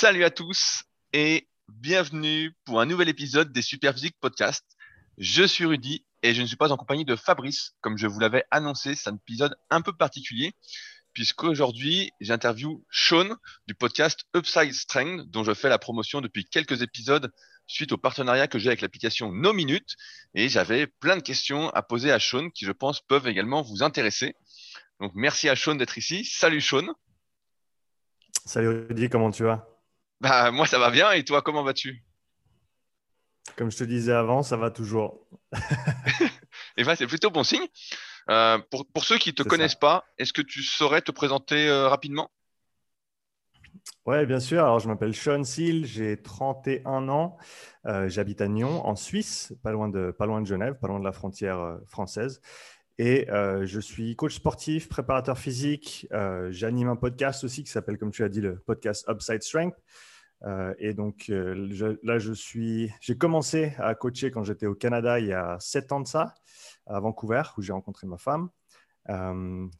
Salut à tous et bienvenue pour un nouvel épisode des Superphysique Podcast. Je suis Rudy et je ne suis pas en compagnie de Fabrice, comme je vous l'avais annoncé. C'est un épisode un peu particulier puisqu'aujourd'hui j'interviewe Sean du podcast Upside Strength dont je fais la promotion depuis quelques épisodes suite au partenariat que j'ai avec l'application No Minute et j'avais plein de questions à poser à Sean qui je pense peuvent également vous intéresser. Donc merci à Sean d'être ici. Salut Sean. Salut Rudy, comment tu vas? Bah moi ça va bien et toi comment vas-tu? Comme je te disais avant, ça va toujours. et ben c'est plutôt bon signe. Euh, pour, pour, ceux qui ne te connaissent pas, est-ce que tu saurais te présenter euh, rapidement? Oui, bien sûr. Alors, je m'appelle Sean Seal, j'ai 31 ans. Euh, J'habite à Nyon, en Suisse, pas loin, de, pas loin de Genève, pas loin de la frontière française. Et euh, je suis coach sportif, préparateur physique. Euh, J'anime un podcast aussi qui s'appelle, comme tu as dit, le podcast Upside Strength. Euh, et donc je, là, je suis. J'ai commencé à coacher quand j'étais au Canada il y a sept ans de ça, à Vancouver, où j'ai rencontré ma femme.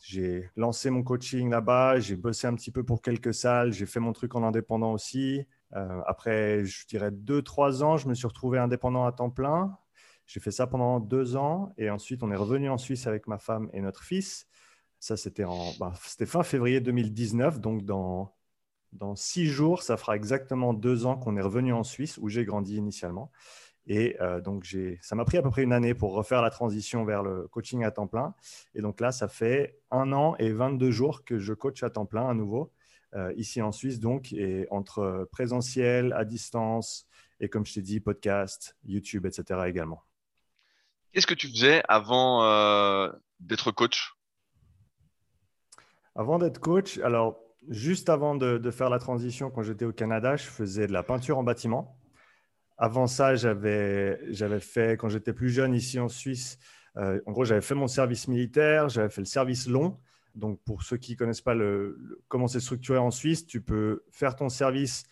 j'ai lancé mon coaching là-bas, j'ai bossé un petit peu pour quelques salles, j'ai fait mon truc en indépendant aussi. après, je dirais deux, trois ans, je me suis retrouvé indépendant à temps plein. J'ai fait ça pendant deux ans et ensuite on est revenu en Suisse avec ma femme et notre fils. Ça, c'était en, bah, c'était fin février 2019, donc dans, dans six jours, ça fera exactement deux ans qu'on est revenu en Suisse où j'ai grandi initialement. Et euh, donc, ça m'a pris à peu près une année pour refaire la transition vers le coaching à temps plein. Et donc là, ça fait un an et 22 jours que je coach à temps plein à nouveau, euh, ici en Suisse, donc, et entre présentiel, à distance, et comme je t'ai dit, podcast, YouTube, etc. également. Qu'est-ce que tu faisais avant euh, d'être coach? Avant d'être coach, alors juste avant de, faire la transition, quand j'étais au Canada, je faisais de la peinture en bâtiment. Avant ça, j'avais fait, quand j'étais plus jeune ici en Suisse, euh, en gros, j'avais fait mon service militaire, j'avais fait le service long. Donc, pour ceux qui ne connaissent pas le, comment c'est structuré en Suisse, tu peux faire ton service,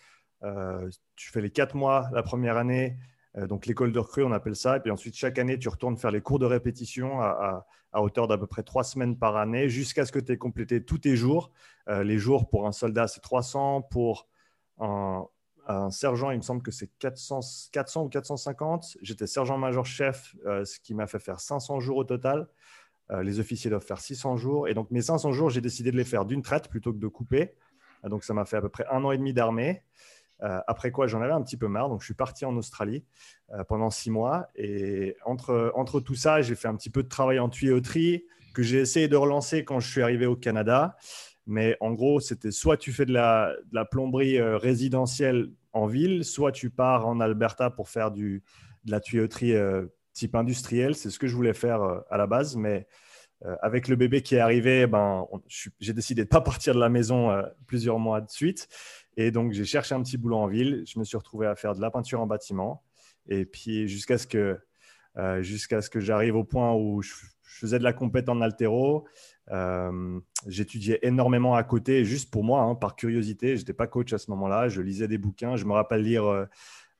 euh, tu fais les quatre mois la première année, donc l'école de recrue, on appelle ça. Et puis ensuite, chaque année, tu retournes faire les cours de répétition à, hauteur d'à peu près trois semaines par année jusqu'à ce que tu aies complété tous tes jours. Euh, les jours pour un soldat, c'est 300. Pour un, sergent, il me semble que c'est 400, 400 ou 450. J'étais sergent-major chef, euh, ce qui m'a fait faire 500 jours au total. Euh, les officiers doivent faire 600 jours. Et donc mes 500 jours, j'ai décidé de les faire d'une traite plutôt que de couper. Donc ça m'a fait à peu près un an et demi d'armée. Euh, après quoi, j'en avais un petit peu marre, donc je suis parti en Australie euh, pendant six mois. Et entre, entre tout ça, j'ai fait un petit peu de travail en tuyauterie que j'ai essayé de relancer quand je suis arrivé au Canada. Mais en gros, c'était soit tu fais de la, plomberie euh, résidentielle en ville, soit tu pars en Alberta pour faire du, de la tuyauterie type industriel. C'est ce que je voulais faire à la base, mais avec le bébé qui est arrivé, ben, j'ai décidé de ne pas partir de la maison plusieurs mois de suite. Et donc, j'ai cherché un petit boulot en ville. Je me suis retrouvé à faire de la peinture en bâtiment. Et puis, jusqu'à ce que, euh, jusqu'à ce que j'arrive au point où je, faisais de la compète en altéro, euh, j'étudiais énormément à côté, juste pour moi, hein, par curiosité. Je n'étais pas coach à ce moment-là. Je lisais des bouquins. Je me rappelle lire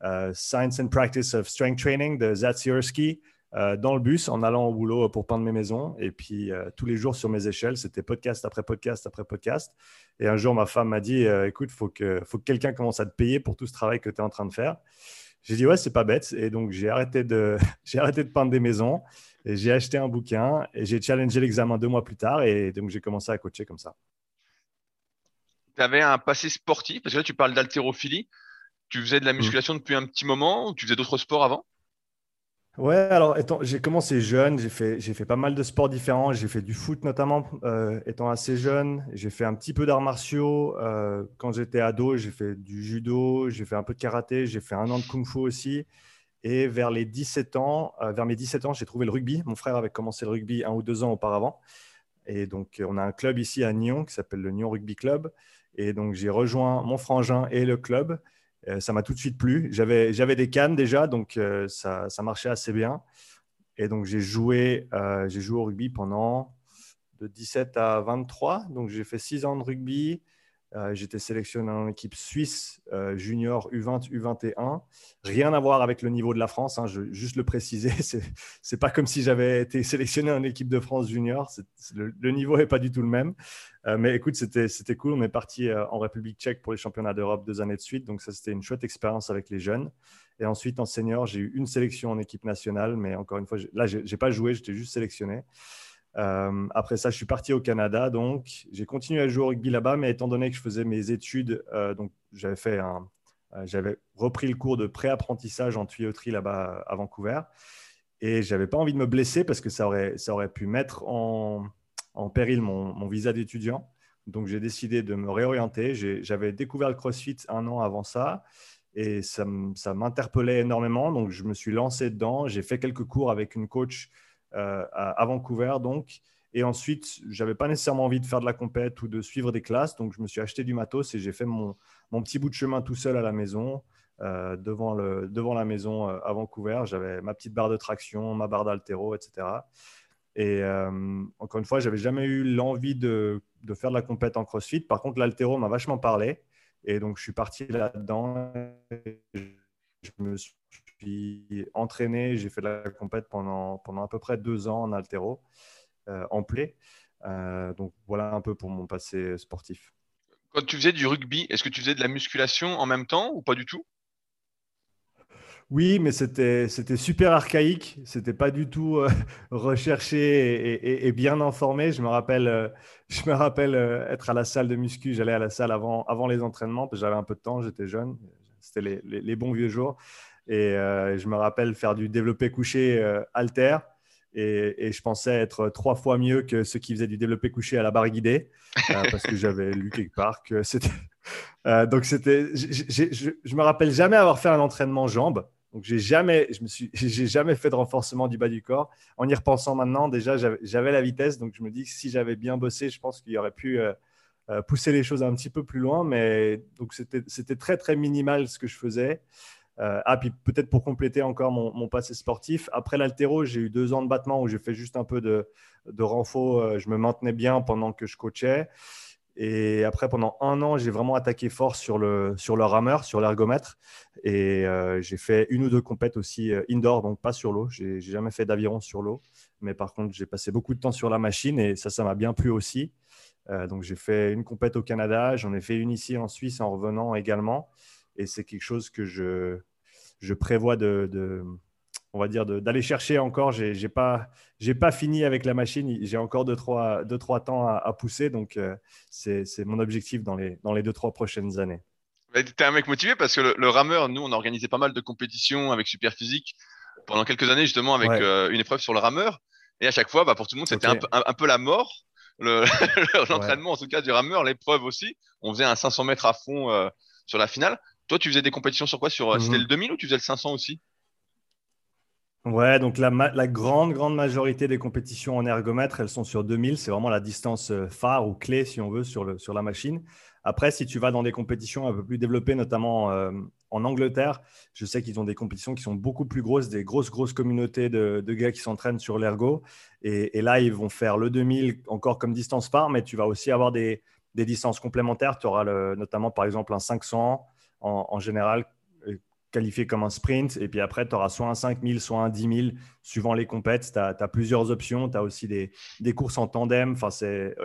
euh, Science and Practice of Strength Training de Zatsierski. Euh, dans le bus en allant au boulot pour peindre mes maisons. Et puis euh, tous les jours sur mes échelles, c'était podcast après podcast après podcast. Et un jour, ma femme m'a dit euh, Écoute, il faut que, faut que quelqu'un commence à te payer pour tout ce travail que tu es en train de faire. J'ai dit Ouais, c'est pas bête. Et donc, j'ai arrêté, de, j'ai arrêté de peindre des maisons. Et j'ai acheté un bouquin et j'ai challengé l'examen deux mois plus tard. Et donc, j'ai commencé à coacher comme ça. Tu avais un passé sportif? Parce que là, tu parles d'haltérophilie. Tu faisais de la musculation mmh. depuis un petit moment ou tu faisais d'autres sports avant? Ouais, alors j'ai commencé jeune, j'ai fait, fait pas mal de sports différents, j'ai fait du foot notamment euh, étant assez jeune, j'ai fait un petit peu d'arts martiaux, euh, quand j'étais ado j'ai fait du judo, j'ai fait un peu de karaté, j'ai fait un an de kung fu aussi, et vers les 17 ans, euh, vers mes 17 ans j'ai trouvé le rugby, mon frère avait commencé le rugby un ou deux ans auparavant, et donc on a un club ici à Nyon qui s'appelle le Nyon Rugby Club, et donc j'ai rejoint mon frangin et le club, ça m'a tout de suite plu. J'avais, j'avais des cannes déjà, donc euh, ça, ça, marchait assez bien. Et donc j'ai joué, euh, j'ai joué au rugby pendant de 17 à 23. Donc j'ai fait 6 ans de rugby. Euh, j'étais sélectionné en équipe suisse junior U20, U21. Rien à voir avec le niveau de la France, hein, je juste le préciser. Ce n'est pas comme si j'avais été sélectionné en équipe de France junior. le, niveau n'est pas du tout le même. mais écoute, c'était cool. On est parti en République tchèque pour les championnats d'Europe deux années de suite. Donc ça, c'était une chouette expérience avec les jeunes. Et ensuite, en senior, j'ai eu une sélection en équipe nationale. Mais encore une fois, là, je n'ai pas joué, j'étais juste sélectionné. Euh, après ça, je suis parti au Canada, donc j'ai continué à jouer au rugby là-bas, mais étant donné que je faisais mes études, euh, donc j'avais fait euh, j'avais repris le cours de pré-apprentissage en tuyauterie là-bas à Vancouver, et j'avais pas envie de me blesser parce que ça aurait, ça aurait pu mettre en, en péril mon, mon visa d'étudiant. Donc j'ai décidé de me réorienter. J'avais découvert le CrossFit un an avant ça. Et ça m'interpellait énormément, donc je me suis lancé dedans. J'ai fait quelques cours avec une coach euh, à, Vancouver, donc. Et ensuite, j'avais pas nécessairement envie de faire de la compète ou de suivre des classes, donc je me suis acheté du matos et j'ai fait mon, mon, petit bout de chemin tout seul à la maison, euh, devant, le, devant la maison euh, à Vancouver. J'avais ma petite barre de traction, ma barre d'altéro, etc. Et encore une fois, j'avais jamais eu l'envie de, de, faire de la compète en CrossFit. Par contre, l'altéro m'a vachement parlé. Et donc, je suis parti là-dedans. Je me suis suis entraîné, j'ai fait de la compète pendant, pendant à peu près deux ans en altéro, euh, en play. Euh, donc voilà un peu pour mon passé sportif. Quand tu faisais du rugby, est-ce que tu faisais de la musculation en même temps ou pas du tout? Oui, mais c'était super archaïque. C'était pas du tout euh, recherché et, bien informé. Je me rappelle, je me rappelle être à la salle de muscu. J'allais à la salle avant, avant les entraînements parce que j'avais un peu de temps. J'étais jeune. C'était les, les, bons vieux jours. Euh, et je me rappelle faire du développé couché euh, alter. Et, je pensais être trois fois mieux que ceux qui faisaient du développé couché à la barre guidée, euh, parce que j'avais lu quelque part que c'était. donc c'était, je, je me rappelle jamais avoir fait un entraînement jambes. Donc j'ai jamais, je me suis, j'ai jamais fait de renforcement du bas du corps. En y repensant maintenant, déjà j'avais la vitesse, donc je me dis que si j'avais bien bossé, je pense qu'il y aurait pu pousser les choses un petit peu plus loin. Mais donc c'était très très minimal ce que je faisais. Euh, ah, puis peut-être pour compléter encore mon, passé sportif, après l'altéro, j'ai eu deux ans de battement où j'ai fait juste un peu de, de renfo. Euh, je me maintenais bien pendant que je coachais. Et après, pendant un an, j'ai vraiment attaqué fort sur le, sur le rameur, sur l'ergomètre. Et euh, j'ai fait une ou deux compètes aussi indoor, donc pas sur l'eau. J'ai jamais fait d'aviron sur l'eau. Mais par contre, j'ai passé beaucoup de temps sur la machine et ça, ça m'a bien plu aussi. donc j'ai fait une compète au Canada, j'en ai fait une ici en Suisse en revenant également et c'est quelque chose que je, je prévois de, on va dire d'aller chercher encore. J'ai n'ai pas, pas fini avec la machine. J'ai encore deux trois, deux, trois temps à, pousser. Donc, euh, c'est mon objectif dans les, dans les deux, trois prochaines années. Tu es un mec motivé parce que le, rameur, nous, on a organisé pas mal de compétitions avec Superphysique pendant quelques années, justement, avec euh, une épreuve sur le rameur. Et à chaque fois, bah, pour tout le monde, c'était un, peu, un, peu la mort. L'entraînement, en tout cas, du rameur, l'épreuve aussi. On faisait un 500 mètres à fond euh, sur la finale. Toi, tu faisais des compétitions sur quoi? Sur, C'était mhm. le 2000 ou tu faisais le 500 aussi? Ouais, donc la, la, grande, grande majorité des compétitions en ergomètre, elles sont sur 2000. C'est vraiment la distance euh, phare ou clé, si on veut, sur, le, sur la machine. Après, si tu vas dans des compétitions un peu plus développées, notamment euh, en Angleterre, je sais qu'ils ont des compétitions qui sont beaucoup plus grosses, des grosses, grosses communautés de, de gars qui s'entraînent sur l'ergo. Et, et, là, ils vont faire le 2000 encore comme distance phare, mais tu vas aussi avoir des, des distances complémentaires. Tu auras le, notamment, par exemple, un 500 en, général euh, qualifié comme un sprint. Et puis après, tu auras soit un 5000, soit un 10 000, suivant les compètes. Tu as, plusieurs options. Tu as aussi des, des, courses en tandem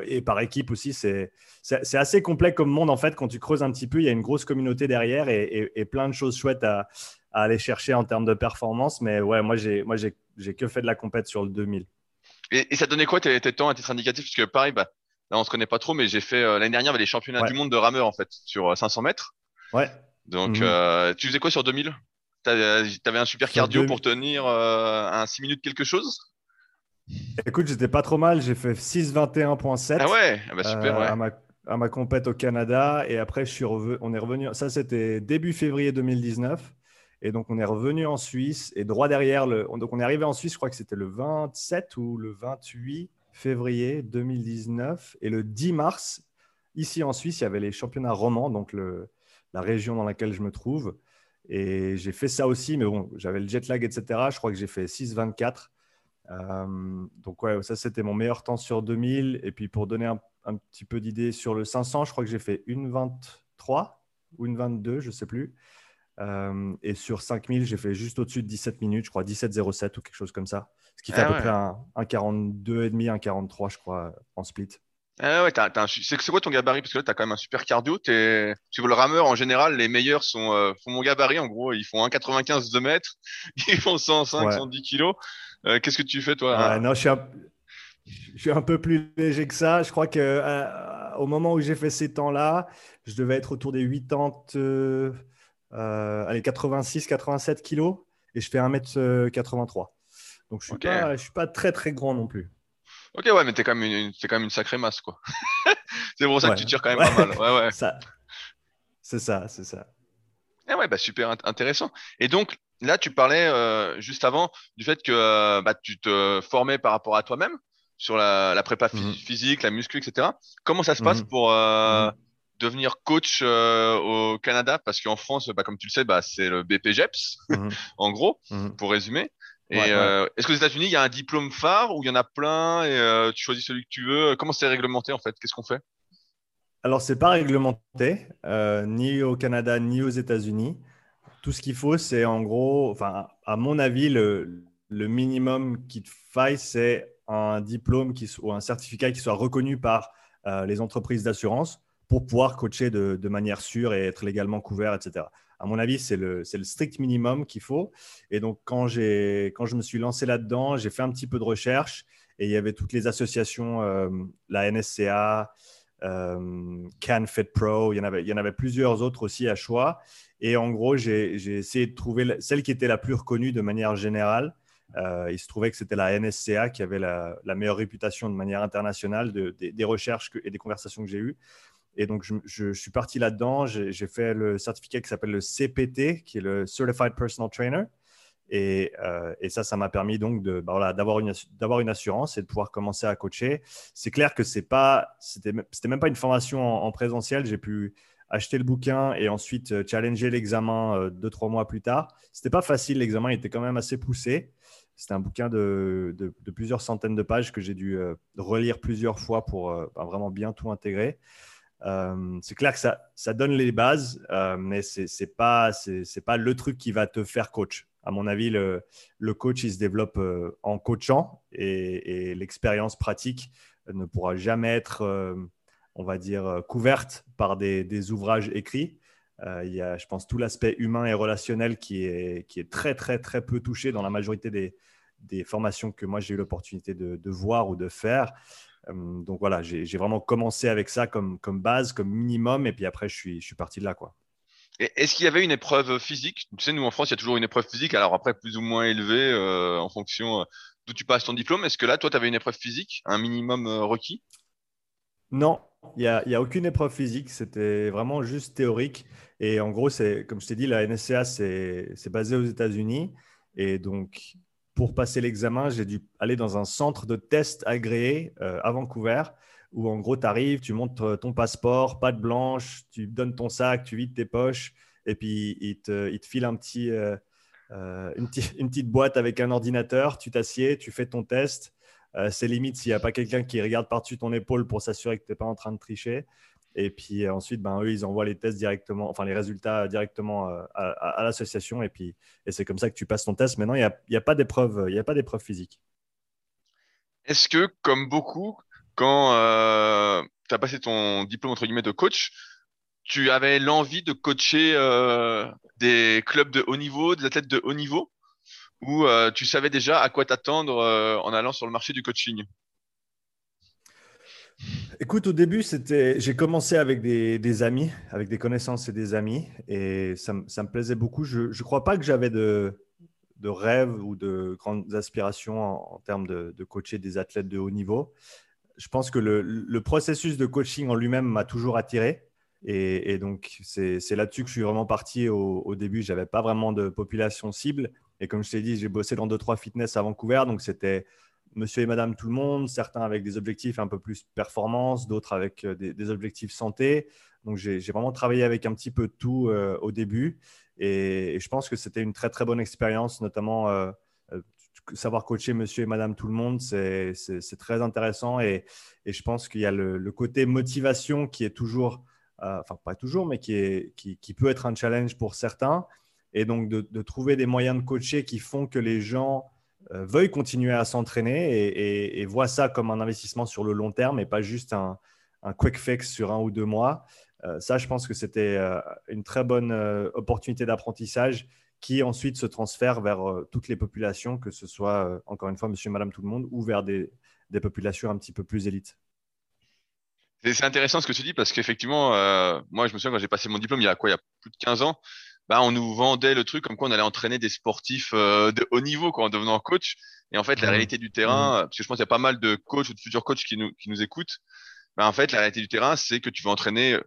et par équipe aussi. C'est assez complet comme monde, en fait. Quand tu creuses un petit peu, il y a une grosse communauté derrière et, et, plein de choses chouettes à, aller chercher en termes de performance. Mais ouais, moi, j'ai que fait de la compète sur le 2000. Et, ça donnait quoi tes, temps à titre indicatif? Parce que pareil, bah, là, on se connaît pas trop, mais j'ai fait euh, l'année dernière les championnats du monde de rameur, en fait, sur 500 euh, mètres. Ouais. Donc, mhm. euh, tu faisais quoi sur 2000 T'avais un super cardio pour tenir euh, un 6 minutes quelque chose? Écoute, j'étais pas trop mal. J'ai fait 6,21.7. Ah ouais, ah bah super, euh, à, ma, à, ma, compète au Canada. Et après, je suis on est revenu. Ça, c'était début février 2019. Et donc, on est revenu en Suisse. Et droit derrière, le, donc on est arrivé en Suisse, je crois que c'était le 27 ou le 28 février 2019. Et le 10 mars, ici en Suisse, il y avait les championnats romans. Donc, le, la région dans laquelle je me trouve. Et j'ai fait ça aussi, mais bon, j'avais le jet lag, etc. Je crois que j'ai fait 6,24. Euh, donc, ouais, ça, c'était mon meilleur temps sur 2000. Et puis, pour donner un petit peu d'idées sur le 500. Je crois que j'ai fait une 23 ou une 22, je ne sais plus. Euh, et sur 5000, j'ai fait juste au-dessus de 17 minutes, je crois 17,07 ou quelque chose comme ça. Ce qui fait à ah peu près un, un 42,5, un 43, je crois, en split. Ah ouais, c'est quoi ton gabarit? Parce que là, tu as quand même un super cardio. Es... Tu le rameur, en général, les meilleurs sont, euh, font mon gabarit. En gros, ils font 1,95 de mètres, ils font 105, 110 kilos. Euh, qu'est-ce que tu fais, toi? Non, je suis, un... je suis, un... peu plus léger que ça. Je crois que euh, au moment où j'ai fait ces temps-là, je devais être autour des 80, allez, 86, 87 kilos et je fais 1m83. Donc, je ne suis, suis pas très, très grand non plus. Ok, ouais, mais t'es quand, même une, quand même une sacrée masse, quoi. c'est pour ça que tu tires quand même pas mal. Ouais, ouais. C'est ça, c'est ça. Eh ouais, bah super intéressant. Et donc, là, tu parlais euh, juste avant du fait que euh, bah, tu te formais par rapport à toi-même sur la, prépa mhm. physique, la muscu, etc. Comment ça se passe mhm. pour euh, mhm. devenir coach au Canada? Parce qu'en France, bah, comme tu le sais, bah, c'est le BPGEPS, en gros, pour résumer. Et euh, est-ce qu'aux États-Unis, il y a un diplôme phare ou il y en a plein et euh, tu choisis celui que tu veux? Comment c'est réglementé en fait? Qu'est-ce qu'on fait? Alors, c'est pas réglementé, euh, ni au Canada ni aux États-Unis. Tout ce qu'il faut, c'est en gros, enfin, à mon avis, le, le minimum qu'il faille, c'est un diplôme qui, ou un certificat qui soit reconnu par les entreprises d'assurance pour pouvoir coacher de, de, manière sûre et être légalement couvert, etc à mon avis, c'est le, strict minimum qu'il faut. Et donc, quand, je me suis lancé là-dedans, j'ai fait un petit peu de recherche et il y avait toutes les associations, euh, la NSCA, euh, Pro, il y, en avait, plusieurs autres aussi à choix. Et en gros, j'ai essayé de trouver celle qui était la plus reconnue de manière générale. Euh, il se trouvait que c'était la NSCA qui avait la, meilleure réputation de manière internationale de, des recherches et des conversations que j'ai eues. Et donc, je, suis parti là-dedans. J'ai fait le certificat qui s'appelle le CPT, qui est le Certified Personal Trainer. Et, euh, ça, ça m'a permis donc bah d'avoir une, assurance et de pouvoir commencer à coacher. C'est clair que c'est pas, c'était même pas une formation en, présentiel. J'ai pu acheter le bouquin et ensuite euh, challenger l'examen euh, deux, trois mois plus tard. C'était pas facile, l'examen était quand même assez poussé. C'était un bouquin de, de, plusieurs centaines de pages que j'ai dû relire plusieurs fois pour bah, vraiment bien tout intégrer. Euh, c'est clair que ça, donne les bases, euh, mais ce n'est pas, pas le truc qui va te faire coach. À mon avis, le, coach, il se développe euh, en coachant et, l'expérience pratique ne pourra jamais être, on va dire, couverte par des, ouvrages écrits. il y a, je pense, tout l'aspect humain et relationnel qui est, qui est très, très, très peu touché dans la majorité des, formations que moi j'ai eu l'opportunité de, voir ou de faire. Euh, donc voilà, j'ai vraiment commencé avec ça comme, comme base, comme minimum, et puis après, je suis, je suis parti de là. quoi. Est-ce qu'il y avait une épreuve physique? Tu sais, nous en France, il y a toujours une épreuve physique, alors après, plus ou moins élevée euh, en fonction euh, d'où tu passes ton diplôme. Est-ce que là, toi, tu avais une épreuve physique, un minimum requis? Non, il n'y a, aucune épreuve physique, c'était vraiment juste théorique. Et en gros, comme je t'ai dit, la NSCA, c'est basé aux États-Unis. Et donc, pour passer l'examen, j'ai dû aller dans un centre de test agréé euh, à Vancouver où en gros, tu arrives, tu montres euh, ton passeport, patte blanche, tu donnes ton sac, tu vides tes poches et puis il te, il te file un petit, euh, une, petite boîte avec un ordinateur, tu t'assieds, tu fais ton test. c'est limite s'il n'y a pas quelqu'un qui regarde par-dessus ton épaule pour s'assurer que tu n'es pas en train de tricher. Et puis euh, ensuite, ben, eux, ils envoient les tests directement, enfin les résultats directement euh, à, l'association. Et puis et c'est comme ça que tu passes ton test. Maintenant, il n'y a, y a, pas d'épreuve, physique. Est-ce que, comme beaucoup, quand euh, tu as passé ton diplôme entre guillemets de coach, tu avais l'envie de coacher des clubs de haut niveau, des athlètes de haut niveau, ou tu savais déjà à quoi t'attendre en allant sur le marché du coaching? Écoute, au début, j'ai commencé avec des, amis, avec des connaissances et des amis, et ça, me plaisait beaucoup. Je ne crois pas que j'avais de, de rêves ou de grandes aspirations en, termes de, coacher des athlètes de haut niveau. Je pense que le, processus de coaching en lui-même m'a toujours attiré. Et, donc, c'est, là-dessus que je suis vraiment parti au, au début. Je n'avais pas vraiment de population cible. Et comme je t'ai dit, j'ai bossé dans deux, trois fitness à Vancouver. Donc, c'était monsieur et madame tout le monde, certains avec des objectifs un peu plus performance, d'autres avec euh, des, objectifs santé. Donc j'ai vraiment travaillé avec un petit peu tout euh, au début et, je pense que c'était une très très bonne expérience, notamment euh, savoir coacher monsieur et madame tout le monde, c'est très intéressant. Et, je pense qu'il y a le, côté motivation qui est toujours, enfin pas toujours, mais qui, peut être un challenge pour certains. Et donc de, trouver des moyens de coacher qui font que les gens euh, veuillent continuer à s'entraîner et, et, voient ça comme un investissement sur le long terme et pas juste un, quick fix sur un ou deux mois. Euh, ça, je pense que c'était une très bonne opportunité d'apprentissage qui ensuite se transfère vers euh, toutes les populations, que ce soit, euh, encore une fois, monsieur madame tout le monde, ou vers des, populations un petit peu plus élites. C'est intéressant ce que tu dis parce qu'effectivement, euh, moi, je me souviens quand j'ai passé mon diplôme il y a quoi, il y a plus de 15 ans, bah, on nous vendait le truc comme quoi on allait entraîner des sportifs de haut niveau quoi, en devenant coach. Et en fait, la réalité du terrain, parce que je pense qu'il y a pas mal de coachs ou de futurs coachs qui nous, qui nous écoutent, bah, en fait, la réalité du terrain, c'est que tu veux entraîner,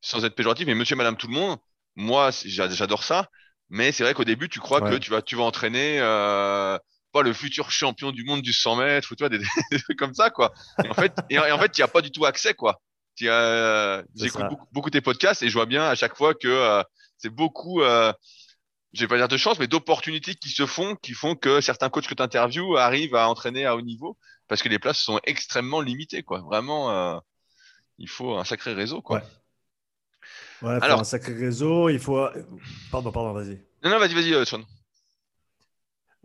sans être péjoratif, mais monsieur madame tout le monde, moi, j'adore ça, mais c'est vrai qu'au début, tu crois que tu vas, tu vas entraîner euh, pas le futur champion du monde du 100 mètres ou tu vois, des, trucs comme ça, quoi. Et en fait, et, en fait, tu n'y as pas du tout accès, quoi. Euh, J'écoute beaucoup, beaucoup, tes podcasts et je vois bien à chaque fois que euh, c'est beaucoup, euh, je vais pas dire de chance, mais d'opportunités qui se font, qui font que certains coachs que tu interviews arrivent à entraîner à haut niveau parce que les places sont extrêmement limitées, quoi. Vraiment, euh, il faut un sacré réseau, quoi. Ouais, Alors, un sacré réseau, il faut. Pardon, pardon, vas-y. Non, non, vas-y, vas-y, euh, Sean.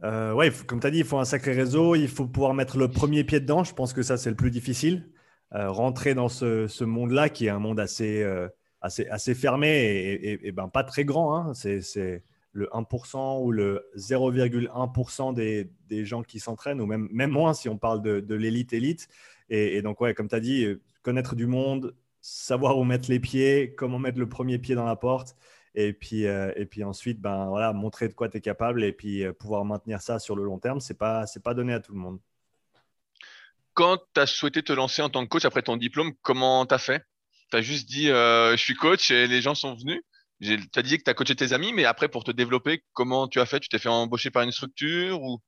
Euh, ouais, comme tu as dit, il faut un sacré réseau, il faut pouvoir mettre le premier pied dedans. Je pense que ça, c'est le plus difficile. Euh, rentrer dans ce, ce monde-là, qui est un monde assez, euh, assez, fermé et, ben, pas très grand. Hein. C'est le 1% ou le 0,1% des, des, gens qui s'entraînent, ou même, même moins si on parle de, de l'élite élite. Et, et, donc, ouais, comme tu as dit, connaître du monde, savoir où mettre les pieds, comment mettre le premier pied dans la porte. Et puis, euh, et puis ensuite, ben, voilà, montrer de quoi tu es capable et puis euh, pouvoir maintenir ça sur le long terme, ce n'est pas, pas donné à tout le monde. Quand tu as souhaité te lancer en tant que coach après ton diplôme, comment tu as fait? Tu as juste dit euh, je suis coach et les gens sont venus. Tu as dit que tu as coaché tes amis, mais après pour te développer, comment tu as fait? Tu t'es fait embaucher par une structure ou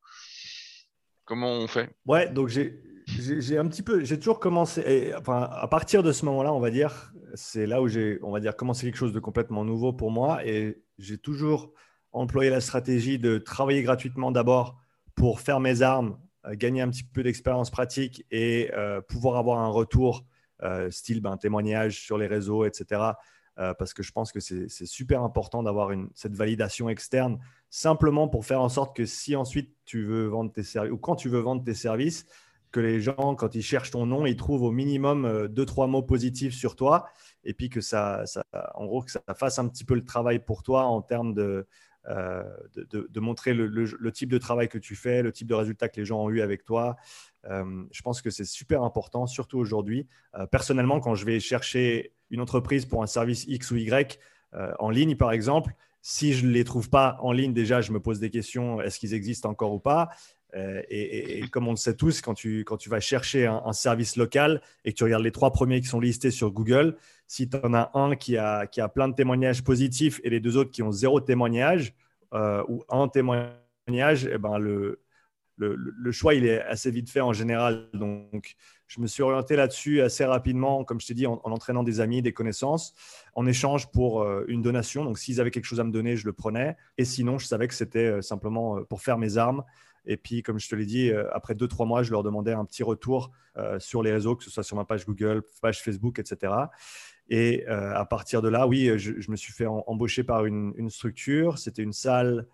comment on fait? Ouais, donc j'ai un petit peu, j'ai toujours commencé, enfin, à partir de ce moment-là, on va dire, c'est là où j'ai, on va dire, commencé quelque chose de complètement nouveau pour moi et j'ai toujours employé la stratégie de travailler gratuitement d'abord pour faire mes armes, euh, gagner un petit peu d'expérience pratique et euh, pouvoir avoir un retour style ben, témoignage sur les réseaux, etc. parce que je pense que c'est super important d'avoir cette validation externe simplement pour faire en sorte que si ensuite tu veux vendre tes services ou quand tu veux vendre tes services, que les gens, quand ils cherchent ton nom, ils trouvent au minimum euh, deux, trois mots positifs sur toi, et puis que ça, en gros, que ça fasse un petit peu le travail pour toi en termes de, euh, de, montrer le, type de travail que tu fais, le type de résultat que les gens ont eu avec toi. Euh, je pense que c'est super important, surtout aujourd'hui. personnellement, quand je vais chercher une entreprise pour un service X ou Y en ligne, par exemple, si je ne les trouve pas en ligne, déjà, je me pose des questions, est-ce qu'ils existent encore ou pas? Euh, et, comme on le sait tous, quand tu, quand tu vas chercher un, service local et que tu regardes les trois premiers qui sont listés sur Google, si tu en as un qui a, qui a plein de témoignages positifs et les deux autres qui ont zéro témoignage euh, ou un témoignage, eh ben le, le, choix il est assez vite fait en général. Donc, je me suis orienté là-dessus assez rapidement, comme je t'ai dit, en, entraînant des amis, des connaissances, en échange pour euh, une donation. Donc, s'ils avaient quelque chose à me donner, je le prenais. Et sinon, je savais que c'était simplement pour faire mes armes et puis, comme je te l'ai dit, euh, après deux, trois mois, je leur demandais un petit retour euh, sur les réseaux, que ce soit sur ma page Google, page Facebook, etc. Et euh, à partir de là, oui, je, me suis fait embaucher par une, structure. C'était une salle.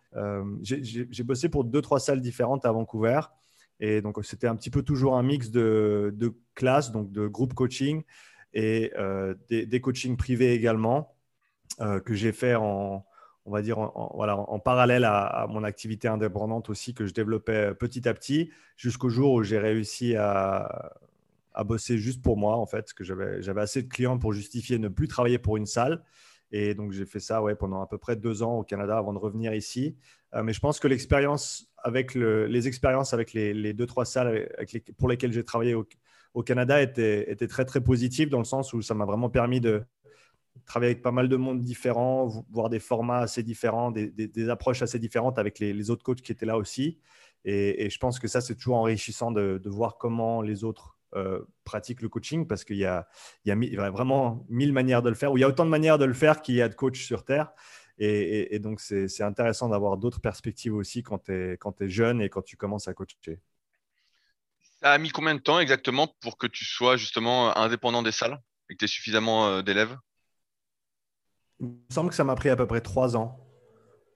J'ai bossé pour deux, trois salles différentes à Vancouver. Et donc, c'était un petit peu toujours un mix de, classes, donc de groupe coaching et des, coachings privés également, que j'ai fait en, on va dire, voilà, en parallèle à, mon activité indépendante aussi que je développais petit à petit, jusqu'au jour où j'ai réussi à, bosser juste pour moi, en fait, parce que j'avais assez de clients pour justifier ne plus travailler pour une salle. Et donc, j'ai fait ça ouais, pendant à peu près deux ans au Canada avant de revenir ici. Euh, mais je pense que l'expérience avec les expériences avec les, deux, trois salles pour lesquelles j'ai travaillé au, Canada étaient, étaient, très, très positives dans le sens où ça m'a vraiment permis de, travailler avec pas mal de monde différents, voir des formats assez différents, des, approches assez différentes avec les, autres coachs qui étaient là aussi. Et, je pense que ça, c'est toujours enrichissant de, voir comment les autres euh, pratiquent le coaching parce qu'il y, a, vraiment mille manières de le faire, ou il y a autant de manières de le faire qu'il y a de coachs sur Terre. Et, donc, c'est intéressant d'avoir d'autres perspectives aussi quand tu es, es, jeune et quand tu commences à coacher. Ça a mis combien de temps exactement pour que tu sois justement indépendant des salles et que tu aies suffisamment euh, d'élèves? Il me semble que ça m'a pris à peu près trois ans.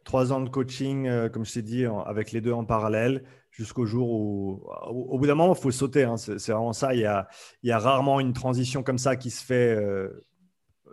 Trois ans de coaching, euh, comme je t'ai dit, avec les deux en parallèle, jusqu'au jour où, au, bout d'un moment, il faut sauter. Hein. C'est vraiment ça. Il y, a, rarement une transition comme ça qui se fait euh,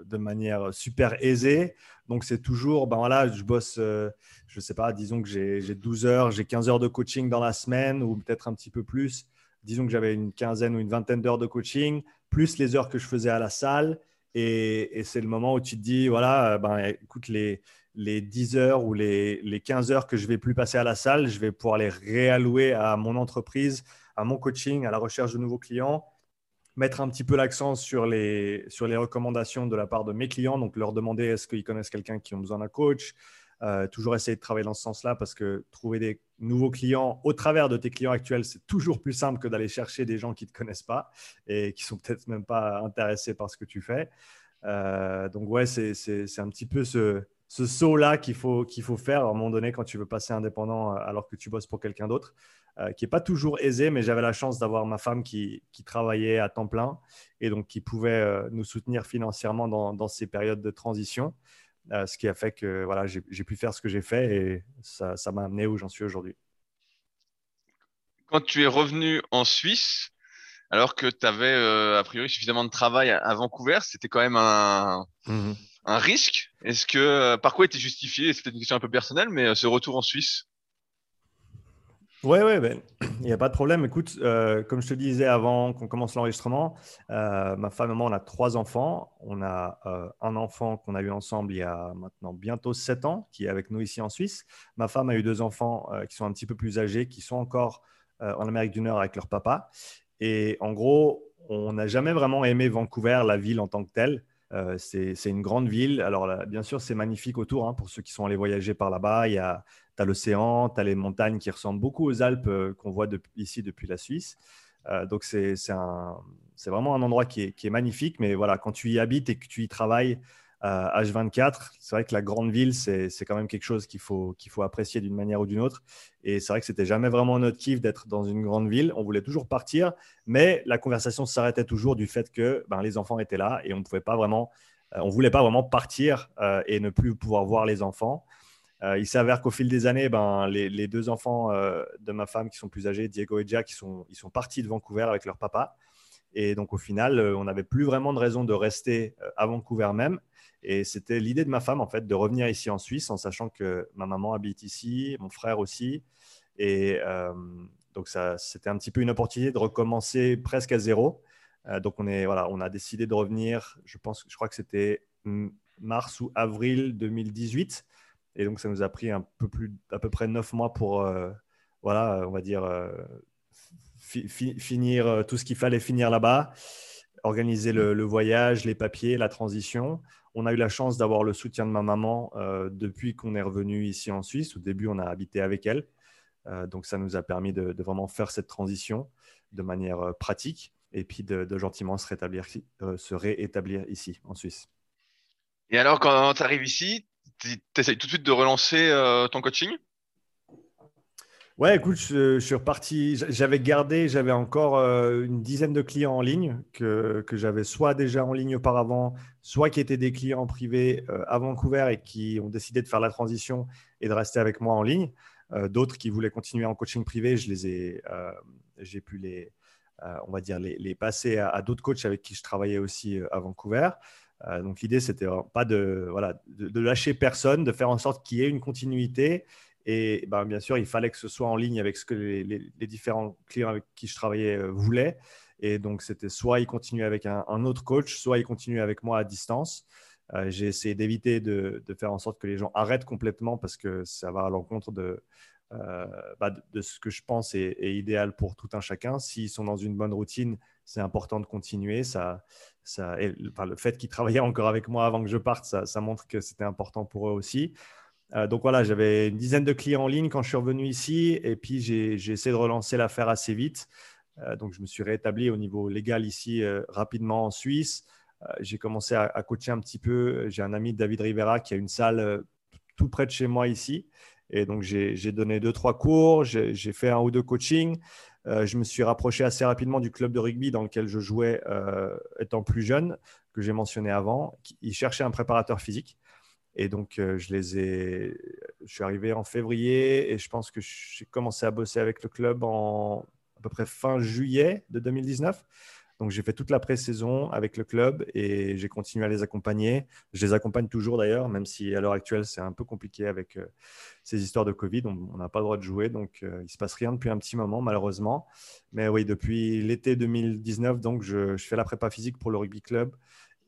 de manière super aisée. Donc, c'est toujours, ben voilà, je bosse, euh, je ne sais pas, disons que j'ai 12 heures, j'ai 15 heures de coaching dans la semaine ou peut-être un petit peu plus. Disons que j'avais une quinzaine ou une vingtaine d'heures de coaching, plus les heures que je faisais à la salle. Et, c'est le moment où tu te dis, voilà, ben, écoute, les, les 10 heures ou les, les 15 heures que je vais plus passer à la salle, je vais pouvoir les réallouer à mon entreprise, à mon coaching, à la recherche de nouveaux clients mettre un petit peu l'accent sur les, sur les recommandations de la part de mes clients, donc leur demander est-ce qu'ils connaissent quelqu'un qui a besoin d'un coach. Euh, toujours essayer de travailler dans ce sens-là parce que trouver des nouveaux clients au travers de tes clients actuels, c'est toujours plus simple que d'aller chercher des gens qui ne te connaissent pas et qui sont peut-être même pas intéressés par ce que tu fais. Euh, donc ouais, c'est un petit peu ce, ce saut-là qu'il faut, qu'il faut faire à un moment donné quand tu veux passer indépendant euh, alors que tu bosses pour quelqu'un d'autre. Euh, qui n'est pas toujours aisé, mais j'avais la chance d'avoir ma femme qui, travaillait à temps plein et donc qui pouvait euh, nous soutenir financièrement dans, ces périodes de transition, euh, ce qui a fait que voilà, j'ai pu faire ce que j'ai fait et ça m'a amené où j'en suis aujourd'hui. Quand tu es revenu en Suisse, alors que tu avais a priori suffisamment de travail à, Vancouver, c'était quand même un, mmh un risque. Est-ce que par quoi était justifié? Peut-être une question un peu personnelle, mais ce retour en Suisse oui, ouais, ben, il n'y a pas de problème. Écoute, euh, comme je te disais avant qu'on commence l'enregistrement, euh, ma femme et moi, on a trois enfants. On a euh, un enfant qu'on a eu ensemble il y a maintenant bientôt sept ans, qui est avec nous ici en Suisse. Ma femme a eu deux enfants qui sont un petit peu plus âgés, qui sont encore en Amérique du Nord avec leur papa. Et en gros, on n'a jamais vraiment aimé Vancouver, la ville en tant que telle. C'est une grande ville. Alors, bien sûr, c'est magnifique autour hein, pour ceux qui sont allés voyager par là-bas. Il y a as l'océan, tu les montagnes qui ressemblent beaucoup aux Alpes euh, qu'on voit ici depuis la Suisse. Euh, donc, c'est vraiment un endroit qui est, magnifique. Mais voilà, quand tu y habites et que tu y travailles H24, euh, c'est vrai que la grande ville, c'est quand même quelque chose qu'il faut, faut apprécier d'une manière ou d'une autre. Et c'est vrai que c'était jamais vraiment notre kiff d'être dans une grande ville. On voulait toujours partir, mais la conversation s'arrêtait toujours du fait que ben, les enfants étaient là et on ne pouvait pas vraiment, on voulait pas vraiment partir et ne plus pouvoir voir les enfants. Euh, il s'avère qu'au fil des années, ben, les, deux enfants euh, de ma femme qui sont plus âgés, Diego et Jack, ils sont, ils sont partis de Vancouver avec leur papa. Et donc au final, euh, on n'avait plus vraiment de raison de rester à Vancouver même. Et c'était l'idée de ma femme, en fait, de revenir ici en Suisse en sachant que ma maman habite ici, mon frère aussi. Et donc ça, c'était un petit peu une opportunité de recommencer presque à zéro. donc on, est, voilà, on a décidé de revenir, je, pense, je crois que c'était mars ou avril 2018. Et donc, ça nous a pris un peu plus, à peu près neuf mois pour, euh, voilà, on va dire, euh, finir euh, tout ce qu'il fallait finir là-bas, organiser le, voyage, les papiers, la transition. On a eu la chance d'avoir le soutien de ma maman depuis qu'on est revenu ici en Suisse. Au début, on a habité avec elle. donc, ça nous a permis de, vraiment faire cette transition de manière pratique et puis de, gentiment se, rétablir, se réétablir ici en Suisse. Et alors, quand tu arrives ici, tu essayes tout de suite de relancer euh, ton coaching? Ouais, écoute, je, suis reparti. J'avais gardé, j'avais encore euh, une dizaine de clients en ligne que, j'avais soit déjà en ligne auparavant, soit qui étaient des clients privés euh, à Vancouver et qui ont décidé de faire la transition et de rester avec moi en ligne. D'autres qui voulaient continuer en coaching privé, je les ai, j'ai pu les, on va dire, les, passer à d'autres coachs avec qui je travaillais aussi à Vancouver. Euh, donc l'idée, c'était pas de, voilà, de, lâcher personne, de faire en sorte qu'il y ait une continuité. Et ben, bien sûr, il fallait que ce soit en ligne avec ce que les, différents clients avec qui je travaillais euh, voulaient. Et donc, c'était soit ils continuaient avec un, autre coach, soit ils continuaient avec moi à distance. Euh, j'ai essayé d'éviter de, faire en sorte que les gens arrêtent complètement parce que ça va à l'encontre de, bah, de, ce que je pense est, idéal pour tout un chacun. S'ils sont dans une bonne routine, c'est important de continuer. Ça, ça, le fait qu'ils travaillaient encore avec moi avant que je parte, ça, montre que c'était important pour eux aussi. Euh, donc voilà, j'avais une dizaine de clients en ligne quand je suis revenu ici et puis j'ai essayé de relancer l'affaire assez vite. Euh, donc je me suis rétabli au niveau légal ici euh, rapidement en Suisse. j'ai commencé à, coacher un petit peu. J'ai un ami, David Rivera, qui a une salle tout près de chez moi ici. Et donc, j'ai donné deux, trois cours, j'ai fait un ou deux coachings. Je me suis rapproché assez rapidement du club de rugby dans lequel je jouais étant plus jeune, que j'ai mentionné avant. Ils cherchaient un préparateur physique. Et donc, euh, je les ai. Je suis arrivé en février et je pense que j'ai commencé à bosser avec le club en à peu près fin juillet de 2019. Donc, j'ai fait toute la pré-saison avec le club et j'ai continué à les accompagner. Je les accompagne toujours d'ailleurs, même si à l'heure actuelle, c'est un peu compliqué avec euh, ces histoires de Covid. On n'a pas le droit de jouer, donc euh, il ne se passe rien depuis un petit moment, malheureusement. Mais oui, depuis l'été 2019, donc, je, fais la prépa physique pour le rugby club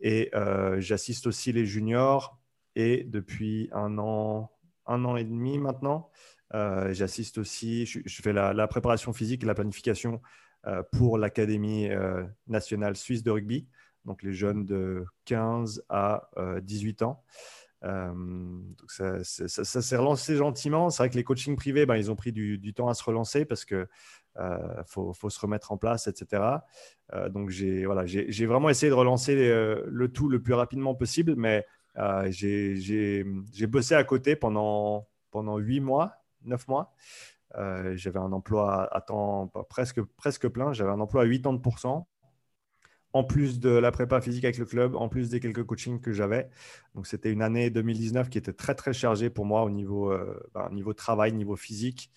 et j'assiste aussi les juniors. Et depuis un an, un an et demi maintenant, j'assiste aussi, je, fais la, préparation physique et la planification euh, pour l'Académie euh, nationale suisse de rugby, donc les jeunes de 15 à 18 euh, ans. donc ça, s'est relancé gentiment. C'est vrai que les coachings privés, ben, ils ont pris du, temps à se relancer parce que faut, se remettre en place, etc. donc j'ai voilà, vraiment essayé de relancer le tout le plus rapidement possible, mais j'ai bossé à côté pendant pendant huit mois, neuf mois. Euh, j'avais un emploi à temps presque, presque plein. J'avais un emploi à 80%, en plus de la prépa physique avec le club, en plus des quelques coachings que j'avais. Donc, c'était une année 2019 qui était très, très chargée pour moi au niveau, euh, ben, niveau travail, niveau physique.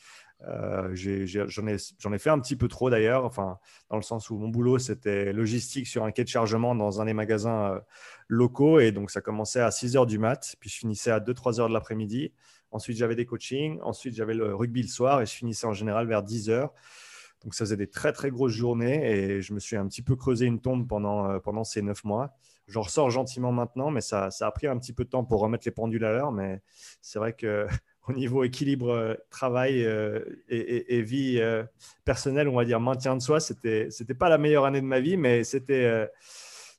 Euh, j'en ai, ai, fait un petit peu trop d'ailleurs, enfin, dans le sens où mon boulot c'était logistique sur un quai de chargement dans un des magasins locaux et donc ça commençait à 6 heures du mat, puis je finissais à 2-3 heures de l'après-midi. Ensuite, j'avais des coachings. Ensuite, j'avais le rugby le soir et je finissais en général vers 10 heures. Donc, ça faisait des très, très grosses journées et je me suis un petit peu creusé une tombe pendant, euh, pendant ces neuf mois. J'en ressors gentiment maintenant, mais ça, ça, a pris un petit peu de temps pour remettre les pendules à l'heure. Mais c'est vrai que au niveau équilibre euh, travail euh, et, vie personnelle, on va dire maintien de soi, c'était c'était pas la meilleure année de ma vie, mais c'était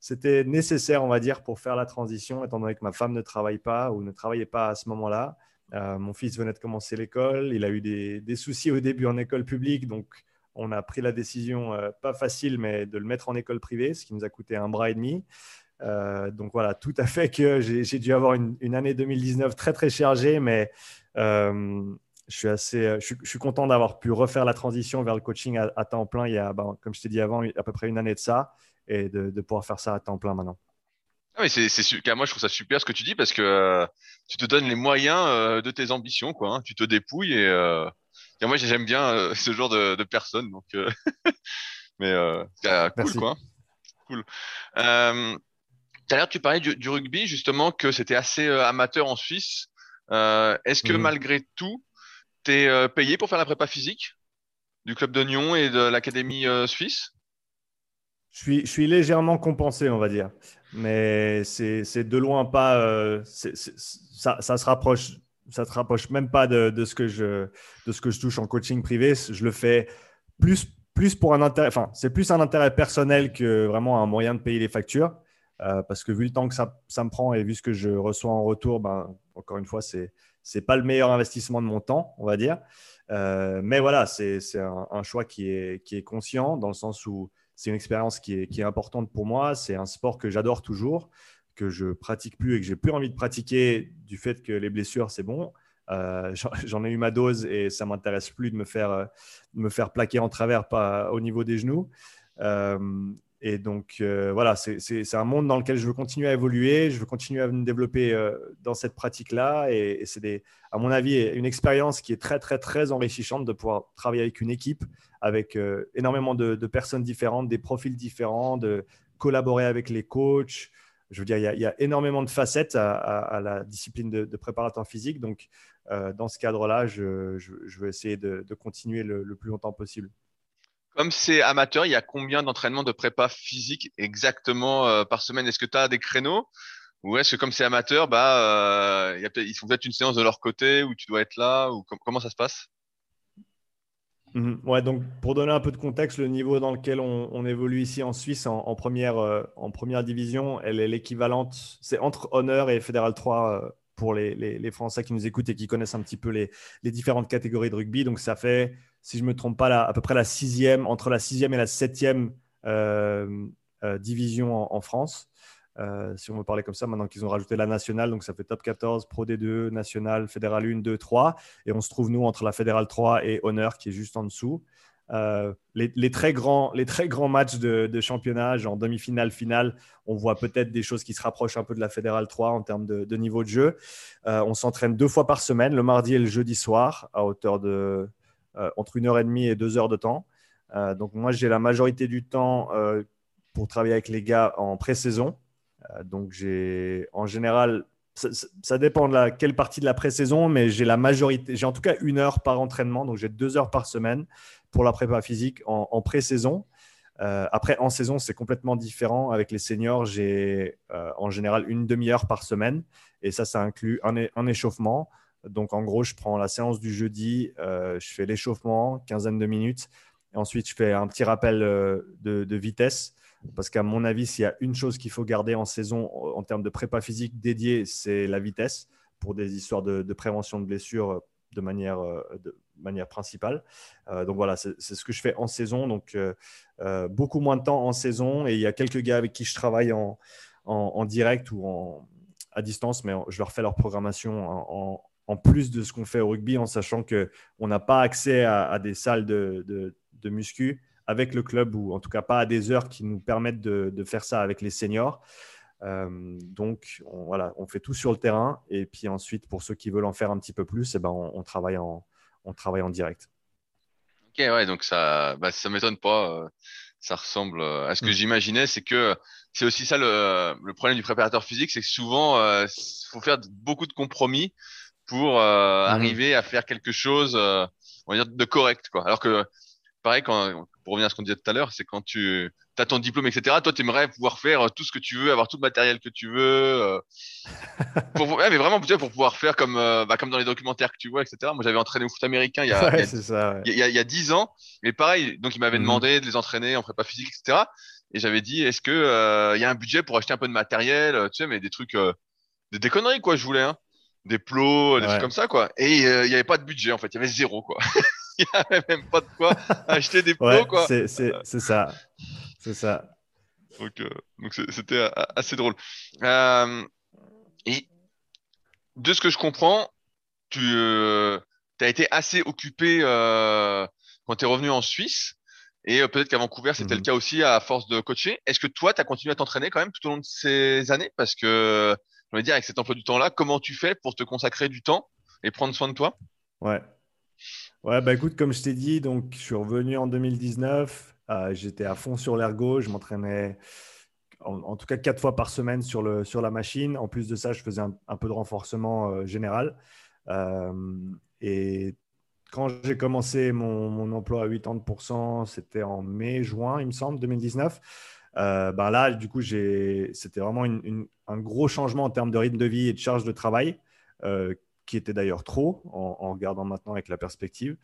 c'était nécessaire, on va dire, pour faire la transition, étant donné que ma femme ne travaille pas ou ne travaillait pas à ce moment-là. Euh, mon fils venait de commencer l'école. Il a eu des, soucis au début en école publique. Donc, on a pris la décision, euh, pas facile, mais de le mettre en école privée, ce qui nous a coûté un bras et demi. Euh, donc voilà, tout à fait que j'ai dû avoir une, année 2019 très très chargée, mais je suis assez, je suis, content d'avoir pu refaire la transition vers le coaching à, temps plein. Il y a, ben, comme je t'ai dit avant, à peu près une année de ça, et de pouvoir faire ça à temps plein maintenant. Ah mais c'est, c'est moi je trouve ça super ce que tu dis parce que euh, tu te donnes les moyens euh, de tes ambitions quoi. Hein. Tu te dépouilles et, euh, moi j'aime bien ce genre de, de personnes donc mais cool quoi. Cool. tout à l'heure tu parlais du, rugby justement que c'était assez amateur en Suisse. Est-ce que mmh malgré tout t'es payé pour faire la prépa physique du club de Nyon et de l'académie suisse? Je suis, je suis légèrement compensé, on va dire mais c'est de loin pas. Euh, ça, ça, se rapproche, ça se rapproche même pas de, de, ce que je, de ce que je touche en coaching privé. Je le fais plus, plus pour un intérêt. Enfin, c'est plus un intérêt personnel que vraiment un moyen de payer les factures. Euh, parce que vu le temps que ça, me prend et vu ce que je reçois en retour, ben, encore une fois, c'est n'est pas le meilleur investissement de mon temps, on va dire. Euh, mais voilà, c'est un, un, choix qui est, qui est conscient dans le sens où c'est une expérience qui est, importante pour moi. C'est un sport que j'adore toujours, que je pratique plus et que j'ai plus envie de pratiquer du fait que les blessures, c'est bon. Euh, j'en ai eu ma dose et ça m'intéresse plus de me faire, me faire plaquer en travers pas au niveau des genoux. Euh, et donc, voilà, c'est un monde dans lequel je veux continuer à évoluer, je veux continuer à me développer dans cette pratique-là. Et, c'est, à mon avis, une expérience qui est très, très, très enrichissante de pouvoir travailler avec une équipe, avec euh, énormément de, personnes différentes, des profils différents, de collaborer avec les coachs. Je veux dire, il y a, énormément de facettes à, la discipline de, préparateur physique. Donc, euh, dans ce cadre-là, je, veux essayer de, continuer le, plus longtemps possible. Comme c'est amateur, il y a combien d'entraînements de prépa physique exactement euh, par semaine? Est-ce que tu as des créneaux? Ou est-ce que comme c'est amateur, bah, ils font peut-être une séance de leur côté où tu dois être là ou Comment ça se passe? Mhm. Ouais, donc pour donner un peu de contexte, le niveau dans lequel on, évolue ici en Suisse en, première, euh, en première division, elle est l'équivalente, c'est entre Honneur et Fédéral 3 euh, pour les, les, Français qui nous écoutent et qui connaissent un petit peu les, les, différentes catégories de rugby. Donc ça fait, si je ne me trompe pas, là, à peu près la sixième, entre la sixième et la septième euh, division en, France. si on veut parler comme ça, maintenant qu'ils ont rajouté la nationale, donc ça fait top 14, Pro D2, nationale, fédérale 1, 2, 3. Et on se trouve, nous, entre la fédérale 3 et Honneur, qui est juste en dessous. Euh, les, très grands, les très grands matchs de, de championnat, en demi-finale, finale, on voit peut-être des choses qui se rapprochent un peu de la Fédérale 3 en termes de, niveau de jeu. Euh, on s'entraîne deux fois par semaine, le mardi et le jeudi soir, à hauteur de euh, entre une heure et demie et deux heures de temps. donc moi, j'ai la majorité du temps pour travailler avec les gars en pré-saison. donc j'ai en général ça, dépend de la, quelle partie de la pré-saison, mais j'ai la majorité, j'ai en tout cas une heure par entraînement, donc j'ai deux heures par semaine pour la prépa physique en, pré-saison. Euh, après, en saison, c'est complètement différent. Avec les seniors, j'ai euh, en général une demi-heure par semaine, et ça, ça inclut un, échauffement. Donc, en gros, je prends la séance du jeudi, euh, je fais l'échauffement, quinzaine de minutes, et ensuite, je fais un petit rappel de vitesse parce qu'à mon avis, s'il y a une chose qu'il faut garder en saison en termes de prépa physique dédiée, c'est la vitesse pour des histoires de, prévention de blessures euh, de manière, euh, de manière principale. Euh, donc voilà, c'est ce que je fais en saison. Donc beaucoup moins de temps en saison. Et il y a quelques gars avec qui je travaille en, en, direct ou à distance, mais je leur fais leur programmation en, en plus de ce qu'on fait au rugby, en sachant qu'on n'a pas accès à, à, des salles de, de, de muscu avec le club ou en tout cas pas à des heures qui nous permettent de, faire ça avec les seniors. Euh, donc on, voilà, on fait tout sur le terrain et puis ensuite pour ceux qui veulent en faire un petit peu plus, eh ben, on, travaille en, on travaille en direct. Ok, ouais, donc ça, bah, ça m'étonne pas. Euh, ça ressemble euh, à ce que mm. j'imaginais. C'est que c'est aussi ça le, le, problème du préparateur physique, c'est que souvent il faut faire beaucoup de compromis pour mm. arriver à faire quelque chose, on va dire, de correct, quoi. Alors que pareil quand pour revenir à ce qu'on disait tout à l'heure, c'est quand tu as ton diplôme, etc. Toi, tu aimerais pouvoir faire euh, tout ce que tu veux, avoir tout le matériel que tu veux. Euh, pour, mais vraiment, pour pouvoir faire comme, euh, bah, comme dans les documentaires que tu vois, etc. Moi, j'avais entraîné au foot américain il y a, ouais, il, y a, il, y a, il y a 10 ans. Mais pareil, donc il m'avait mhm. demandé de les entraîner en prépa physique, etc. Et j'avais dit, est-ce que il y a un budget pour acheter un peu de matériel, tu sais, mais des trucs, des, des conneries, quoi, je voulais, hein. Des plots, des trucs comme ça, quoi. Et il n'y avait pas de budget, en fait. Il y avait zéro, quoi. il n'y avait même pas de quoi acheter des plots, quoi. C'est ça. C'est ça. Donc, euh, c'était euh, assez drôle. Euh, et de ce que je comprends, tu as été assez occupé quand tu es revenu en Suisse. Et peut-être qu'à Vancouver, c'était le mhm. cas aussi à force de coacher. Est-ce que toi, tu as continué à t'entraîner quand même tout au long de ces années? Parce que, je veux dire, avec cet emploi du temps-là, comment tu fais pour te consacrer du temps et prendre soin de toi? Ouais. Ouais, bah écoute, comme je t'ai dit, donc je suis revenu en 2019. Euh, j'étais à fond sur l'ergo. Je m'entraînais en, tout cas quatre fois par semaine sur, le, sur la machine. En plus de ça, je faisais un, peu de renforcement euh, général. Euh, et quand j'ai commencé mon, mon, emploi à 80%, c'était en mai-juin, il me semble, 2019. Ben là, du coup, c'était vraiment un gros changement en termes de rythme de vie et de charge de travail qui était d'ailleurs trop en, regardant maintenant avec la perspective.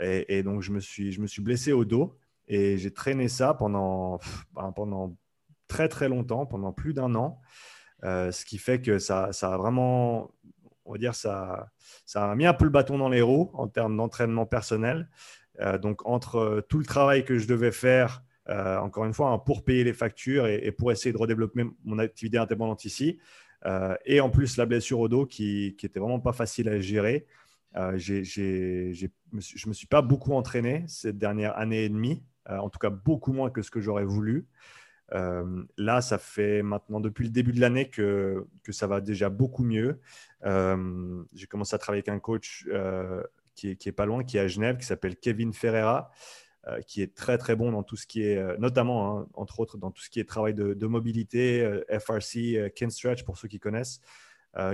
Et, donc, je me, suis, je me suis blessé au dos et j'ai traîné ça pendant, ben, pendant très très longtemps, pendant plus d'un an. Euh, ce qui fait que ça, ça, a vraiment, on va dire, ça, ça a mis un peu le bâton dans les roues en termes d'entraînement personnel. Euh, donc, entre tout le travail que je devais faire, euh, encore une fois, hein, pour payer les factures et, pour essayer de redévelopper mon activité indépendante ici, euh, et en plus, la blessure au dos qui, qui était vraiment pas facile à gérer. Euh, je ne me suis pas beaucoup entraîné cette dernière année et demie, en tout cas beaucoup moins que ce que j'aurais voulu. là, ça fait maintenant depuis le début de l'année que, ça va déjà beaucoup mieux. J'ai commencé à travailler avec un coach qui, est, pas loin, qui est à Genève, qui s'appelle Kevin Ferreira, qui est très très bon dans tout ce qui est, euh, notamment hein, entre autres dans tout ce qui est travail de, mobilité, euh, FRC, Ken Stretch pour ceux qui connaissent,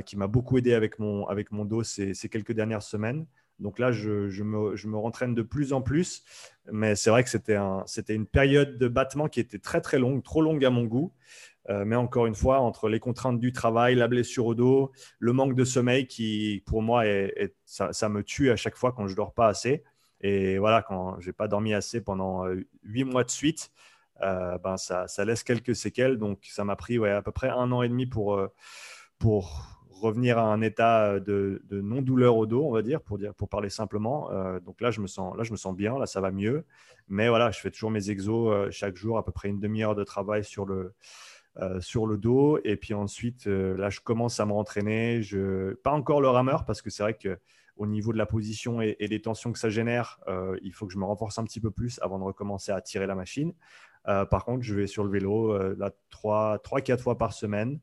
qui m'a beaucoup aidé avec mon, avec mon dos ces, ces quelques dernières semaines. Donc là, je, je, me, je, me, rentraîne de plus en plus, mais c'est vrai que c'était un, une période de battement qui était très très longue, trop longue à mon goût. mais encore une fois, entre les contraintes du travail, la blessure au dos, le manque de sommeil qui, pour moi, est, ça, ça, me tue à chaque fois quand je dors pas assez. Et voilà, quand j'ai pas dormi assez pendant euh, huit mois de suite, euh, ben ça, laisse quelques séquelles. Donc, ça m'a pris ouais, à peu près un an et demi pour, euh, pour revenir à un état de, de non-douleur au dos, on va dire, pour, dire, pour parler simplement. donc là je, me sens, là, je me sens bien, là, ça va mieux. Mais voilà, je fais toujours mes exos chaque jour, à peu près une demi-heure de travail sur le, sur le dos. Et puis ensuite, là, je commence à m'entraîner. Je... Pas encore le rameur parce que c'est vrai que au niveau de la position et, des tensions que ça génère, euh, il faut que je me renforce un petit peu plus avant de recommencer à tirer la machine. Euh, par contre, je vais sur le vélo euh, là, 3-4 fois par semaine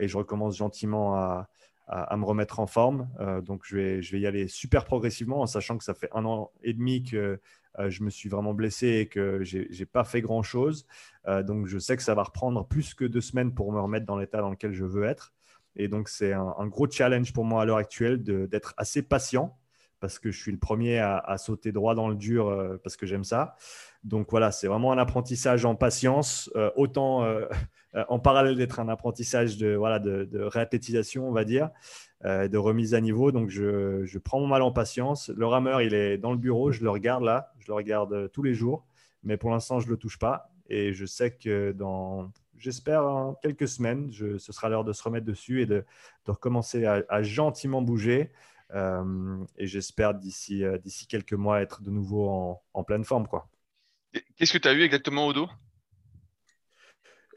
et je recommence gentiment à, me remettre en forme. donc, je vais, je vais y aller super progressivement en sachant que ça fait un an et demi que je me suis vraiment blessé et que je n'ai pas fait grand-chose. donc, je sais que ça va reprendre plus que deux semaines pour me remettre dans l'état dans lequel je veux être. Et donc, c'est un, gros challenge pour moi à l'heure actuelle d'être assez patient parce que je suis le premier à, sauter droit dans le dur euh, parce que j'aime ça. Donc voilà, c'est vraiment un apprentissage en patience, euh, autant euh, en parallèle d'être un apprentissage de, voilà, de, de réathlétisation, on va dire, de remise à niveau. Donc je, je, prends mon mal en patience. Le rameur, il est dans le bureau, je le regarde là, je le regarde tous les jours, mais pour l'instant, je ne le touche pas. Et je sais que dans j'espère, en quelques semaines, ce sera l'heure de se remettre dessus et de, recommencer à, gentiment bouger. Euh, et j'espère d'ici euh, d'ici quelques mois être de nouveau en, pleine forme. quoi. Qu'est-ce que tu as eu exactement au dos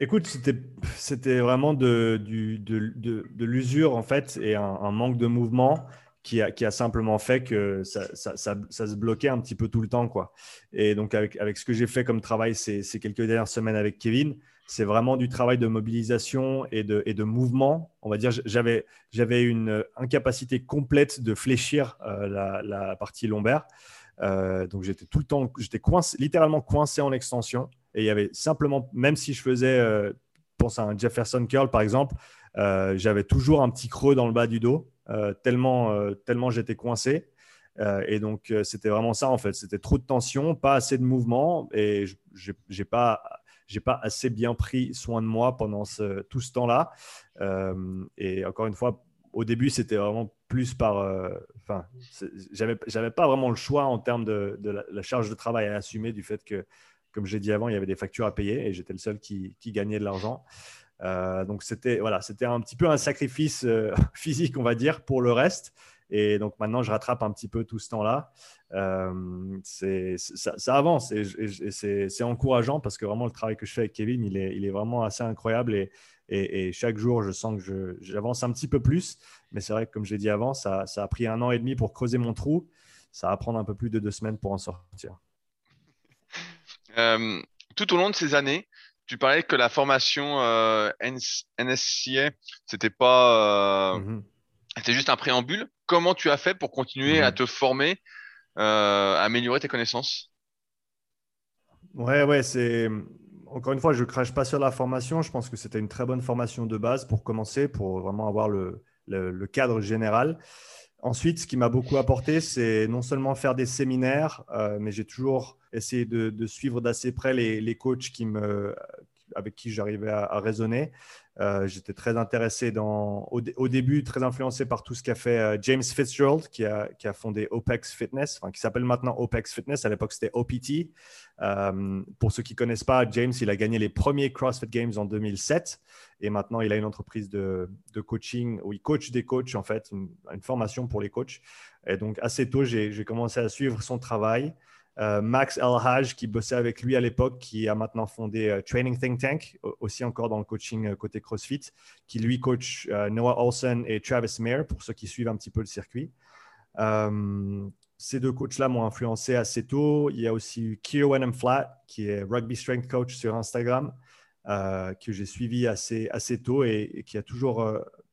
Écoute, c'était vraiment de, de, l'usure en fait et un, manque de mouvement qui a, qui a, simplement fait que ça, ça, ça, se bloquait un petit peu tout le temps. Quoi. Et donc avec, avec ce que j'ai fait comme travail ces, ces quelques dernières semaines avec Kevin, c'est vraiment du travail de mobilisation et de, mouvement. On va dire, j'avais, une incapacité complète de fléchir euh, la, partie lombaire. Euh, donc j'étais tout le temps, j'étais littéralement coincé en extension. Et il y avait simplement, même si je faisais, euh, pense à un Jefferson curl par exemple, j'avais toujours un petit creux dans le bas du dos, tellement, tellement j'étais coincé. et donc, c'était vraiment ça, en fait. C'était trop de tension, pas assez de mouvement. Et je n'ai pas j'ai pas assez bien pris soin de moi pendant tout ce temps-là. Euh, et encore une fois, au début, c'était vraiment plus par. Euh, enfin, j'avais, j'avais pas vraiment le choix en termes de, la, charge de travail à assumer du fait que, comme j'ai dit avant, il y avait des factures à payer et j'étais le seul qui, qui gagnait de l'argent. Euh, donc c'était voilà, c'était un petit peu un sacrifice physique, on va dire, pour le reste. Et donc maintenant, je rattrape un petit peu tout ce temps-là. Euh, ça, avance et, c'est encourageant parce que vraiment le travail que je fais avec Kevin, il est, il est vraiment assez incroyable et, et, chaque jour, je sens que j'avance un petit peu plus. Mais c'est vrai que, comme je l'ai dit avant, ça, ça, a pris un an et demi pour creuser mon trou. Ça va prendre un peu plus de deux semaines pour en sortir. Euh, tout au long de ces années, tu parlais que la formation euh, NSCA, c'était pas. Euh, mm-hmm. C'était juste un préambule. Comment tu as fait pour continuer à te former, euh, à améliorer tes connaissances? Ouais, ouais, c'est. Encore une fois, je ne crache pas sur la formation. Je pense que c'était une très bonne formation de base pour commencer, pour vraiment avoir le, le, cadre général. Ensuite, ce qui m'a beaucoup apporté, c'est non seulement faire des séminaires, euh, mais j'ai toujours essayé de, de suivre d'assez près les, les, coachs qui me, avec qui j'arrivais à, raisonner. Euh, j'étais très intéressé dans, au, début, très influencé par tout ce qu'a fait euh, James Fitzgerald, qui a, qui a fondé OPEX Fitness, enfin, qui s'appelle maintenant OPEX Fitness. À l'époque, c'était OPT. Euh, pour ceux qui ne connaissent pas, James, il a gagné les premiers CrossFit Games en 2007. Et maintenant, il a une entreprise de, de coaching où il coach des coachs, en fait, une, une, formation pour les coachs. Et donc, assez tôt, j'ai commencé à suivre son travail. Euh, Max Elhaj, qui bossait avec lui à l'époque, qui a maintenant fondé euh, Training Think Tank, aussi encore dans le coaching euh, côté CrossFit, qui lui coach Noah Olsen et Travis Mayer, pour ceux qui suivent un petit peu le circuit. ces deux coachs-là m'ont influencé assez tôt. Il y a aussi Wenham Flat, qui est Rugby Strength Coach sur Instagram, que j'ai suivi assez, assez tôt et qui a toujours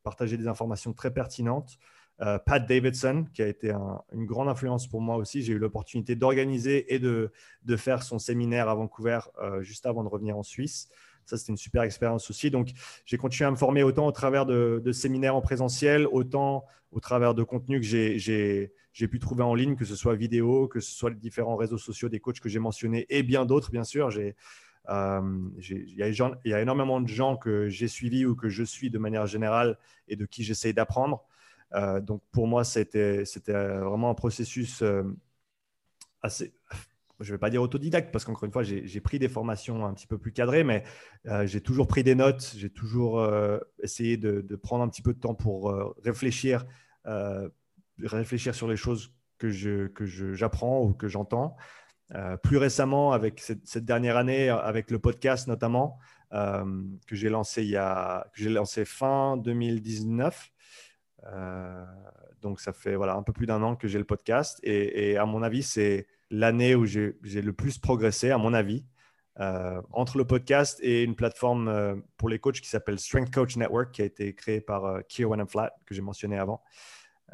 partagé des informations très pertinentes. Euh, Pat Davidson, qui a été une grande influence pour moi aussi. J'ai eu l'opportunité d'organiser et de, faire son séminaire à Vancouver euh, juste avant de revenir en Suisse. Ça, c'était une super expérience aussi. Donc, j'ai continué à me former autant au travers de, séminaires en présentiel, autant au travers de contenus que j'ai pu trouver en ligne, que ce soit vidéo, que ce soit les différents réseaux sociaux des coachs que j'ai mentionnés et bien d'autres, bien sûr. Euh, il y, a énormément de gens que j'ai suivis ou que je suis de manière générale et de qui j'essaye d'apprendre. Euh, donc pour moi, c'était vraiment un processus euh, assez, je ne vais pas dire autodidacte, parce qu'encore une fois, j'ai pris des formations un petit peu plus cadrées, mais euh, j'ai toujours pris des notes, j'ai toujours essayé de, prendre un petit peu de temps pour réfléchir, réfléchir sur les choses que j'apprends que ou que j'entends. plus récemment, avec cette, dernière année, avec le podcast notamment, que j'ai lancé, lancé fin 2019. Donc, ça fait voilà, un peu plus d'un an que j'ai le podcast. Et, à mon avis, c'est l'année où j'ai le plus progressé, à mon avis. entre le podcast et une plateforme pour les coachs qui s'appelle Strength Coach Network, qui a été créée par euh, Keir Flat, que j'ai mentionné avant.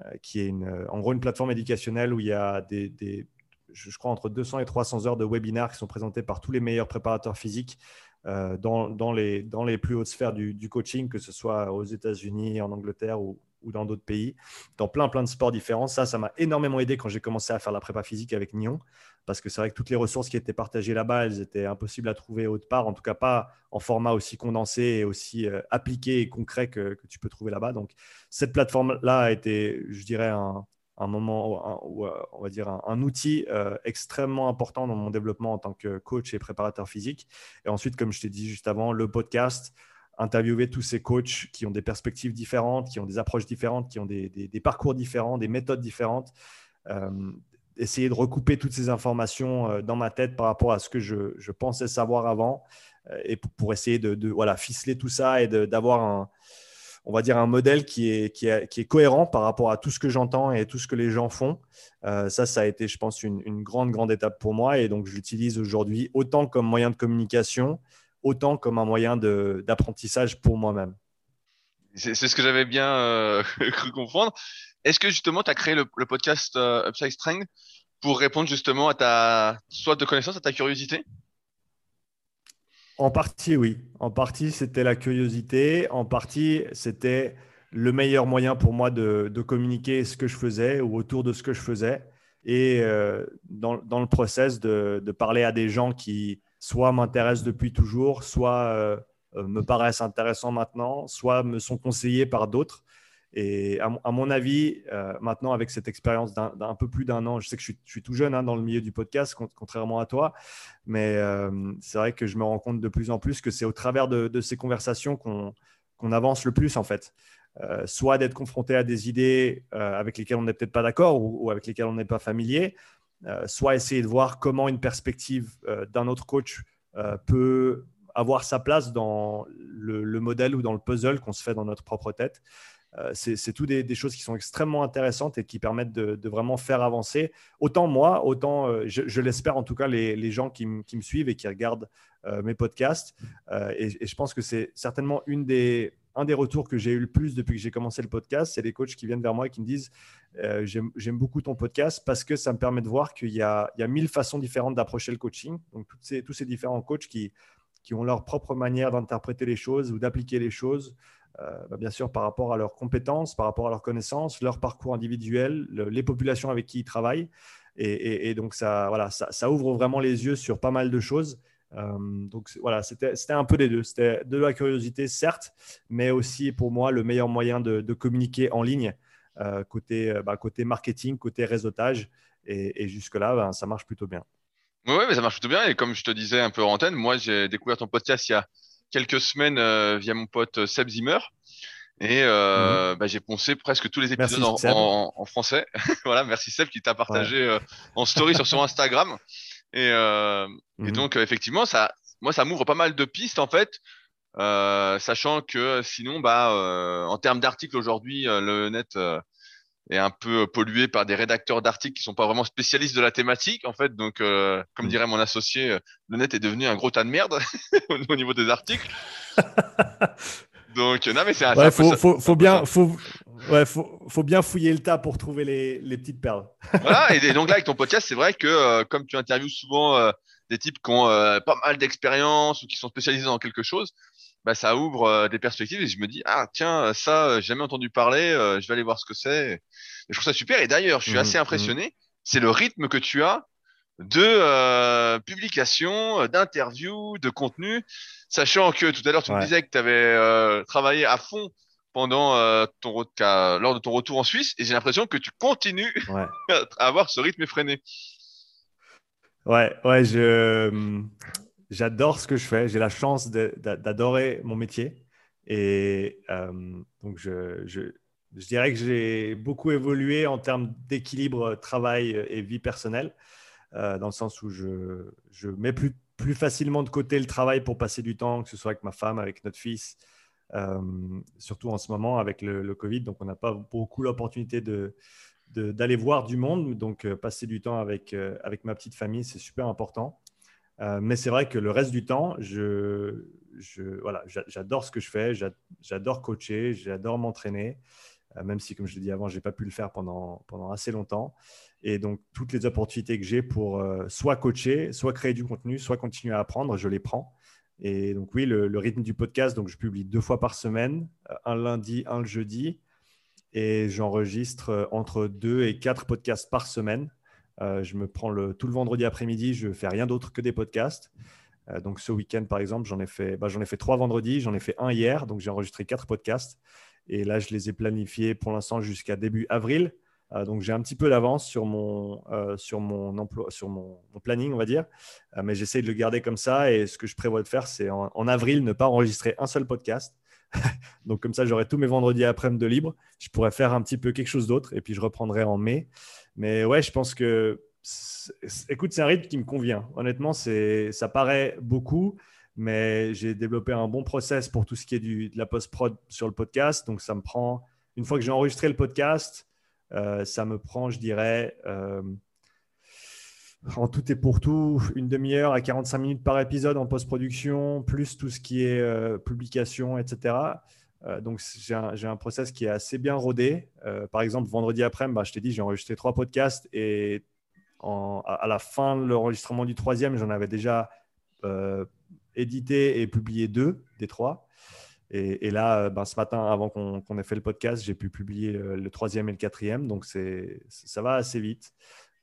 Euh, qui est euh, en gros une plateforme éducationnelle où il y a des, je crois, entre 200 et 300 heures de webinaires qui sont présentés par tous les meilleurs préparateurs physiques euh, dans, dans, les, dans les plus hautes sphères du coaching, que ce soit aux États-Unis, en Angleterre ou, ou dans d'autres pays, dans plein plein de sports différents. Ça, ça m'a énormément aidé quand j'ai commencé à faire la prépa physique avec Nyon, parce que c'est vrai que toutes les ressources qui étaient partagées là-bas, elles étaient impossibles à trouver autre part, en tout cas pas en format aussi condensé et aussi euh, appliqué et concret que, tu peux trouver là-bas. Donc cette plateforme-là a été, je dirais, un, moment, euh, on va dire un, outil euh, extrêmement important dans mon développement en tant que coach et préparateur physique. Et ensuite, comme je t'ai dit juste avant, le podcast, interviewer tous ces coachs qui ont des perspectives différentes, qui ont des approches différentes, qui ont des, parcours différents, des méthodes différentes. Euh, essayer de recouper toutes ces informations euh, dans ma tête par rapport à ce que je, pensais savoir avant euh, et pour, essayer de, voilà, ficeler tout ça et d'avoir un, on va dire un modèle qui est, qui est, cohérent par rapport à tout ce que j'entends et tout ce que les gens font. ça, ça a été, je pense, une, une grande, grande étape pour moi. Et donc, je l'utilise aujourd'hui autant comme moyen de communication autant comme un moyen d'apprentissage pour moi-même. C'est ce que j'avais bien euh, cru comprendre. Est-ce que justement tu as créé le, podcast euh, Upside Strength pour répondre justement à ta soit de connaissance, à ta curiosité? En partie, oui. En partie, c'était la curiosité. En partie, c'était le meilleur moyen pour moi de, communiquer ce que je faisais ou autour de ce que je faisais. Et euh, dans, le process de, de, parler à des gens qui, soit m'intéressent depuis toujours, soit euh, euh, me paraissent intéressants maintenant, soit me sont conseillés par d'autres. Et à, mon avis, euh, maintenant, avec cette expérience d'un peu plus d'un an, je sais que je suis, tout jeune hein, dans le milieu du podcast, contrairement à toi, mais c'est vrai que je me rends compte de plus en plus que c'est au travers de, ces conversations qu'on avance le plus, en fait. soit d'être confronté à des idées avec lesquelles on n'est peut-être pas d'accord ou, avec lesquelles on n'est pas familier, euh, soit essayer de voir comment une perspective euh, d'un autre coach euh, peut avoir sa place dans le, modèle ou dans le puzzle qu'on se fait dans notre propre tête. c'est tout des, choses qui sont extrêmement intéressantes et qui permettent de, vraiment faire avancer autant moi, autant, je, l'espère en tout cas, les, gens qui, me suivent et qui regardent mes podcasts. et, je pense que c'est certainement une des, un des retours que j'ai eu le plus depuis que j'ai commencé le podcast, c'est les coachs qui viennent vers moi et qui me disent euh, J'aime beaucoup ton podcast parce que ça me permet de voir qu'il y, a, mille façons différentes d'approcher le coaching. Donc, tous ces différents coachs qui, ont leur propre manière d'interpréter les choses ou d'appliquer les choses, euh, bah, bien sûr par rapport à leurs compétences, par rapport à leurs connaissances, leur parcours individuel, les populations avec qui ils travaillent. Et, donc, ça, voilà, ça, ouvre vraiment les yeux sur pas mal de choses. Euh, donc voilà, c'était un peu des deux. C'était de la curiosité, certes, mais aussi pour moi le meilleur moyen de, communiquer en ligne euh, côté, euh, bah, côté marketing, côté réseautage. Et, jusque-là, ben, ça marche plutôt bien. Oui, mais ça marche plutôt bien. Et comme je te disais un peu en antenne, moi, j'ai découvert ton podcast il y a quelques semaines via mon pote Seb Zimmer. Et mhm. bah, j'ai poncé presque tous les épisodes en, français. voilà, merci Seb qui t'a partagé en story sur son Instagram. Et, euh, et mhm. donc, effectivement, ça, moi, ça m'ouvre pas mal de pistes, en fait. Euh, sachant que sinon, bah, euh, en termes d'articles aujourd'hui, euh, le net euh, est un peu pollué par des rédacteurs d'articles qui sont pas vraiment spécialistes de la thématique, en fait. Donc, comme mhm. dirait mon associé, le net est devenu un gros tas de merde au niveau des articles. Donc, non, mais c'est ouais, faut, faut, faut, bien, faut, ouais, faut, faut, bien fouiller le tas pour trouver les, les petites perles. voilà, et, donc là, avec ton podcast, c'est vrai que euh, comme tu interviews souvent euh, des types qui ont euh, pas mal d'expérience ou qui sont spécialisés dans quelque chose, bah, ça ouvre des perspectives et je me dis, ah, tiens, ça, j'ai jamais entendu parler, je vais aller voir ce que c'est. Je trouve ça super. Et d'ailleurs, je suis mmh, assez mmh. impressionné. C'est le rythme que tu as de euh, publications, d'interviews, de contenu, sachant que tout à l'heure tu me disais que tu avais euh, travaillé à fond pendant euh, ton lors de ton retour en Suisse, et j'ai l'impression que tu continues à avoir ce rythme effréné. Ouais, ouais, je j'adore ce que je fais. J'ai la chance d'adorer mon métier, et donc je, je, je dirais que j'ai beaucoup évolué en termes d'équilibre travail et vie personnelle. Euh, dans le sens où je, je mets plus, plus facilement de côté le travail pour passer du temps, que ce soit avec ma femme, avec notre fils, euh, surtout en ce moment avec le, Covid. Donc, on n'a pas beaucoup l'opportunité d'aller voir du monde. Donc, passer du temps avec, ma petite famille, c'est super important. mais c'est vrai que le reste du temps, voilà, j'adore ce que je fais, j'adore coacher, j'adore m'entraîner, même si, comme je l'ai dit avant, je n'ai pas pu le faire pendant assez longtemps. Et donc, toutes les opportunités que j'ai pour soit coacher, soit créer du contenu, soit continuer à apprendre, je les prends. Et donc oui, le, rythme du podcast, donc je publie deux fois par semaine, euh, un lundi, un le jeudi, et j'enregistre euh, entre deux et quatre podcasts par semaine. Euh, je me prends le, tout le vendredi après-midi, je fais rien d'autre que des podcasts. donc ce week-end, par exemple, j'en ai fait, bah, j'en ai fait trois vendredis, j'en ai fait un hier, donc j'ai enregistré quatre podcasts. Et là, je les ai planifiés pour l'instant jusqu'à début avril. Euh, donc j'ai un petit peu d'avance sur mon euh, sur mon emploi, sur mon, planning, on va dire, euh, mais j'essaie de le garder comme ça. Et ce que je prévois de faire, c'est en, avril ne pas enregistrer un seul podcast. donc comme ça, j'aurai tous mes vendredis après-midi de libre. Je pourrais faire un petit peu quelque chose d'autre et puis je reprendrai en mai. Mais ouais, je pense que écoute, c'est un rythme qui me convient. Honnêtement, c'est ça paraît beaucoup, mais j'ai développé un bon process pour tout ce qui est du, de la post-prod sur le podcast. Donc ça me prend, une fois que j'ai enregistré le podcast, euh, ça me prend, je dirais, euh, en tout et pour tout, une demi-heure à 45 minutes par épisode en post-production, plus tout ce qui est euh, publication, etc. donc, j'ai un, process qui est assez bien rodé. par exemple, vendredi après-midi, bah, je t'ai dit, j'ai enregistré trois podcasts et à, la fin de l'enregistrement du troisième, j'en avais déjà édité et publié deux des trois. Et, là, euh, ben, ce matin, avant qu'on ait fait le podcast, j'ai pu publier le, troisième et le quatrième. Donc, ça va assez vite.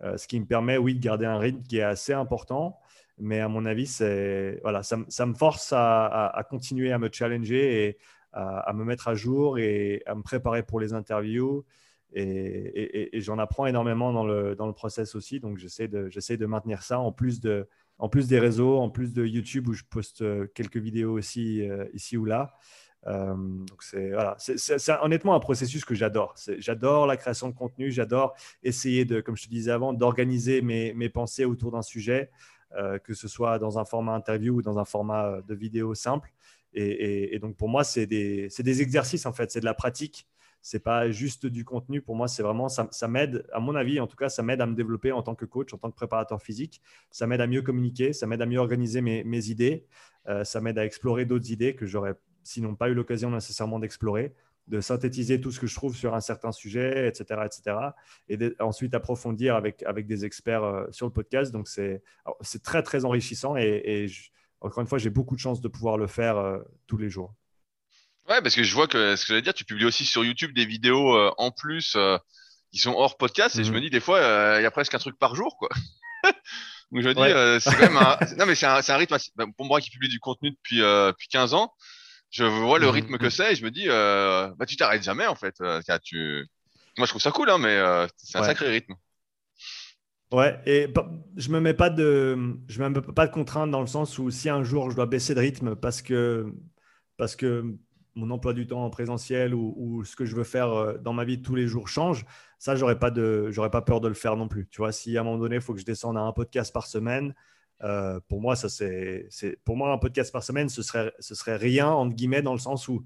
Euh, ce qui me permet, oui, de garder un rythme qui est assez important. Mais à mon avis, ça, me force à, continuer à me challenger et à, me mettre à jour et à me préparer pour les interviews. Et, j'en apprends énormément dans le, dans process aussi. Donc, j'essaie de maintenir ça en plus, de, en plus des réseaux, en plus de YouTube où je poste euh, quelques vidéos aussi ici ou là. Euh, donc c'est voilà, honnêtement un processus que j'adore. J'adore la création de contenu, j'adore essayer de, comme je te disais avant, d'organiser mes, mes, pensées autour d'un sujet, euh, que ce soit dans un format interview ou dans un format euh, de vidéo simple. Et, et, donc pour moi, c'est des, des, exercices en fait, c'est de la pratique. C'est pas juste du contenu. Pour moi, c'est vraiment ça, m'aide, à mon avis, en tout cas, ça m'aide à me développer en tant que coach, en tant que préparateur physique. Ça m'aide à mieux communiquer, ça m'aide à mieux organiser mes, idées, ça m'aide à explorer d'autres idées que j'aurais sinon pas eu l'occasion nécessairement d'explorer, de synthétiser tout ce que je trouve sur un certain sujet, etc., etc., et ensuite approfondir avec, avec des experts euh, sur le podcast. Donc, c'est très, très enrichissant et, encore une fois, j'ai beaucoup de chance de pouvoir le faire euh, tous les jours. Ouais, parce que je vois que ce que j'allais dire, tu publies aussi sur YouTube des vidéos euh, en plus qui sont hors podcast, et je mhm. me dis des fois, il y a presque un truc par jour, quoi. Donc je me dis, c'est quand même un... non mais c'est un, un, rythme. Bah, pour moi qui publie du contenu depuis depuis 15 ans, je vois le mmh, rythme que mmh. c'est et je me dis, euh, bah, tu t'arrêtes jamais en fait. Euh, tu... Moi, je trouve ça cool, hein, mais euh, c'est un sacré rythme. Ouais, et je me mets pas de, je me mets pas de contraintes dans le sens où si un jour je dois baisser de rythme parce que, parce que mon emploi du temps en présentiel ou, ce que je veux faire dans ma vie tous les jours change, ça, j'aurais pas pas peur de le faire non plus. Tu vois, si à un moment donné, il faut que je descende à un podcast par semaine, euh, pour moi, ça c'est, pour moi un podcast par semaine, ce serait, ce serait rien entre guillemets dans le sens où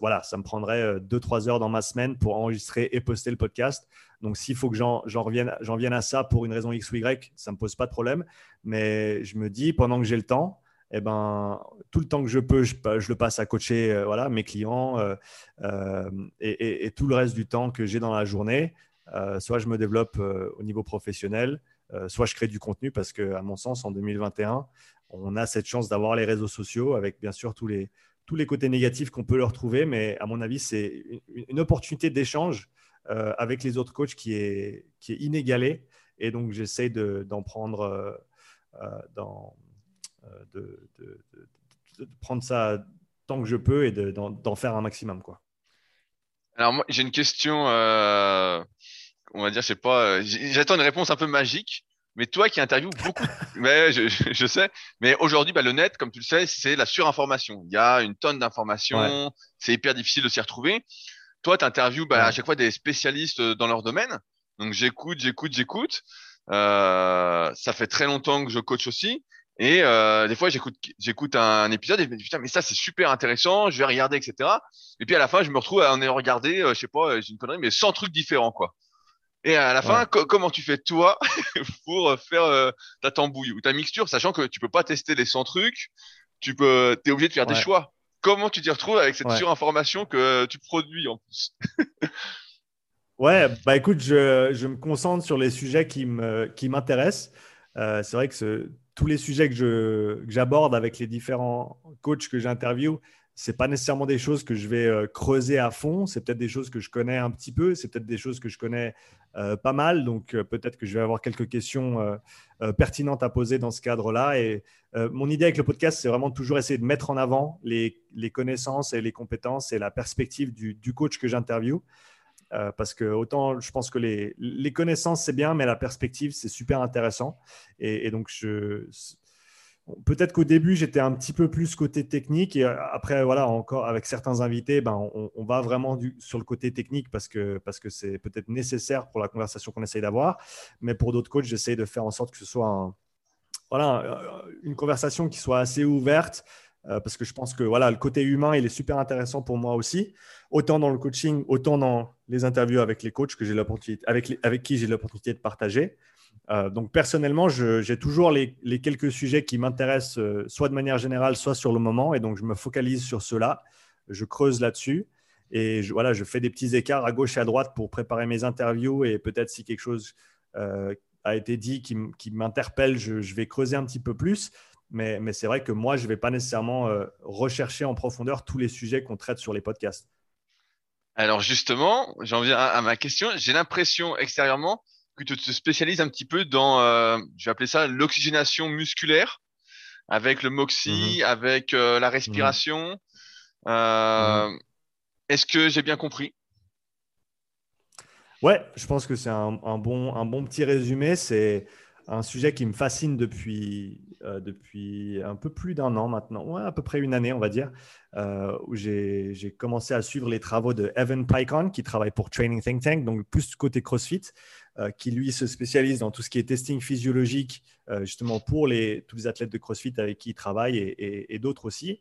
voilà, ça me prendrait 2-3 euh, heures dans ma semaine pour enregistrer et poster le podcast. Donc s'il faut que j'en, revienne, j'en vienne à ça pour une raison X ou Y, ça me pose pas de problème. Mais je me dis pendant que j'ai le temps, eh ben, tout le temps que je peux, je, le passe à coacher euh, voilà, mes clients et, et, tout le reste du temps que j'ai dans la journée, soit je me développe au niveau professionnel, euh, soit je crée du contenu parce que, à mon sens, en 2021, on a cette chance d'avoir les réseaux sociaux avec bien sûr tous les, tous les côtés négatifs qu'on peut leur trouver, mais à mon avis, c'est une, opportunité d'échange euh, avec les autres coachs qui est, qui est inégalée. Et donc, j'essaie d'en prendre, euh, dans, de, prendre ça tant que je peux et d'en faire un maximum. Quoi. Alors, moi, j'ai une question on va dire, je sais pas, euh, j'attends une réponse un peu magique. Mais toi qui interviews beaucoup, mais je, sais, mais aujourd'hui, bah, le net, comme tu le sais, c'est la surinformation. Il y a une tonne d'informations, c'est hyper difficile de s'y retrouver. Toi, tu interviews bah, à chaque fois des spécialistes euh, dans leur domaine. Donc j'écoute, j'écoute, j'écoute. Euh, ça fait très longtemps que je coach aussi. Et euh, des fois, j'écoute, j'écoute un, épisode et je me dis putain, mais ça c'est super intéressant, je vais regarder, etc. Et puis à la fin, je me retrouve à en ayant regardé, euh, je sais pas, j'ai une connerie, mais 100 trucs différents, quoi. Et à la fin, comment tu fais toi pour faire euh, ta tambouille ou ta mixture, sachant que tu peux pas tester les 100 trucs, tu peux, t'es obligé de faire des choix. Comment tu t'y retrouves avec cette surinformation que tu produis en plus? Ouais, bah écoute, je, je, me concentre sur les sujets qui me, qui m'intéressent. Euh, c'est vrai que ce, tous les sujets que, j'aborde avec les différents coachs que j'interviewe, c'est pas nécessairement des choses que je vais euh, creuser à fond. C'est peut-être des choses que je connais un petit peu. C'est peut-être des choses que je connais euh, pas mal. Donc euh, peut-être que je vais avoir quelques questions pertinentes à poser dans ce cadre-là. Et mon idée avec le podcast, c'est vraiment toujours essayer de mettre en avant les, connaissances et les compétences et la perspective du, du coach que j'interviewe. Euh, parce que autant je pense que les, connaissances c'est bien, mais la perspective c'est super intéressant. Et, donc je, peut-être qu'au début j'étais un petit peu plus côté technique et euh, après voilà encore avec certains invités, ben on, va vraiment sur le côté technique parce que parce que c'est peut-être nécessaire pour la conversation qu'on essaye d'avoir. Mais pour d'autres coachs, j'essaye de faire en sorte que ce soit voilà, euh, une conversation qui soit assez ouverte, euh, parce que je pense que voilà, le côté humain, il est super intéressant pour moi aussi, autant dans le coaching, autant dans les interviews avec les coachs que j'ai l'opportunité, avec, avec qui j'ai l'opportunité de partager. Euh, donc personnellement, j'ai toujours les, les, quelques sujets qui m'intéressent, euh, soit de manière générale, soit sur le moment, et donc je me focalise sur cela, je creuse là-dessus, et je, voilà, je fais des petits écarts à gauche et à droite pour préparer mes interviews, et peut-être si quelque chose a été dit qui, qui m'interpelle, je, je, vais creuser un petit peu plus. Mais, c'est vrai que moi, je ne vais pas nécessairement euh, rechercher en profondeur tous les sujets qu'on traite sur les podcasts. Alors justement, j'en viens à, ma question. J'ai l'impression extérieurement que tu te spécialises un petit peu dans, euh, je vais appeler ça l'oxygénation musculaire, avec le moxie, mhm. avec euh, la respiration. Mhm. Est-ce que j'ai bien compris? Ouais, je pense que c'est un, bon, un bon petit résumé. C'est un sujet qui me fascine depuis, euh, depuis un peu plus d'un an maintenant, ouais, à peu près une année, on va dire, euh, où j'ai commencé à suivre les travaux de Evan Pycon, qui travaille pour Training Think Tank, donc plus côté CrossFit, euh, qui lui se spécialise dans tout ce qui est testing physiologique, justement pour les, tous les athlètes de CrossFit avec qui il travaille et, et d'autres aussi.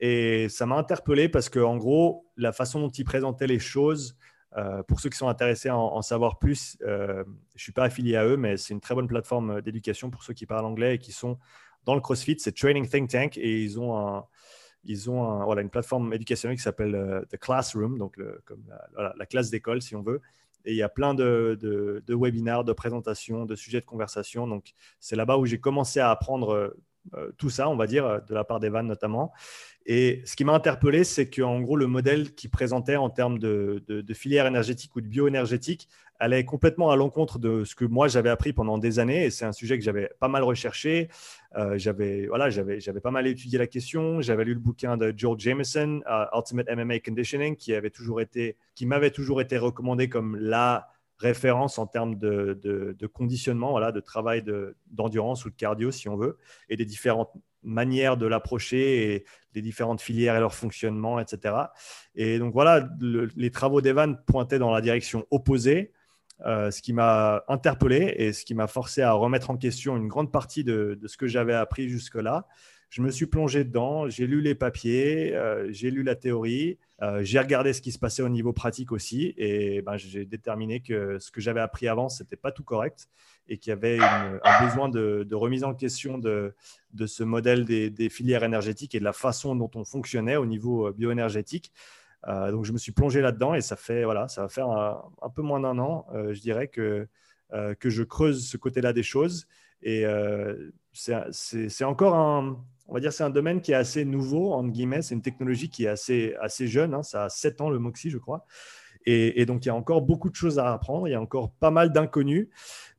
Et ça m'a interpellé parce que, en gros, la façon dont il présentait les choses, euh, pour ceux qui sont intéressés à en, savoir plus, euh, je ne suis pas affilié à eux, mais c'est une très bonne plateforme d'éducation pour ceux qui parlent anglais et qui sont dans le CrossFit. C'est Training Think Tank et ils ont, une plateforme éducationnelle qui s'appelle euh, The Classroom, donc comme la, classe d'école si on veut. Et il y a plein de, de, de, webinaires, de présentations, de sujets de conversation. Donc c'est là-bas où j'ai commencé à apprendre tout ça, on va dire, de la part d'Evan notamment. Et ce qui m'a interpellé, c'est qu'en gros, le modèle qu'il présentait en termes de, filière énergétique ou de bioénergétique allait complètement à l'encontre de ce que moi j'avais appris pendant des années. Et c'est un sujet que j'avais pas mal recherché. Euh, j'avais voilà, j'avais pas mal étudié la question. J'avais lu le bouquin de George Jameson, euh, Ultimate MMA Conditioning, qui avait toujours été, qui m'avait toujours été recommandé comme la référence en termes de, de conditionnement, voilà, de travail d'endurance ou de cardio, si on veut, et des différentes manière de l'approcher et les différentes filières et leur fonctionnement, etc. Et donc voilà, les travaux d'Evan pointaient dans la direction opposée, euh, ce qui m'a interpellé et ce qui m'a forcé à remettre en question une grande partie de, ce que j'avais appris jusque-là. Je me suis plongé dedans, j'ai lu les papiers, euh, j'ai lu la théorie, euh, j'ai regardé ce qui se passait au niveau pratique aussi, et ben, j'ai déterminé que ce que j'avais appris avant, ce n'était pas tout correct et qu'il y avait un besoin de, remise en question de, de ce modèle des, filières énergétiques et de la façon dont on fonctionnait au niveau euh, bioénergétique. Donc je me suis plongé là-dedans et ça fait voilà, ça va faire un, peu moins d'un an, je dirais que que je creuse ce côté-là des choses et c'est encore un on va dire c'est un domaine qui est assez nouveau entre guillemets, c'est une technologie qui est assez assez jeune, hein. ça a 7 ans le Moxie je crois. Et, donc, il y a encore beaucoup de choses à apprendre, il y a encore pas mal d'inconnus.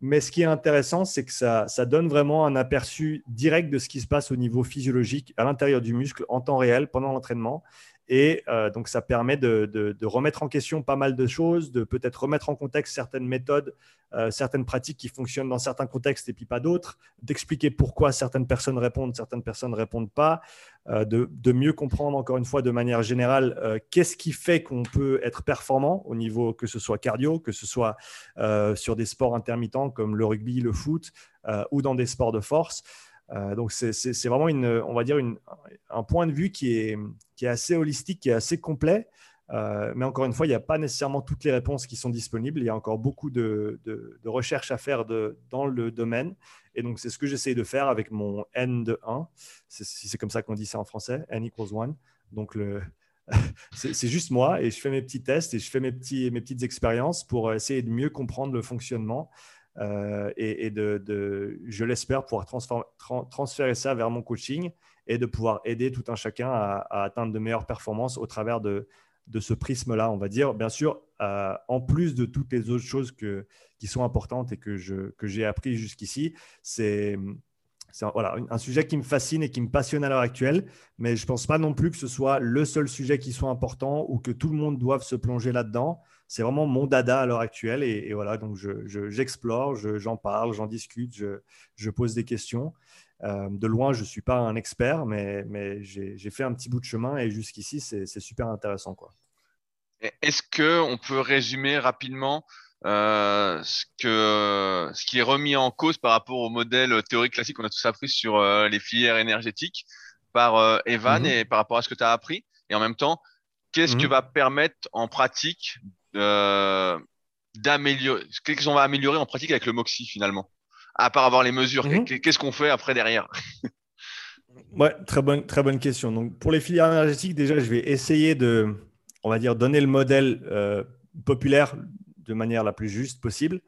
Mais ce qui est intéressant, c'est que ça, ça, donne vraiment un aperçu direct de ce qui se passe au niveau physiologique à l'intérieur du muscle en temps réel pendant l'entraînement. Et euh, donc, ça permet de, remettre en question pas mal de choses, de peut-être remettre en contexte certaines méthodes, euh, certaines pratiques qui fonctionnent dans certains contextes et puis pas d'autres, d'expliquer pourquoi certaines personnes répondent, certaines personnes ne répondent pas, euh, de, mieux comprendre encore une fois de manière générale qu'est-ce qui fait qu'on peut être performant au niveau que ce soit cardio, que ce soit sur des sports intermittents comme le rugby, le foot ou dans des sports de force. donc c'est vraiment une, on va dire un point de vue qui est, qui est assez holistique, qui est assez complet. mais encore une fois, il n'y a pas nécessairement toutes les réponses qui sont disponibles. Il y a encore beaucoup de, de, recherches à faire dans le domaine. Et donc, c'est ce que j'essaie de faire avec mon N de 1, si c'est comme ça qu'on dit ça en français, N equals 1. Donc, c'est juste moi et je fais mes petits tests et je fais mes petites expériences pour essayer de mieux comprendre le fonctionnement euh, et, de, je l'espère, pouvoir transférer ça vers mon coaching et de pouvoir aider tout un chacun à, atteindre de meilleures performances au travers de, ce prisme-là, on va dire. Bien sûr, euh, en plus de toutes les autres choses qui sont importantes et que j'ai que appris jusqu'ici, c'est c'est voilà, un sujet qui me fascine et qui me passionne à l'heure actuelle, mais je ne pense pas non plus que ce soit le seul sujet qui soit important ou que tout le monde doive se plonger là-dedans. C'est vraiment mon dada à l'heure actuelle et, voilà, donc j'explore, je, j'en parle, j'en discute, je, pose des questions. Euh, de loin, je ne suis pas un expert, mais, mais j'ai fait un petit bout de chemin et jusqu'ici, c'est super intéressant. Est-ce qu'on peut résumer rapidement euh, ce, que, ce qui est remis en cause par rapport au modèle théorique classique qu'on a tous appris sur euh, les filières énergétiques par euh, Evan mhm. et par rapport à ce que tu as appris? Et en même temps, qu'est-ce que mhm. va permettre en pratique d'améliorer, qu'est-ce qu'on va améliorer en pratique avec le MOXIE finalement? À part avoir les mesures, mhm. qu'est-ce qu'on fait après derrière? Ouais, très bonne, très bonne question. Donc, pour les filières énergétiques, déjà, je vais essayer de, on va dire, donner le modèle populaire de manière la plus juste possible.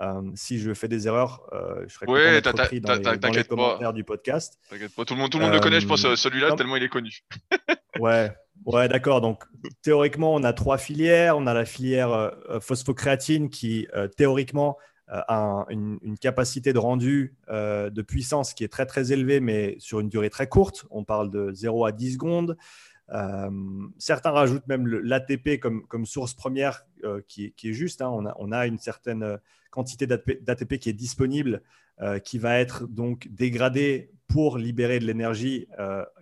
Euh, si je fais des erreurs, euh, je serais ouais, content pris dans, les, commentaires du podcast. T'inquiète pas, tout le monde, tout le, monde le connaît, je pense, euh, celui-là, tellement il est connu. ouais, ouais d'accord. Donc, théoriquement, on a trois filières. On a la filière phosphocréatine qui, théoriquement, a une, une, capacité de rendu de puissance qui est très, très élevée, mais sur une durée très courte. On parle de 0 à 10 secondes. Euh, certains rajoutent même l'ATP comme, source première euh, qui, est juste. Hein. On, a, une certaine euh, quantité d'ATP qui est disponible, qui va être donc dégradée pour libérer de l'énergie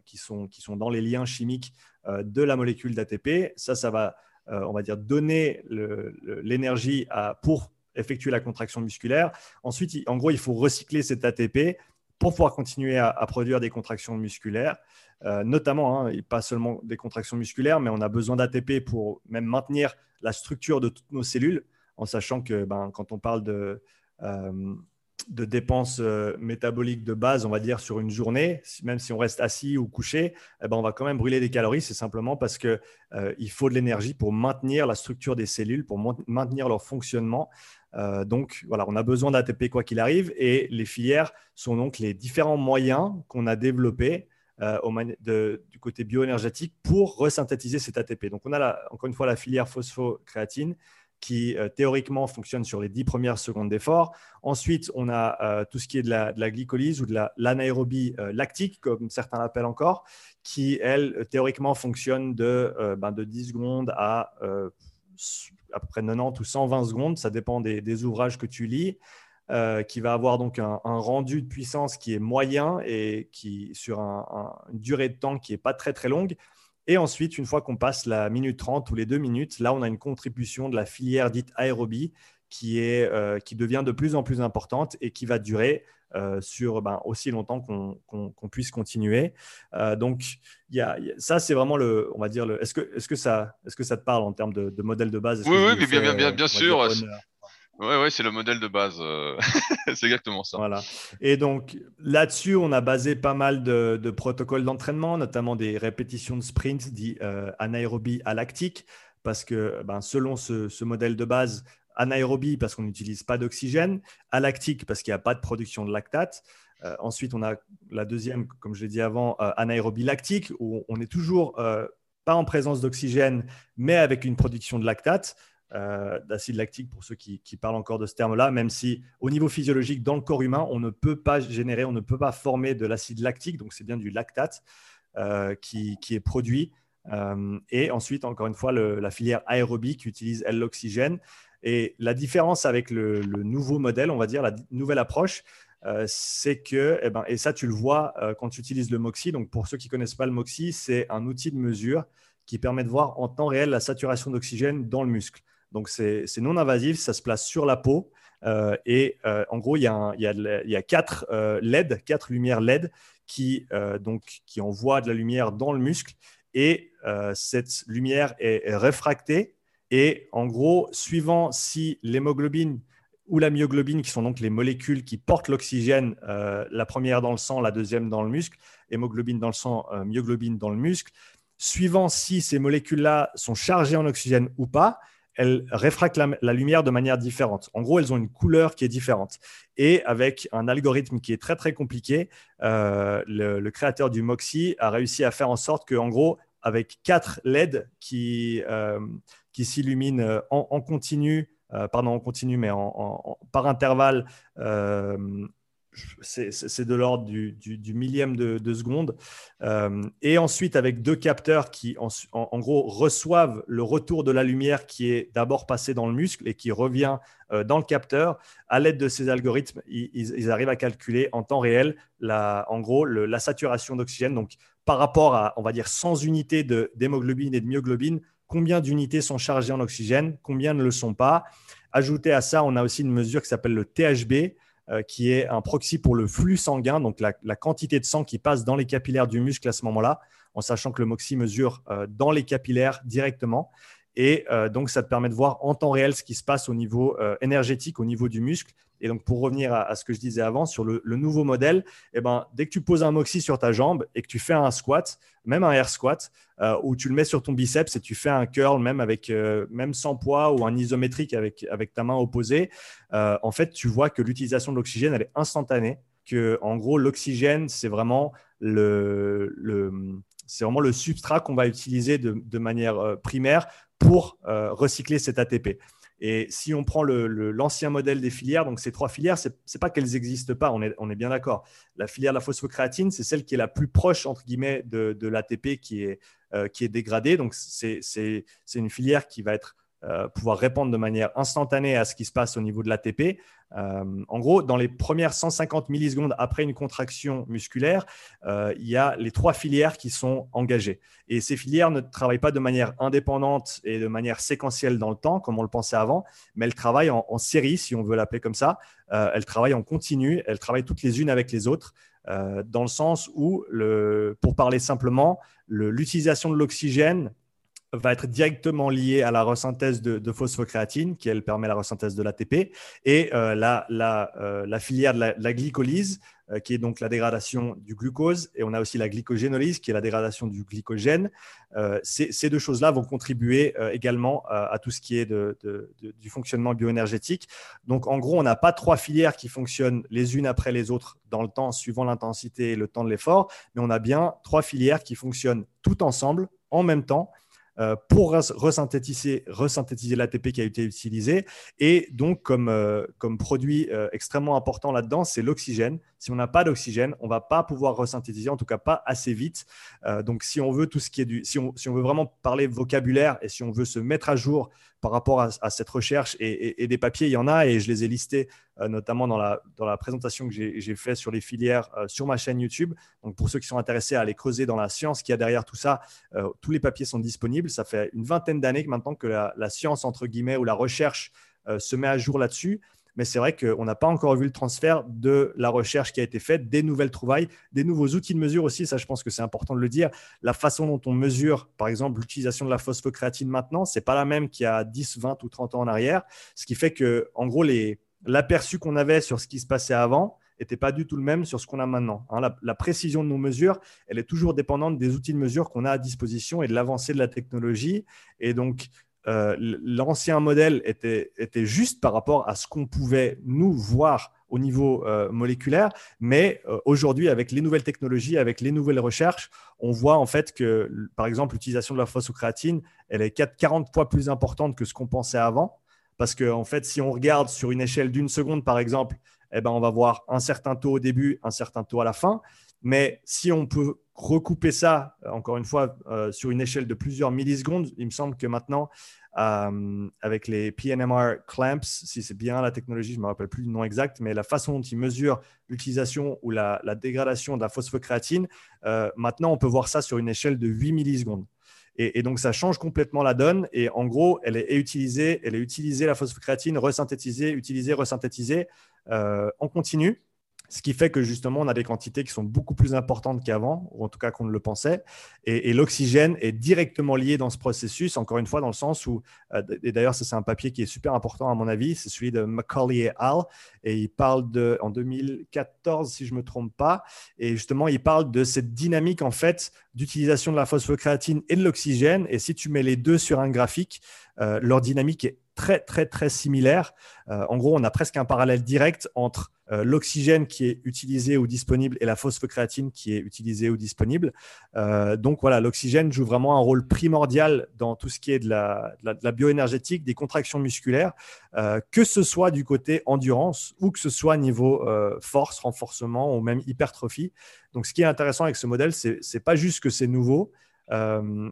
qui, sont, qui sont dans les liens chimiques de la molécule d'ATP. Ça, ça va, on va dire, donner l'énergie pour effectuer la contraction musculaire. Ensuite, en gros, il faut recycler cet ATP pour pouvoir continuer à, produire des contractions musculaires, euh, notamment, hein, pas seulement des contractions musculaires, mais on a besoin d'ATP pour même maintenir la structure de toutes nos cellules, en sachant que ben, quand on parle de, euh, de dépenses euh, métaboliques de base, on va dire sur une journée, même si on reste assis ou couché, eh ben, on va quand même brûler des calories. C'est simplement parce qu'il il faut de l'énergie pour maintenir la structure des cellules, pour maintenir leur fonctionnement. Euh, donc voilà, on a besoin d'ATP quoi qu'il arrive et les filières sont donc les différents moyens qu'on a développés euh, du côté bioénergétique pour resynthétiser cet ATP. Donc on a encore une fois la filière phosphocréatine qui euh, théoriquement fonctionne sur les 10 premières secondes d'effort. Ensuite, on a tout ce qui est de la, glycolyse ou de l'anaérobie lactique, comme certains l'appellent encore, qui, elle, théoriquement fonctionne de, ben, de 10 secondes à à peu près 90 ou 120 secondes, ça dépend des, ouvrages que tu lis, euh, qui va avoir donc un, rendu de puissance qui est moyen et qui sur une durée de temps qui n'est pas très très longue. Et ensuite, une fois qu'on passe la minute 30 ou les deux minutes, là, on a une contribution de la filière dite aérobie qui, est, euh, qui devient de plus en plus importante et qui va durer euh, sur ben, aussi longtemps qu'on puisse continuer. Euh, donc, y a, ça, c'est vraiment le, on va dire, est-ce que, est -ce que, ça, est -ce que ça te parle en termes de, modèle de base? Oui, oui, bien, bien, bien, bien sûr. Oui, ouais, c'est le modèle de base. c'est exactement ça. Voilà. Et donc là-dessus, on a basé pas mal de, protocoles d'entraînement, notamment des répétitions de sprint dit anaérobie à lactique, parce que ben, selon ce, modèle de base, anaérobie parce qu'on n'utilise pas d'oxygène, alactique parce qu'il n'y a pas de production de lactate. Euh, ensuite, on a la deuxième, comme je l'ai dit avant, euh, anaérobie lactique, où on est toujours euh, pas en présence d'oxygène, mais avec une production de lactate, d'acide lactique pour ceux qui, parlent encore de ce terme-là, même si au niveau physiologique, dans le corps humain, on ne peut pas générer, on ne peut pas former de l'acide lactique, donc c'est bien du lactate qui, est produit. et ensuite, encore une fois, la filière aérobie qui utilise, elle, l'oxygène. Et la différence avec le, nouveau modèle, on va dire, la nouvelle approche, euh, c'est que, eh ben, et ça tu le vois euh, quand tu utilises le MOXIE, donc pour ceux qui ne connaissent pas le MOXIE, c'est un outil de mesure qui permet de voir en temps réel la saturation d'oxygène dans le muscle. Donc c'est non invasif, ça se place sur la peau. et en gros, il y, a quatre LED, quatre lumières LED qui, donc, qui envoient de la lumière dans le muscle. Et cette lumière est, réfractée. Et en gros, suivant si l'hémoglobine ou la myoglobine, qui sont donc les molécules qui portent l'oxygène, euh, la première dans le sang, la deuxième dans le muscle, hémoglobine dans le sang, euh, myoglobine dans le muscle. Suivant si ces molécules-là sont chargées en oxygène ou pas, elles réfractent la, lumière de manière différente. En gros, elles ont une couleur qui est différente. Et avec un algorithme qui est très très compliqué, euh, le, créateur du MOXIE a réussi à faire en sorte que, en gros, avec quatre LED qui, qui s'illuminent en, continu euh, pardon, on continue, mais par intervalle, euh, c'est de l'ordre du, millième de, seconde. Euh, et ensuite, avec deux capteurs qui, en, gros, reçoivent le retour de la lumière qui est d'abord passé dans le muscle et qui revient dans le capteur. À l'aide de ces algorithmes, ils, arrivent à calculer en temps réel, la, en gros, la saturation d'oxygène. Donc, par rapport à, on va dire, 100 unités d'hémoglobine et de myoglobine, combien d'unités sont chargées en oxygène, combien ne le sont pas? Ajouté à ça, on a aussi une mesure qui s'appelle le THB, euh, qui est un proxy pour le flux sanguin, donc la, quantité de sang qui passe dans les capillaires du muscle à ce moment-là, en sachant que le MOXI mesure euh, dans les capillaires directement. Et euh, donc, ça te permet de voir en temps réel ce qui se passe au niveau énergétique, au niveau du muscle. Et donc, pour revenir à, ce que je disais avant, sur le, nouveau modèle, eh ben, dès que tu poses un moxie sur ta jambe et que tu fais un squat, même un air squat, euh, où tu le mets sur ton biceps et tu fais un curl, même, avec, euh, même sans poids ou un isométrique avec, avec ta main opposée, euh, en fait, tu vois que l'utilisation de l'oxygène, elle est instantanée. Que, en gros, l'oxygène, c'est vraiment le, le c'est vraiment le substrat qu'on va utiliser de, de manière primaire pour recycler cet ATP. Et si on prend l'ancien modèle des filières, donc ces trois filières, ce n'est pas qu'elles n'existent pas, on est, bien d'accord. La filière de la phosphocréatine, c'est celle qui est la plus proche, entre guillemets, de, l'ATP qui, euh, qui est dégradée. Donc, c'est une filière qui va être euh, pouvoir répondre de manière instantanée à ce qui se passe au niveau de l'ATP. Euh, en gros, dans les premières 150 millisecondes après une contraction musculaire, euh, il y a les trois filières qui sont engagées. Et ces filières ne travaillent pas de manière indépendante et de manière séquentielle dans le temps, comme on le pensait avant, mais elles travaillent en, série, si on veut l'appeler comme ça. elles travaillent en continu, elles travaillent toutes les unes avec les autres. dans le sens où, pour parler simplement, l'utilisation de l'oxygène va être directement liée à la resynthèse de, phosphocréatine, qui elle permet la resynthèse de l'ATP, et euh, la, euh, la, filière de la, glycolyse, euh, qui est donc la dégradation du glucose, et on a aussi la glycogénolyse, qui est la dégradation du glycogène. Ces, deux choses-là vont contribuer également à tout ce qui est de, du fonctionnement bioénergétique. Donc en gros, on n'a pas trois filières qui fonctionnent les unes après les autres dans le temps, suivant l'intensité et le temps de l'effort, mais on a bien trois filières qui fonctionnent tout ensemble, en même temps, pour resynthétiser, resynthétiser l'ATP qui a été utilisé. Et donc, comme, euh, comme produit euh, extrêmement important là-dedans, c'est l'oxygène. Si on n'a pas d'oxygène, on va pas pouvoir resynthétiser, en tout cas pas assez vite. donc, si on veut tout ce qui est du, si on, veut vraiment parler vocabulaire et si on veut se mettre à jour par rapport à, cette recherche et, des papiers, il y en a et je les ai listés euh, notamment dans la, dans la présentation que j'ai fait sur les filières euh, sur ma chaîne YouTube. Donc pour ceux qui sont intéressés à aller creuser dans la science qu'il y a derrière tout ça, euh, tous les papiers sont disponibles. Ça fait une vingtaine d'années maintenant que la, science, entre guillemets, ou la recherche se met à jour là-dessus mais c'est vrai qu'on n'a pas encore vu le transfert de la recherche qui a été faite, des nouvelles trouvailles, des nouveaux outils de mesure aussi. Ça, je pense que c'est important de le dire. La façon dont on mesure, par exemple, l'utilisation de la phosphocréatine maintenant, c'est pas la même qu'il y a 10, 20 ou 30 ans en arrière. Ce qui fait que, en gros, l'aperçu qu'on avait sur ce qui se passait avant, n'était pas du tout le même sur ce qu'on a maintenant. Hein. la, précision de nos mesures, elle est toujours dépendante des outils de mesure qu'on a à disposition et de l'avancée de la technologie. Et donc, euh, l'ancien modèle était, était, juste par rapport à ce qu'on pouvait nous voir au niveau euh, moléculaire, mais euh, aujourd'hui, avec les nouvelles technologies, avec les nouvelles recherches, on voit en fait que, par exemple, l'utilisation de la phosphocréatine, elle est 40 fois plus importante que ce qu'on pensait avant, parce que en fait, si on regarde sur une échelle d'une seconde, par exemple, eh ben, on va voir un certain taux au début, un certain taux à la fin. Mais si on peut recouper ça, encore une fois, euh, sur une échelle de plusieurs millisecondes, il me semble que maintenant, euh, avec les PNMR clamps, si c'est bien la technologie, je ne me rappelle plus le nom exact, mais la façon dont ils mesurent l'utilisation ou la, dégradation de la phosphocréatine, euh, maintenant, on peut voir ça sur une échelle de 8 millisecondes. Et, donc, ça change complètement la donne. Et en gros, elle est utilisée, elle est utilisée la phosphocréatine, resynthétisée, utilisée, resynthétisée euh, en continu. Ce qui fait que justement, on a des quantités qui sont beaucoup plus importantes qu'avant, ou en tout cas qu'on ne le pensait. Et, l'oxygène est directement lié dans ce processus, encore une fois, dans le sens où, euh, et d'ailleurs, ça c'est un papier qui est super important à mon avis, c'est celui de Macaulay et Al, et il parle de, en 2014, si je ne me trompe pas, et justement, il parle de cette dynamique, en fait, d'utilisation de la phosphocréatine et de l'oxygène. Et si tu mets les deux sur un graphique, euh, leur dynamique est très, très, très similaire. Euh, en gros, on a presque un parallèle direct entre euh, l'oxygène qui est utilisé ou disponible et la phosphocréatine qui est utilisée ou disponible. Euh, donc voilà, l'oxygène joue vraiment un rôle primordial dans tout ce qui est de la, bioénergétique, des contractions musculaires, que ce soit du côté endurance ou que ce soit niveau force, renforcement ou même hypertrophie. Donc ce qui est intéressant avec ce modèle, c'est pas juste que c'est nouveau,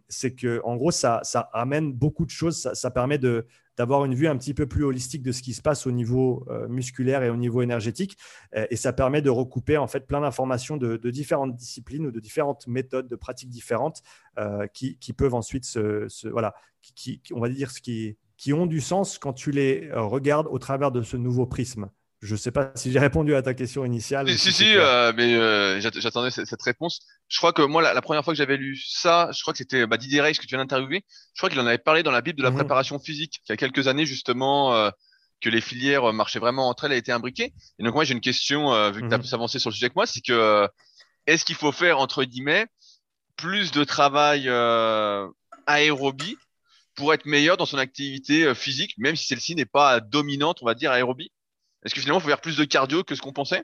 c'est que en gros ça, ça amène beaucoup de choses. Ça, permet de, d'avoir une vue un petit peu plus holistique de ce qui se passe au niveau euh, musculaire et au niveau énergétique. Euh, et ça permet de recouper en fait plein d'informations de, différentes disciplines ou de différentes méthodes, de pratiques différentes euh, qui, peuvent ensuite se, voilà, qui, on va dire ce qui, qui ont du sens quand tu les regardes au travers de ce nouveau prisme. Je ne sais pas si j'ai répondu à ta question initiale. Si, si, euh, mais euh, j'attendais cette, réponse. Je crois que moi, la, première fois que j'avais lu ça, je crois que c'était bah, Didier Reis que tu viens d'interviewer. Je crois qu'il en avait parlé dans la Bible de la mhm. préparation physique, il y a quelques années justement, euh, que les filières marchaient vraiment entre elles et étaient imbriquées. Et donc moi, j'ai une question, vu que tu as mhm. plus avancé sur le sujet que moi, c'est que est-ce qu'il faut faire, entre guillemets, plus de travail aérobie pour être meilleur dans son activité physique, même si celle-ci n'est pas dominante, on va dire, aérobie? Est-ce que finalement, il faut faire plus de cardio que ce qu'on pensait?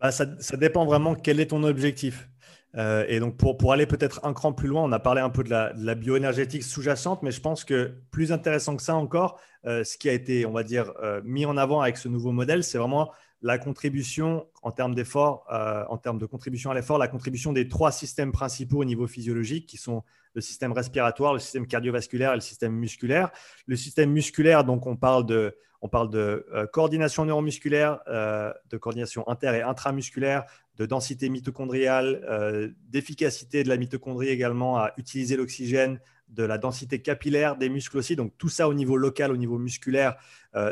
Bah, ça, dépend vraiment quel est ton objectif. Euh, et donc, pour, aller peut-être un cran plus loin, on a parlé un peu de la, bioénergétique sous-jacente, mais je pense que plus intéressant que ça encore, euh, ce qui a été, on va dire, euh, mis en avant avec ce nouveau modèle, c'est vraiment la contribution en termes d'effort, en termes de contribution à l'effort, la contribution des trois systèmes principaux au niveau physiologique, qui sont le système respiratoire, le système cardiovasculaire et le système musculaire. Le système musculaire, donc on parle de, euh, coordination neuromusculaire, euh, de coordination inter- et intramusculaire, de densité mitochondriale, euh, d'efficacité de la mitochondrie également à utiliser l'oxygène, de la densité capillaire des muscles aussi. Donc tout ça au niveau local, au niveau musculaire,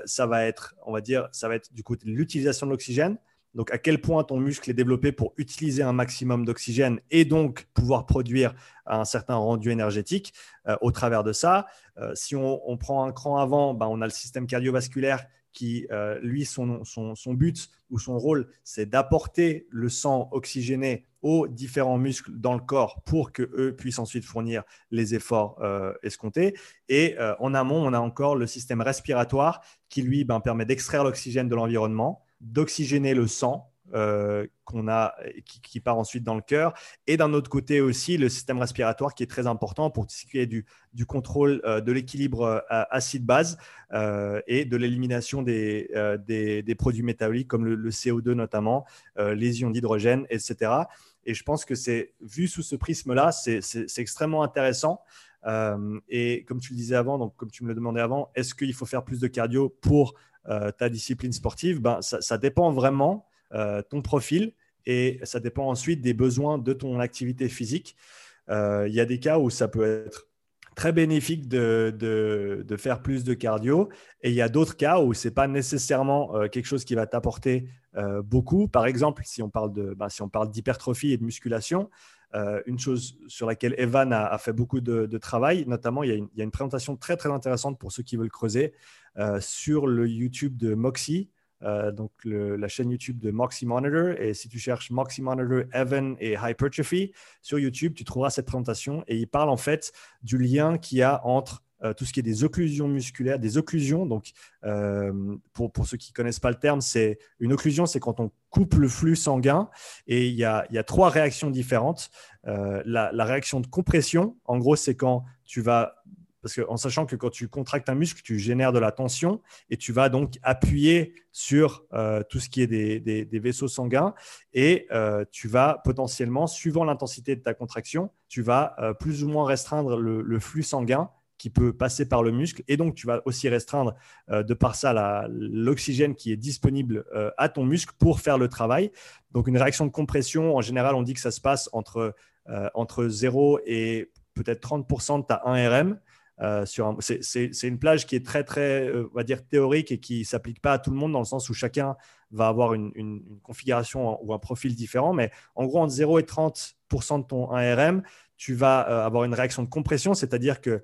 ça va être, on va dire, ça va être du côté l'utilisation de l'oxygène. Donc, à quel point ton muscle est développé pour utiliser un maximum d'oxygène et donc pouvoir produire un certain rendu énergétique euh, au travers de ça. Euh, si on, prend un cran avant, ben, on a le système cardiovasculaire qui, euh, lui, son, but ou son rôle, c'est d'apporter le sang oxygéné aux différents muscles dans le corps pour qu'eux puissent ensuite fournir les efforts escomptés. Et en amont, on a encore le système respiratoire qui, lui, ben, permet d'extraire l'oxygène de l'environnement d'oxygéner le sang euh, qu'on a, qui, part ensuite dans le cœur, et d'un autre côté aussi le système respiratoire qui est très important pour ce qui est du, du contrôle euh, de l'équilibre euh, acide-base et de l'élimination des, des, produits métaboliques comme le, CO2 notamment, les ions d'hydrogène, etc. Et je pense que c'est vu sous ce prisme-là, c'est extrêmement intéressant. et comme tu le disais avant, donc comme tu me le demandais avant, est-ce qu'il faut faire plus de cardio pour ta discipline sportive, ben, ça, dépend vraiment ton profil et ça dépend ensuite des besoins de ton activité physique. Euh, il y a des cas où ça peut être très bénéfique de, de, faire plus de cardio et il y a d'autres cas où ce n'est pas nécessairement quelque chose qui va t'apporter beaucoup. Par exemple, si on parle de, ben, si on parle d'hypertrophie et de musculation, une chose sur laquelle Evan a, fait beaucoup de, travail, notamment, il y, a une, il y, a une, présentation très très intéressante pour ceux qui veulent creuser euh, sur le YouTube de Moxie, euh, donc la chaîne YouTube de Moxie Monitor. Et si tu cherches Moxie Monitor, Evan et Hypertrophy sur YouTube, tu trouveras cette présentation. Et il parle en fait du lien qu'il y a entre euh, tout ce qui est des occlusions musculaires, des occlusions. Donc, pour, pour, ceux qui ne connaissent pas le terme, c'est une occlusion, c'est quand on coupe le flux sanguin. Et il y a, y a trois réactions différentes. la, réaction de compression, en gros, c'est quand tu vas parce qu'en sachant que quand tu contractes un muscle, tu génères de la tension et tu vas donc appuyer sur euh, tout ce qui est des, vaisseaux sanguins et euh, tu vas potentiellement, suivant l'intensité de ta contraction, tu vas euh, plus ou moins restreindre le, flux sanguin qui peut passer par le muscle et donc tu vas aussi restreindre de par ça l'oxygène qui est disponible à ton muscle pour faire le travail. Donc une réaction de compression, en général, on dit que ça se passe entre entre 0 et peut-être 30% de ta 1RM. C'est une plage qui est très, très, dire, théorique et qui ne s'applique pas à tout le monde dans le sens où chacun va avoir une, configuration ou un profil différent. Mais en gros, entre 0 et 30% de ton 1RM, tu vas avoir une réaction de compression, c'est-à-dire que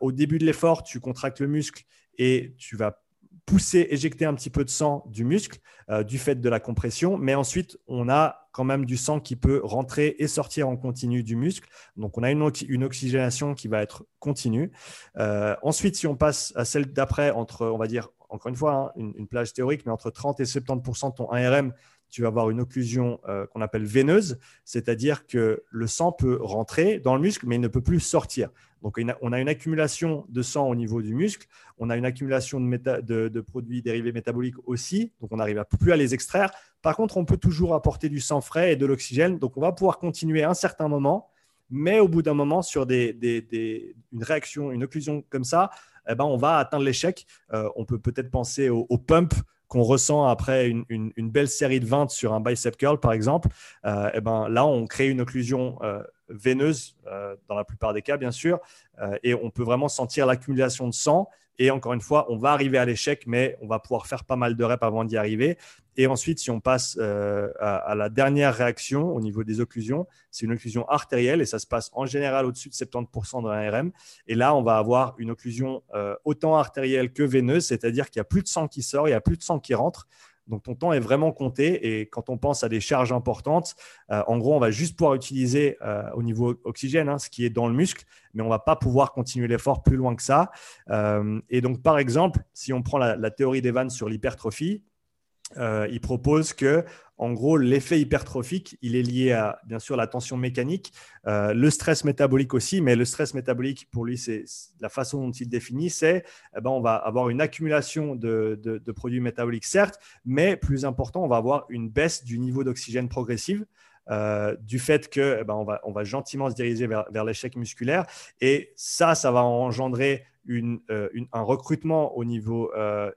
au début de l'effort, tu contractes le muscle et tu vas pousser, éjecter un petit peu de sang du muscle euh, du fait de la compression, mais ensuite on a quand même du sang qui peut rentrer et sortir en continu du muscle. Donc on a une, oxygénation qui va être continue. Euh, ensuite, si on passe à celle d'après, entre, on va dire, encore une fois, hein, une, plage théorique, mais entre 30 et 70% de ton ARM, tu vas avoir une occlusion euh, qu'on appelle veineuse, c'est-à-dire que le sang peut rentrer dans le muscle, mais il ne peut plus sortir. Donc, on a une accumulation de sang au niveau du muscle, on a une accumulation de, produits dérivés métaboliques aussi, donc on n'arrive plus à les extraire. Par contre, on peut toujours apporter du sang frais et de l'oxygène, donc on va pouvoir continuer un certain moment, mais au bout d'un moment, sur une réaction, une occlusion comme ça, eh ben, on va atteindre l'échec. Euh, on peut peut-être penser au, pump qu'on ressent après une, belle série de 20 sur un bicep curl, par exemple. Euh, eh ben, là, on crée une occlusion euh, veineuse, euh, dans la plupart des cas, bien sûr, euh, et on peut vraiment sentir l'accumulation de sang. Et encore une fois, on va arriver à l'échec, mais on va pouvoir faire pas mal de reps avant d'y arriver. Et ensuite, si on passe euh, à, la dernière réaction au niveau des occlusions, c'est une occlusion artérielle et ça se passe en général au-dessus de 70% de l'ARM. Et là, on va avoir une occlusion autant artérielle que veineuse, c'est-à-dire qu'il n'y a plus de sang qui sort, il n'y a plus de sang qui rentre. Donc ton temps est vraiment compté et quand on pense à des charges importantes, euh, en gros, on va juste pouvoir utiliser euh, au niveau oxygène hein, ce qui est dans le muscle, mais on va pas pouvoir continuer l'effort plus loin que ça. Euh, et donc par exemple, si on prend la, la théorie d'Evans sur l'hypertrophie, il propose que en gros, l'effet hypertrophique, il est lié à, bien sûr, la tension mécanique, euh, le stress métabolique aussi, mais le stress métabolique, pour lui, c'est la façon dont il définit, c'est, eh ben, on va avoir une accumulation de, produits métaboliques, certes, mais plus important, on va avoir une baisse du niveau d'oxygène progressive. Euh, du fait que eh ben, on, va, on va gentiment se diriger vers, l'échec musculaire. Et ça, ça va engendrer euh, un recrutement au niveau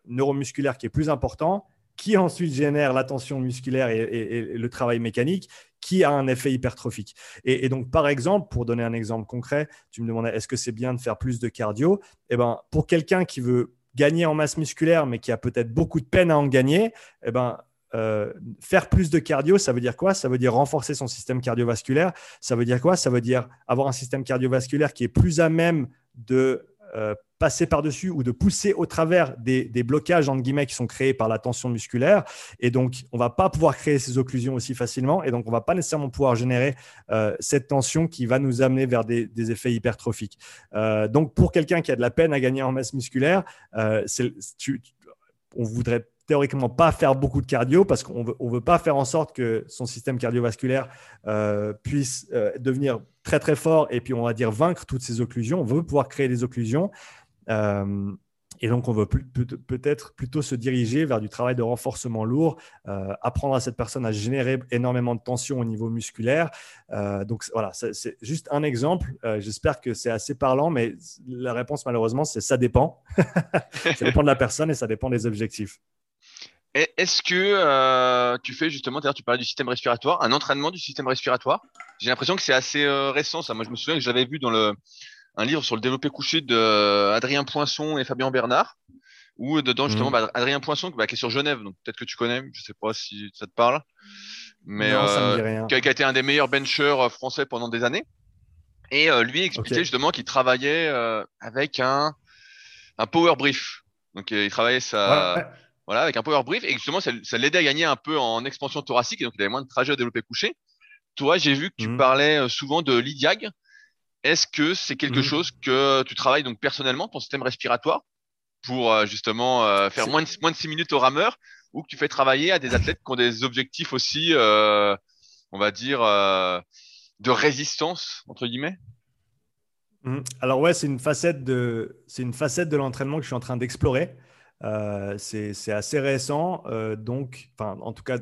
neuromusculaire qui est plus important qui ensuite génère la tension musculaire et, le travail mécanique, qui a un effet hypertrophique. Et, donc, par exemple, pour donner un exemple concret, tu me demandais est-ce que c'est bien de faire plus de cardio? Eh ben, pour quelqu'un qui veut gagner en masse musculaire, mais qui a peut-être beaucoup de peine à en gagner, eh ben, euh, faire plus de cardio, ça veut dire quoi? Ça veut dire renforcer son système cardiovasculaire. Ça veut dire quoi? Ça veut dire avoir un système cardiovasculaire qui est plus à même de euh, passer par-dessus ou de pousser au travers des, blocages entre guillemets qui sont créés par la tension musculaire. Et donc, on va pas pouvoir créer ces occlusions aussi facilement. Et donc, on va pas nécessairement pouvoir générer euh, cette tension qui va nous amener vers des, effets hypertrophiques. Euh, donc, pour quelqu'un qui a de la peine à gagner en masse musculaire, on voudrait théoriquement pas faire beaucoup de cardio parce qu'on veut, veut pas faire en sorte que son système cardiovasculaire euh, puisse euh, devenir très très fort et puis on va dire vaincre toutes ces occlusions. On veut pouvoir créer des occlusions. Euh, et donc, on veut peut-être plutôt se diriger vers du travail de renforcement lourd, apprendre à cette personne à générer énormément de tension au niveau musculaire. donc, voilà, c'est juste un exemple. J'espère que c'est assez parlant, mais la réponse, malheureusement, c'est ça dépend. ça dépend de la personne et ça dépend des objectifs. Est-ce que euh, tu fais justement, tu parlais du système respiratoire, un entraînement du système respiratoire? J'ai l'impression que c'est assez euh, récent ça. Moi, je me souviens que j'avais vu dans le, un livre sur le développé couché de euh, Adrien Poinçon et Fabien Bernard, où dedans mhm. justement bah, Adrien Poinçon bah, qui est sur Genève, donc peut-être que tu connais, je sais pas si ça te parle, mais Qui, a, été un des meilleurs benchers français pendant des années. Et lui expliquait justement qu'il travaillait avec un, un power brief. Donc il travaillait sa voilà, avec un power brief. Et justement, ça, l'aidait à gagner un peu en expansion thoracique. Et donc, il avait moins de trajets à développer couché. Toi, j'ai vu que tu mhm. parlais euh, souvent de l'IDIAG. Est-ce que c'est quelque mhm. chose que tu travailles donc personnellement, ton système respiratoire, pour euh, justement euh, faire moins de, moins de 6 minutes au rameur, ou que tu fais travailler à des athlètes qui ont des objectifs aussi, on va dire, de résistance, entre guillemets? Mhm. Alors ouais, c'est une facette de, c'est une facette de l'entraînement que je suis en train d'explorer. Euh, c'est assez récent, euh, donc, en tout cas,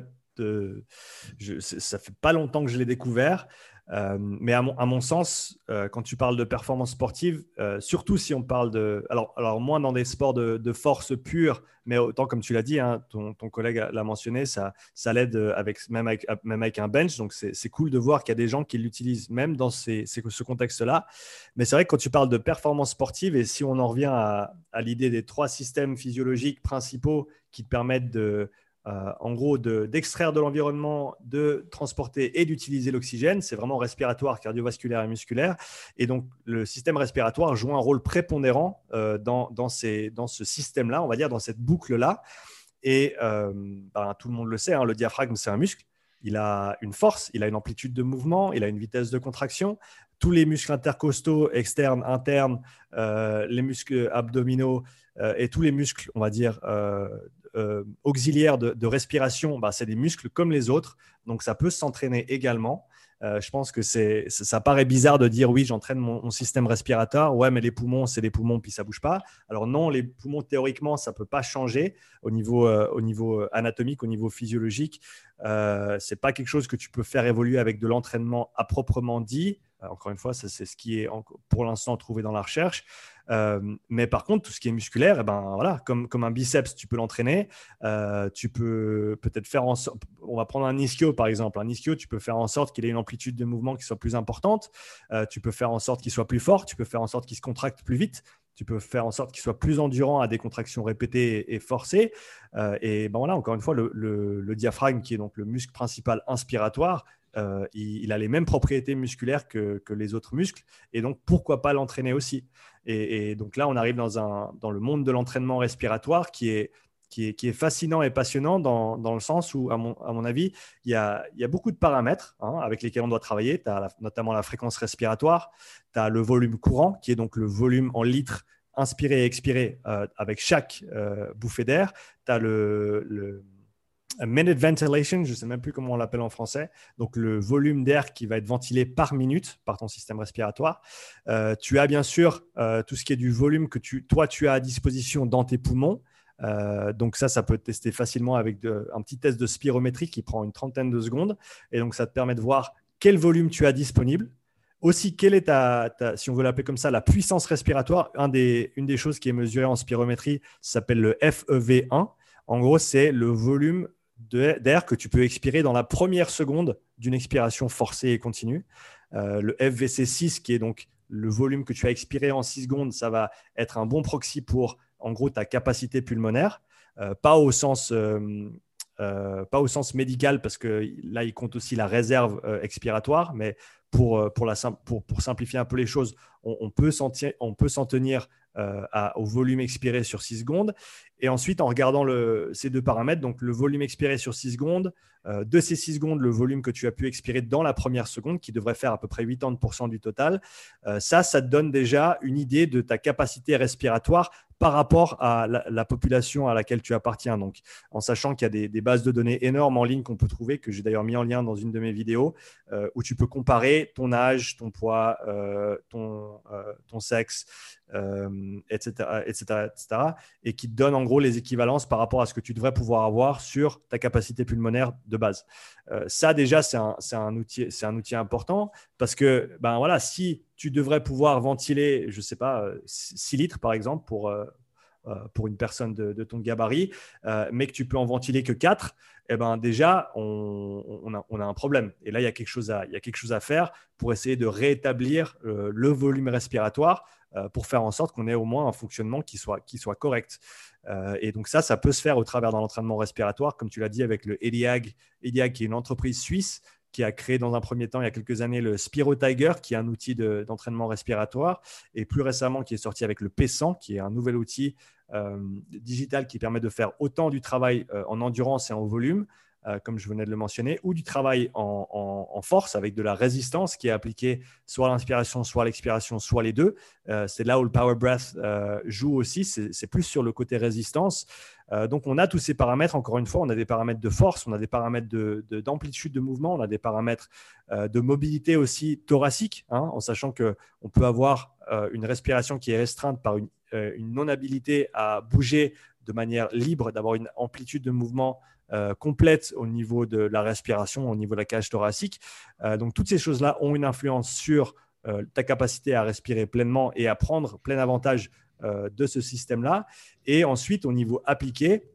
ça fait pas longtemps que je l'ai découvert. Euh, mais à mon, sens, euh, quand tu parles de performance sportive, euh, surtout si on parle de... Alors, moins dans des sports de, force pure, mais autant comme tu l'as dit, hein, ton, collègue l'a mentionné, ça, l'aide avec, même, avec, un bench. Donc, c'est cool de voir qu'il y a des gens qui l'utilisent même dans ce contexte-là. Mais c'est vrai que quand tu parles de performance sportive, et si on en revient à, à l'idée des trois systèmes physiologiques principaux qui te permettent de euh, en gros, d'extraire de, l'environnement, de transporter et d'utiliser l'oxygène. C'est vraiment respiratoire, cardiovasculaire et musculaire. Et donc, le système respiratoire joue un rôle prépondérant euh, dans, dans, dans, ce système-là, on va dire, dans cette boucle-là. Et euh, ben, tout le monde le sait, hein, le diaphragme, c'est un muscle. Il a une force, il a une amplitude de mouvement, il a une vitesse de contraction. Tous les muscles intercostaux, externes, internes, les muscles abdominaux et tous les muscles, on va dire, euh, auxiliaires de, respiration, bah, c'est des muscles comme les autres, donc ça peut s'entraîner également. Euh, je pense que ça paraît bizarre de dire oui, j'entraîne mon, système respiratoire. Ouais, mais les poumons, c'est les poumons, puis ça bouge pas. Alors non, les poumons, théoriquement, ça peut pas changer au niveau, euh, au niveau anatomique, au niveau physiologique. Euh, c'est pas quelque chose que tu peux faire évoluer avec de l'entraînement à proprement dit. encore une fois, c'est ce qui est pour l'instant trouvé dans la recherche. Euh, mais par contre, tout ce qui est musculaire, eh ben, voilà, comme, comme un biceps, tu peux l'entraîner. Euh, tu peux peut-être faire en sorte, on va prendre un ischio par exemple. Un ischio, tu peux faire en sorte qu'il ait une amplitude de mouvement qui soit plus importante. Euh, tu peux faire en sorte qu'il soit plus fort. Tu peux faire en sorte qu'il se contracte plus vite. Tu peux faire en sorte qu'il soit plus endurant à des contractions répétées et forcées. et ben voilà, encore une fois, le, diaphragme, qui est donc le muscle principal inspiratoire, il, a les mêmes propriétés musculaires que, les autres muscles. Et donc, pourquoi pas l'entraîner aussi et, donc là, on arrive dans le monde de l'entraînement respiratoire qui est, qui est, fascinant et passionnant dans, dans le sens où, à mon, à mon, avis, il y a, il y a beaucoup de paramètres hein, avec lesquels on doit travailler. Tu as notamment la fréquence respiratoire, tu as le volume courant, qui est donc le volume en litres inspiré et expiré euh, avec chaque euh, bouffée d'air. Tu as le, minute ventilation, je ne sais même plus comment on l'appelle en français, donc le volume d'air qui va être ventilé par minute par ton système respiratoire. Euh, tu as bien sûr tout ce qui est du volume que tu, toi, tu as à disposition dans tes poumons. Euh, donc ça, ça peut être testé facilement avec un petit test de spirométrie qui prend une trentaine de secondes. Et donc ça te permet de voir quel volume tu as disponible. Aussi, quelle est ta, si on veut l'appeler comme ça, la puissance respiratoire. Une des choses qui est mesurée en spirométrie s'appelle le FEV1. En gros, c'est le volume d'air que tu peux expirer dans la première seconde d'une expiration forcée et continue. Euh, le FVC6, qui est donc le volume que tu as expiré en 6 secondes, ça va être un bon proxy pour, en gros, ta capacité pulmonaire. Euh, pas, au sens, euh, pas au sens médical, parce que là, il compte aussi la réserve expiratoire, mais pour, pour, la, pour, pour, simplifier un peu les choses, on, on peut s'en tenir euh, au volume expiré sur 6 secondes. Et ensuite, en regardant ces deux paramètres, donc le volume expiré sur 6 secondes, euh, de ces 6 secondes, le volume que tu as pu expirer dans la première seconde, qui devrait faire à peu près 80% du total, euh, ça, ça te donne déjà une idée de ta capacité respiratoire par rapport à la, population à laquelle tu appartiens. Donc, en sachant qu'il y a des, bases de données énormes en ligne qu'on peut trouver, que j'ai d'ailleurs mis en lien dans une de mes vidéos, où tu peux comparer ton âge, ton poids, ton, ton sexe, etc., etc., etc., et qui te donne en gros les équivalences par rapport à ce que tu devrais pouvoir avoir sur ta capacité pulmonaire de base. Euh, ça déjà, c'est un, un, outil, un outil important parce que ben voilà, si tu devrais pouvoir ventiler, je sais pas, 6 euh, litres par exemple pour, euh, pour une personne de, ton gabarit, mais que tu peux en ventiler que 4, eh ben déjà, on, a, un problème. Et là, il y, a quelque chose à, il y a quelque chose à faire pour essayer de rétablir le volume respiratoire euh, pour faire en sorte qu'on ait au moins un fonctionnement qui soit, qui soit correct. Euh, et donc ça, ça peut se faire au travers d'un entraînement respiratoire, comme tu l'as dit avec le ELIAG, ELIAG qui est une entreprise suisse qui a créé dans un premier temps, il y a quelques années, le Spiro Tiger, qui est un outil d'entraînement respiratoire, et plus récemment, qui est sorti avec le P100, qui est un nouvel outil euh, digital qui permet de faire autant du travail en endurance et en volume, euh, comme je venais de le mentionner, ou du travail en, force avec de la résistance qui est appliquée soit à l'inspiration, soit à l'expiration, soit les deux. Euh, c'est là où le Power Breath euh, joue aussi, c'est plus sur le côté résistance. donc on a tous ces paramètres, encore une fois, on a des paramètres de force, on a des paramètres d'amplitude de, de, mouvement, on a des paramètres de mobilité aussi thoracique, hein, en sachant qu'on peut avoir une respiration qui est restreinte par une, une non-habilité à bouger de manière libre, d'avoir une amplitude de mouvement complète au niveau de la respiration, au niveau de la cage thoracique. donc toutes ces choses-là ont une influence sur ta capacité à respirer pleinement et à prendre plein avantage de ce système-là. Et ensuite, au niveau appliqué,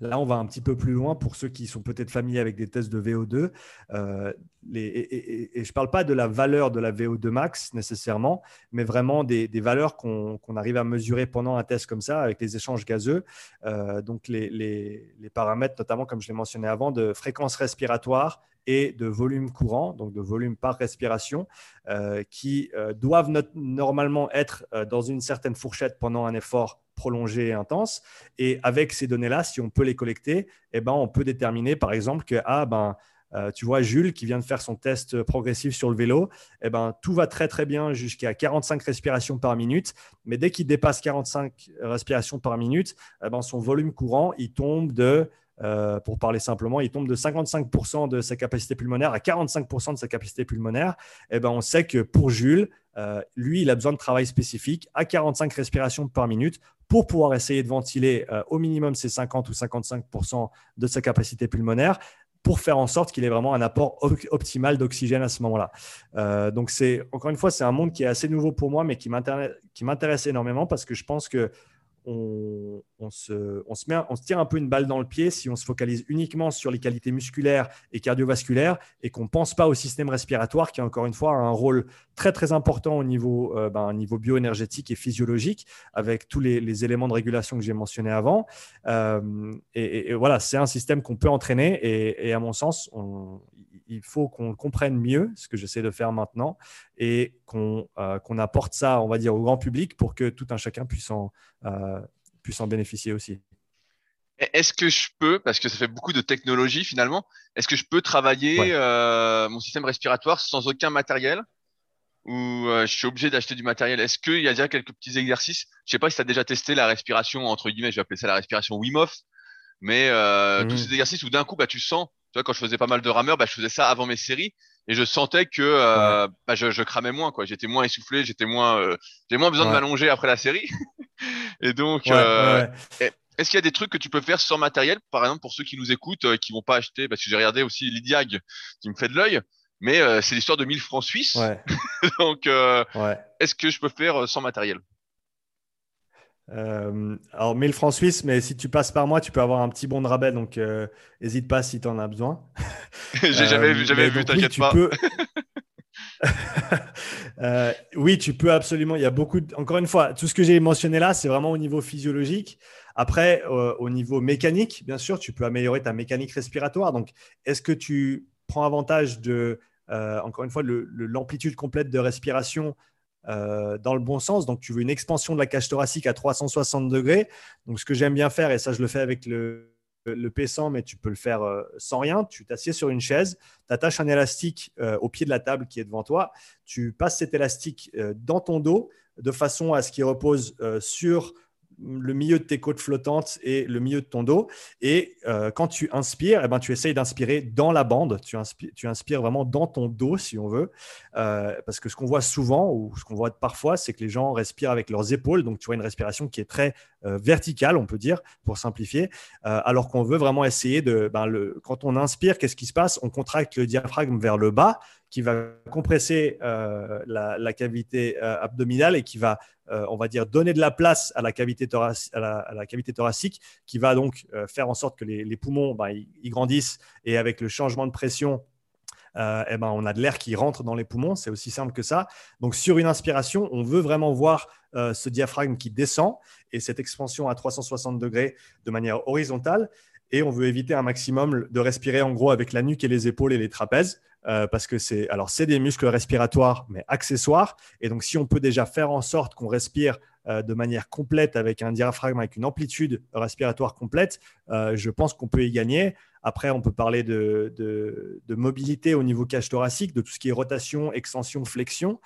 Là, on va un petit peu plus loin pour ceux qui sont peut-être familiers avec des tests de VO2. Euh, et, je ne parle pas de la valeur de la VO2 max nécessairement, mais vraiment des, valeurs qu'on arrive à mesurer pendant un test comme ça avec les échanges gazeux. Euh, donc les, paramètres, notamment comme je l'ai mentionné avant, de fréquence respiratoire et de volume courant, donc de volume par respiration, euh, qui doivent normalement être dans une certaine fourchette pendant un effort prolongée et intense. Et avec ces données-là, si on peut les collecter, eh ben, on peut déterminer par exemple que ah, ben, euh, tu vois, Jules qui vient de faire son test progressif sur le vélo, eh ben, tout va très très bien jusqu'à 45 respirations par minute. Mais dès qu'il dépasse 45 respirations par minute, eh ben, son volume courant, il tombe de, euh, pour parler simplement, il tombe de 55% de sa capacité pulmonaire à 45% de sa capacité pulmonaire. Eh ben, on sait que pour Jules, euh, lui, il a besoin de travail spécifique à 45 respirations par minute pour pouvoir essayer de ventiler euh, au minimum ses 50 ou 55% de sa capacité pulmonaire pour faire en sorte qu'il ait vraiment un apport optimal d'oxygène à ce moment-là. Donc, encore une fois, c'est un monde qui est assez nouveau pour moi, mais qui m'intéresse énormément parce que je pense que on, se, on, se met, on se tire un peu une balle dans le pied si on se focalise uniquement sur les qualités musculaires et cardiovasculaires et qu'on ne pense pas au système respiratoire qui, encore une fois, a un rôle très très important au niveau, euh, ben, niveau bioénergétique et physiologique avec tous les, éléments de régulation que j'ai mentionnés avant. Euh, et, voilà, c'est un système qu'on peut entraîner et, et à mon sens, on, il faut qu'on comprenne mieux, ce que j'essaie de faire maintenant, et euh, qu'on apporte ça, on va dire, au grand public pour que tout un chacun puisse en, euh, puisse en bénéficier aussi. Est-ce que je peux, parce que ça fait beaucoup de technologie finalement, est-ce que je peux travailler euh, mon système respiratoire sans aucun matériel? Ou je suis obligé d'acheter du matériel? Est-ce qu'il y a déjà quelques petits exercices? Je sais pas si tu as déjà testé la respiration, entre guillemets, je vais appeler ça la respiration Wim Hof, mais tous mmh. ces exercices où d'un coup, bah, tu sens tu vois, quand je faisais pas mal de rameurs, bah, je faisais ça avant mes séries et je sentais que euh, bah, je, je, cramais moins, quoi. J'étais moins essoufflé, j'étais moins, euh, j'ai moins besoin de m'allonger après la série. et donc, euh, est-ce qu'il y a des trucs que tu peux faire sans matériel, par exemple pour ceux qui nous écoutent, euh, qui vont pas acheter, parce que j'ai regardé aussi Lydiag qui me fait de l'œil, mais euh, c'est l'histoire de 1000 francs suisses. donc, est-ce que je peux faire sans matériel? Euh, alors 1000 francs suisses, mais si tu passes par moi, tu peux avoir un petit bon de rabais, donc n'hésite euh, pas si tu en as besoin. J'ai jamais vu, jamais vu, t'inquiète pas. Peux... Euh, oui, tu peux absolument. Il y a beaucoup. Encore une fois, tout ce que j'ai mentionné là, c'est vraiment au niveau physiologique. Après, au niveau mécanique, bien sûr, tu peux améliorer ta mécanique respiratoire. Donc, est-ce que tu prends avantage de, encore une fois, l'amplitude complète de respiration euh, dans le bon sens. Donc, tu veux une expansion de la cage thoracique à 360 degrés. Donc, ce que j'aime bien faire, et ça, je le fais avec le, le P100, mais tu peux le faire euh, sans rien. Tu t'assieds sur une chaise, tu attaches un élastique euh, au pied de la table qui est devant toi. Tu passes cet élastique dans ton dos de façon à ce qu'il repose sur le milieu de tes côtes flottantes et le milieu de ton dos. Et euh, quand tu inspires, eh ben, tu essayes d'inspirer dans la bande. Tu inspires, tu inspires vraiment dans ton dos, si on veut. Euh, parce que ce qu'on voit souvent, ou ce qu'on voit parfois, c'est que les gens respirent avec leurs épaules. Donc, tu vois une respiration qui est très euh, verticale, on peut dire, pour simplifier. alors qu'on veut vraiment essayer de. Ben, quand on inspire, qu'est-ce qui se passe? On contracte le diaphragme vers le bas qui va compresser la, cavité abdominale et qui va euh, on va dire, donner de la place à la cavité, thoracique, qui va donc euh, faire en sorte que les, poumons bah, ils, grandissent et avec le changement de pression, euh, eh ben, on a de l'air qui rentre dans les poumons. C'est aussi simple que ça. Donc, sur une inspiration, on veut vraiment voir ce diaphragme qui descend et cette expansion à 360 degrés de manière horizontale. Et on veut éviter un maximum de respirer en gros avec la nuque et les épaules et les trapèzes. Euh, parce que c'est alors c'est des muscles respiratoires mais accessoires et donc si on peut déjà faire en sorte qu'on respire euh, de manière complète avec un diaphragme avec une amplitude respiratoire complète, euh, je pense qu'on peut y gagner. Après, on peut parler de, de, mobilité au niveau cage thoracique, de tout ce qui est rotation, extension, flexion,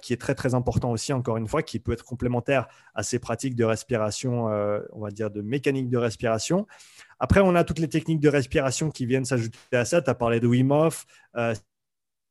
qui est très très important aussi, encore une fois, qui peut être complémentaire à ces pratiques de respiration, on va dire de mécanique de respiration. Après, on a toutes les techniques de respiration qui viennent s'ajouter à ça. Tu as parlé de Wim Hof. Euh,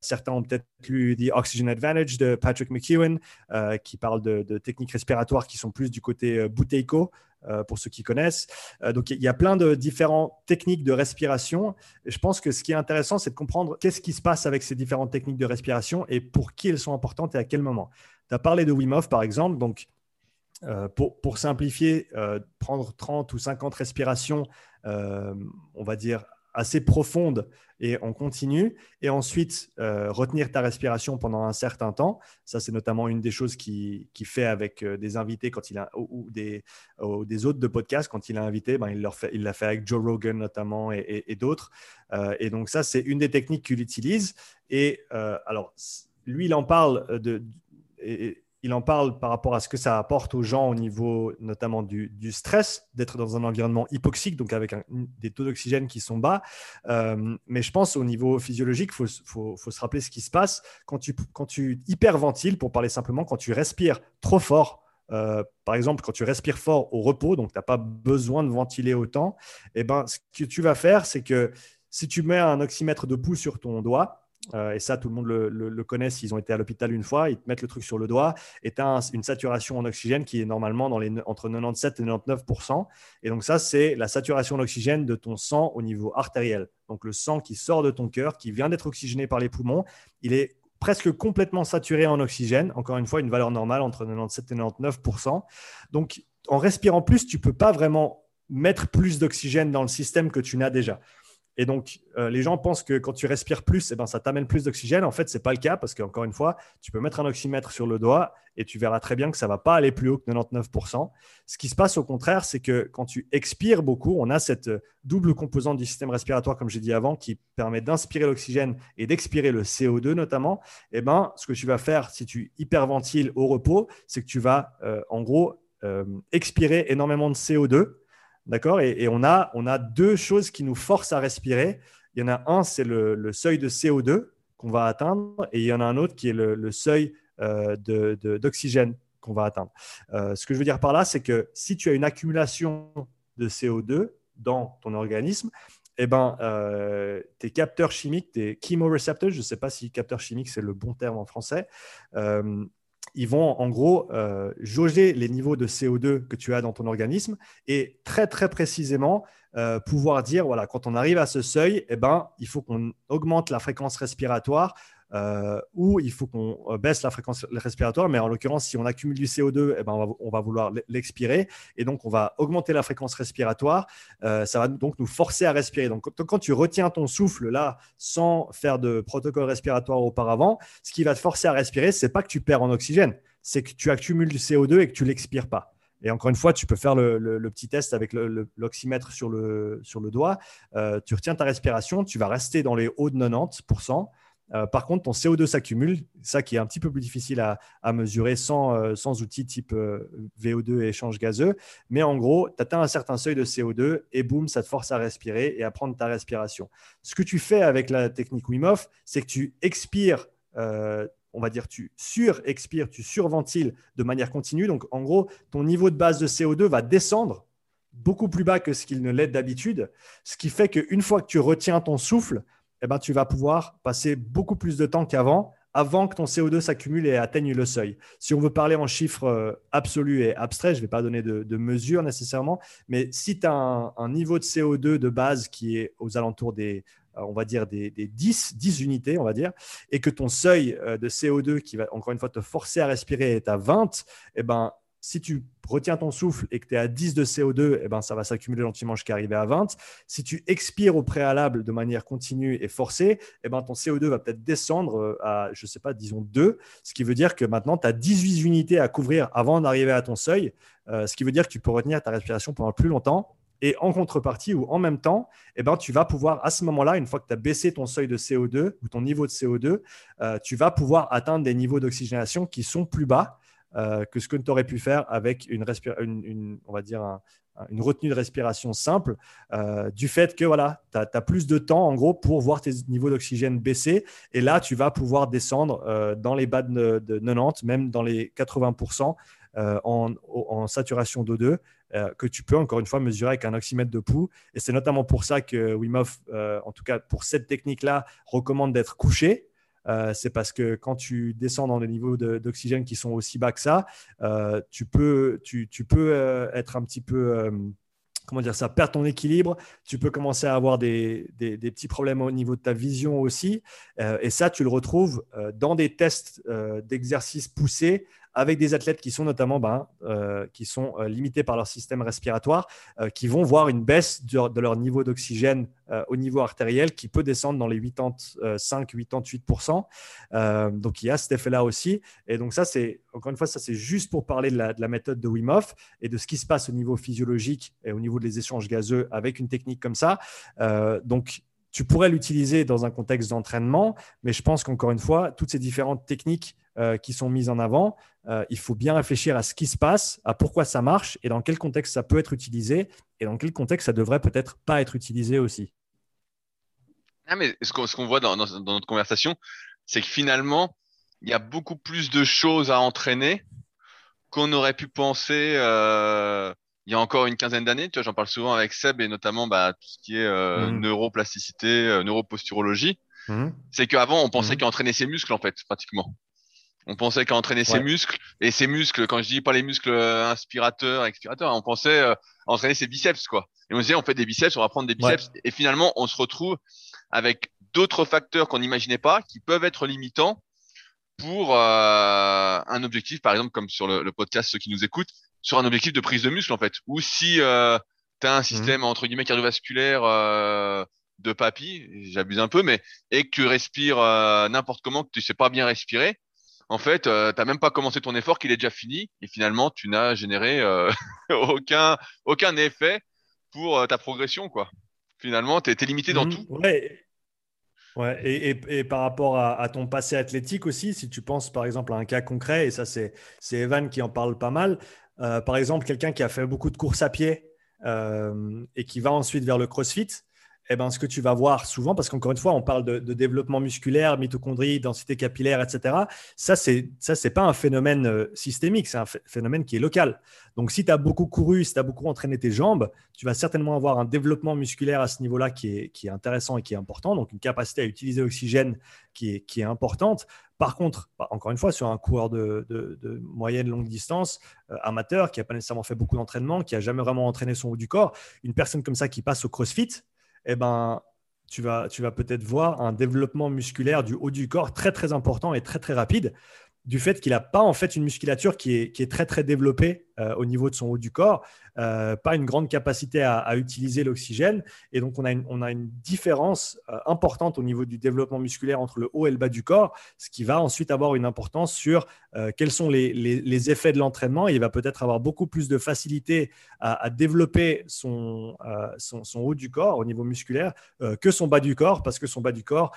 certains ont peut-être lu The Oxygen Advantage de Patrick McEwen, euh, qui parle de, techniques respiratoires qui sont plus du côté euh, pour ceux qui connaissent. donc, il y a plein de différentes techniques de respiration. je pense que ce qui est intéressant, c'est de comprendre qu'est-ce qui se passe avec ces différentes techniques de respiration et pour qui elles sont importantes et à quel moment. Tu as parlé de Wim Hof, par exemple. Donc, pour, simplifier, prendre 30 ou 50 respirations, on va dire, assez profonde et on continue. Et ensuite, euh, retenir ta respiration pendant un certain temps. Ça, c'est notamment une des choses qu'il qui fait avec euh, des invités quand il a, ou, des, des hôtes de podcast. Quand il a invité, ben, il l'a fait, il fait avec Joe Rogan notamment et, d'autres. Euh, et donc, ça, c'est une des techniques qu'il utilise. Et alors, lui, il en parle de. Il en parle par rapport à ce que ça apporte aux gens au niveau notamment du, stress, d'être dans un environnement hypoxique, donc avec des taux d'oxygène qui sont bas. Euh, mais je pense au niveau physiologique, il faut, se rappeler ce qui se passe quand tu, hyperventiles, pour parler simplement, quand tu respires trop fort. Euh, par exemple, quand tu respires fort au repos, donc tu n'as pas besoin de ventiler autant, eh ben, ce que tu vas faire, c'est que si tu mets un oxymètre de pouls sur ton doigt, euh, et ça, tout le monde le, connaît s'ils ont été à l'hôpital une fois. Ils te mettent le truc sur le doigt et tu as une saturation en oxygène qui est normalement dans les, entre 97 et 99% Et donc, ça, c'est la saturation d'oxygène de ton sang au niveau artériel. Donc, le sang qui sort de ton cœur, qui vient d'être oxygéné par les poumons, il est presque complètement saturé en oxygène. Encore une fois, une valeur normale entre 97 et 99% Donc, en respirant plus, tu ne peux pas vraiment mettre plus d'oxygène dans le système que tu n'as déjà. Et donc, euh, les gens pensent que quand tu respires plus, eh ben, ça t'amène plus d'oxygène. En fait, ce n'est pas le cas parce qu'encore une fois, tu peux mettre un oxymètre sur le doigt et tu verras très bien que ça ne va pas aller plus haut que 99%. Ce qui se passe au contraire, c'est que quand tu expires beaucoup, on a cette double composante du système respiratoire, comme j'ai dit avant, qui permet d'inspirer l'oxygène et d'expirer le CO2 notamment. Eh ben, ce que tu vas faire si tu hyperventiles au repos, c'est que tu vas euh, en gros euh, expirer énormément de CO2 D'accord? Et, on, a, on a deux choses qui nous forcent à respirer. Il y en a un, c'est le, seuil de CO2 qu'on va atteindre, et il y en a un autre qui est le, seuil euh, d'oxygène qu'on va atteindre. Euh, ce que je veux dire par là, c'est que si tu as une accumulation de CO2 dans ton organisme, eh ben, euh, tes capteurs chimiques, tes chemoreceptors, je ne sais pas si capteur chimique c'est le bon terme en français, ils vont en gros euh, jauger les niveaux de CO2 que tu as dans ton organisme et très très précisément euh, pouvoir dire voilà quand on arrive à ce seuil, eh ben, il faut qu'on augmente la fréquence respiratoire euh, ou il faut qu'on euh, baisse la fréquence respiratoire. Mais en l'occurrence, si on accumule du CO2, eh ben, on, va, vouloir l'expirer. Et donc, on va augmenter la fréquence respiratoire. Euh, ça va donc nous forcer à respirer. Donc, quand tu retiens ton souffle là, sans faire de protocole respiratoire auparavant, ce qui va te forcer à respirer, c'est pas que tu perds en oxygène, c'est que tu accumules du CO2 et que tu l'expires pas. Et encore une fois, tu peux faire le, petit test avec l'oxymètre sur le doigt. tu retiens ta respiration, tu vas rester dans les hauts de 90%. Euh, par contre, ton CO2 s'accumule, ça qui est un petit peu plus difficile à, mesurer sans, euh, sans, outils type euh, VO2 et échange gazeux. Mais en gros, tu atteins un certain seuil de CO2 et boum, ça te force à respirer et à prendre ta respiration. Ce que tu fais avec la technique Wim Hof, c'est que tu expires on va dire, tu sur-expires, tu surventiles de manière continue. Donc, en gros, ton niveau de base de CO2 va descendre beaucoup plus bas que ce qu'il ne l'est d'habitude, ce qui fait qu'une fois que tu retiens ton souffle, eh ben, tu vas pouvoir passer beaucoup plus de temps qu'avant, avant que ton CO2 s'accumule et atteigne le seuil. Si on veut parler en chiffres euh, absolus et abstraits, je ne vais pas donner de, mesures nécessairement, mais si tu as un, niveau de CO2 de base qui est aux alentours des, euh, on va dire des, 10, 10 unités, on va dire, et que ton seuil euh, de CO2 qui va encore une fois te forcer à respirer est à 20, eh ben, si tu retiens ton souffle et que tu es à 10 de CO2, eh ben, ça va s'accumuler gentiment jusqu'à arriver à 20. Si tu expires au préalable de manière continue et forcée, eh ben, ton CO2 va peut-être descendre euh, à, je ne sais pas, disons 2, ce qui veut dire que maintenant, tu as 18 unités à couvrir avant d'arriver à ton seuil, euh, ce qui veut dire que tu peux retenir ta respiration pendant plus longtemps. Et en contrepartie ou en même temps, eh ben, tu vas pouvoir, à ce moment-là, une fois que tu as baissé ton seuil de CO2 ou ton niveau de CO2, euh, tu vas pouvoir atteindre des niveaux d'oxygénation qui sont plus bas euh, que ce que tu aurais pu faire avec une, on va dire une retenue de respiration simple, euh, du fait que voilà, tu as, plus de temps en gros pour voir tes niveaux d'oxygène baisser. Et là, tu vas pouvoir descendre euh, dans les bas de, 90, même dans les 80% en, en, saturation d'O2. que tu peux encore une fois mesurer avec un oxymètre de pouls. Et c'est notamment pour ça que Wim Hof, en tout cas pour cette technique-là, recommande d'être couché c'est parce que quand tu descends dans des niveaux d'oxygène qui sont aussi bas que ça, tu peux, tu, peux être un petit peu comment dire ça, perdre ton équilibre. Tu peux commencer à avoir des, des, petits problèmes au niveau de ta vision aussi. et ça, tu le retrouves dans des tests d'exercice poussés avec des athlètes qui sont notamment ben, euh, qui sont euh, limités par leur système respiratoire, euh, qui vont voir une baisse de, leur niveau d'oxygène au niveau artériel qui peut descendre dans les 85-88%. donc il y a cet effet-là aussi. Et donc ça, c'est encore une fois, ça c'est juste pour parler de la, de la, méthode de Wim Hof et de ce qui se passe au niveau physiologique et au niveau des échanges gazeux avec une technique comme ça. donc tu pourrais l'utiliser dans un contexte d'entraînement, mais je pense qu'encore une fois, toutes ces différentes techniques euh, qui sont mises en avant, euh, il faut bien réfléchir à ce qui se passe, à pourquoi ça marche et dans quel contexte ça peut être utilisé et dans quel contexte ça devrait peut-être pas être utilisé aussi. Ah, mais ce qu'on voit dans, notre conversation, c'est que finalement, il y a beaucoup plus de choses à entraîner qu'on aurait pu penser euh, il y a encore une quinzaine d'années. Tu vois, j'en parle souvent avec Seb et notamment bah, tout ce qui est mmh. neuroplasticité, neuroposturologie. Mmh. C'est qu'avant, on pensait mmh. qu'entraîner ses muscles, en fait, pratiquement. On pensait qu'entraîner ses muscles, et ses muscles, quand je dis pas les muscles euh, inspirateurs, expirateurs, on pensait euh, entraîner ses biceps, quoi. Et on disait, on fait des biceps, on va prendre des biceps. Et finalement, on se retrouve avec d'autres facteurs qu'on n'imaginait pas, qui peuvent être limitants pour euh, un objectif, par exemple, comme sur le, le, podcast, ceux qui nous écoutent, sur un objectif de prise de muscle en fait. Ou si euh, tu as un mhm. système entre guillemets cardiovasculaire euh, de papy, j'abuse un peu, mais et que tu respires euh, n'importe comment, que tu sais pas bien respirer, en fait, euh, t'as même pas commencé ton effort, qu'il est déjà fini, et finalement tu n'as généré euh, aucun aucun effet pour ta progression quoi. Finalement, tu es, limité dans mhm. tout. Ouais. Ouais, et, et, et, par rapport à, à, ton passé athlétique aussi, si tu penses par exemple à un cas concret, et ça c'est Evan qui en parle pas mal, euh, par exemple, quelqu'un qui a fait beaucoup de courses à pied euh, et qui va ensuite vers le crossfit, eh ben, ce que tu vas voir souvent, parce qu'encore une fois, on parle de, développement musculaire, mitochondrie, densité capillaire, etc. Ça, c'est ça, c'est pas un phénomène euh, systémique, c'est un phénomène qui est local. Donc, si tu as beaucoup couru, si tu as beaucoup entraîné tes jambes, tu vas certainement avoir un développement musculaire à ce niveau-là qui est, qui est intéressant et qui est important. Donc, une capacité à utiliser l'oxygène qui est, qui est importante. Par contre, bah, encore une fois, sur un coureur de, de, moyenne longue distance, euh, amateur, qui n'a pas nécessairement fait beaucoup d'entraînement, qui n'a jamais vraiment entraîné son haut du corps, une personne comme ça qui passe au crossfit, eh ben, tu vas, tu vas peut-être voir un développement musculaire du haut du corps très très important et très très rapide du fait qu'il n'a pas en fait une musculature qui est, très très développée euh, au niveau de son haut du corps, euh, pas une grande capacité à, utiliser l'oxygène. Et donc, on a une, on a une différence euh, importante au niveau du développement musculaire entre le haut et le bas du corps, ce qui va ensuite avoir une importance sur quels sont les, les, effets de l'entraînement. Il va peut-être avoir beaucoup plus de facilité à, développer son, son, haut du corps au niveau musculaire que son bas du corps, parce que son bas du corps,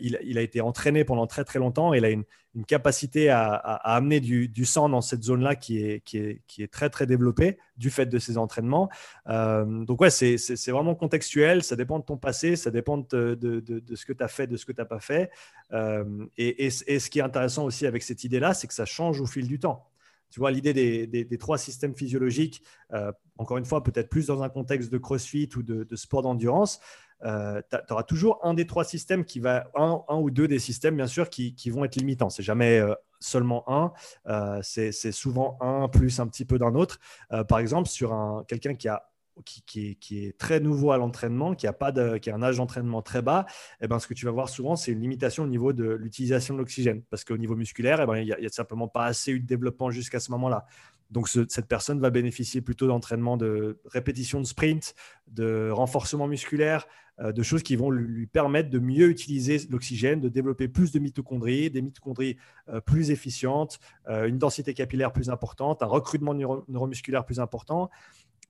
il, il, a été entraîné pendant très très longtemps. Il a une, une capacité à, à, amener du, du, sang dans cette zone-là qui est, qui est, qui est très très développé du fait de ces entraînements. Euh, donc ouais, c'est vraiment contextuel, ça dépend de ton passé, ça dépend de, de, de, ce que tu as fait, de ce que tu n'as pas fait. Euh, et, et, ce qui est intéressant aussi avec cette idée-là, c'est que ça change au fil du temps. Tu vois, l'idée des, des, trois systèmes physiologiques, euh, encore une fois, peut-être plus dans un contexte de crossfit ou de, sport d'endurance, euh, tu auras toujours un des trois systèmes qui va, un, ou deux des systèmes, bien sûr, qui, qui vont être limitants. C'est jamais seulement un, euh, c'est souvent un plus un petit peu d'un autre. Euh, par exemple, sur un, quelqu'un qui a qui, qui, est, très nouveau à l'entraînement, qui a qui a un âge d'entraînement très bas, eh ben, ce que tu vas voir souvent, c'est une limitation au niveau de l'utilisation de l'oxygène. Parce qu'au niveau musculaire, eh ben, il n'y a, simplement pas assez eu de développement jusqu'à ce moment-là. Donc, cette personne va bénéficier plutôt d'entraînement de répétition de sprint, de renforcement musculaire, euh, de choses qui vont lui permettre de mieux utiliser l'oxygène, de développer plus de mitochondries, des mitochondries euh, plus efficientes, euh, une densité capillaire plus importante, un recrutement neuromusculaire plus important.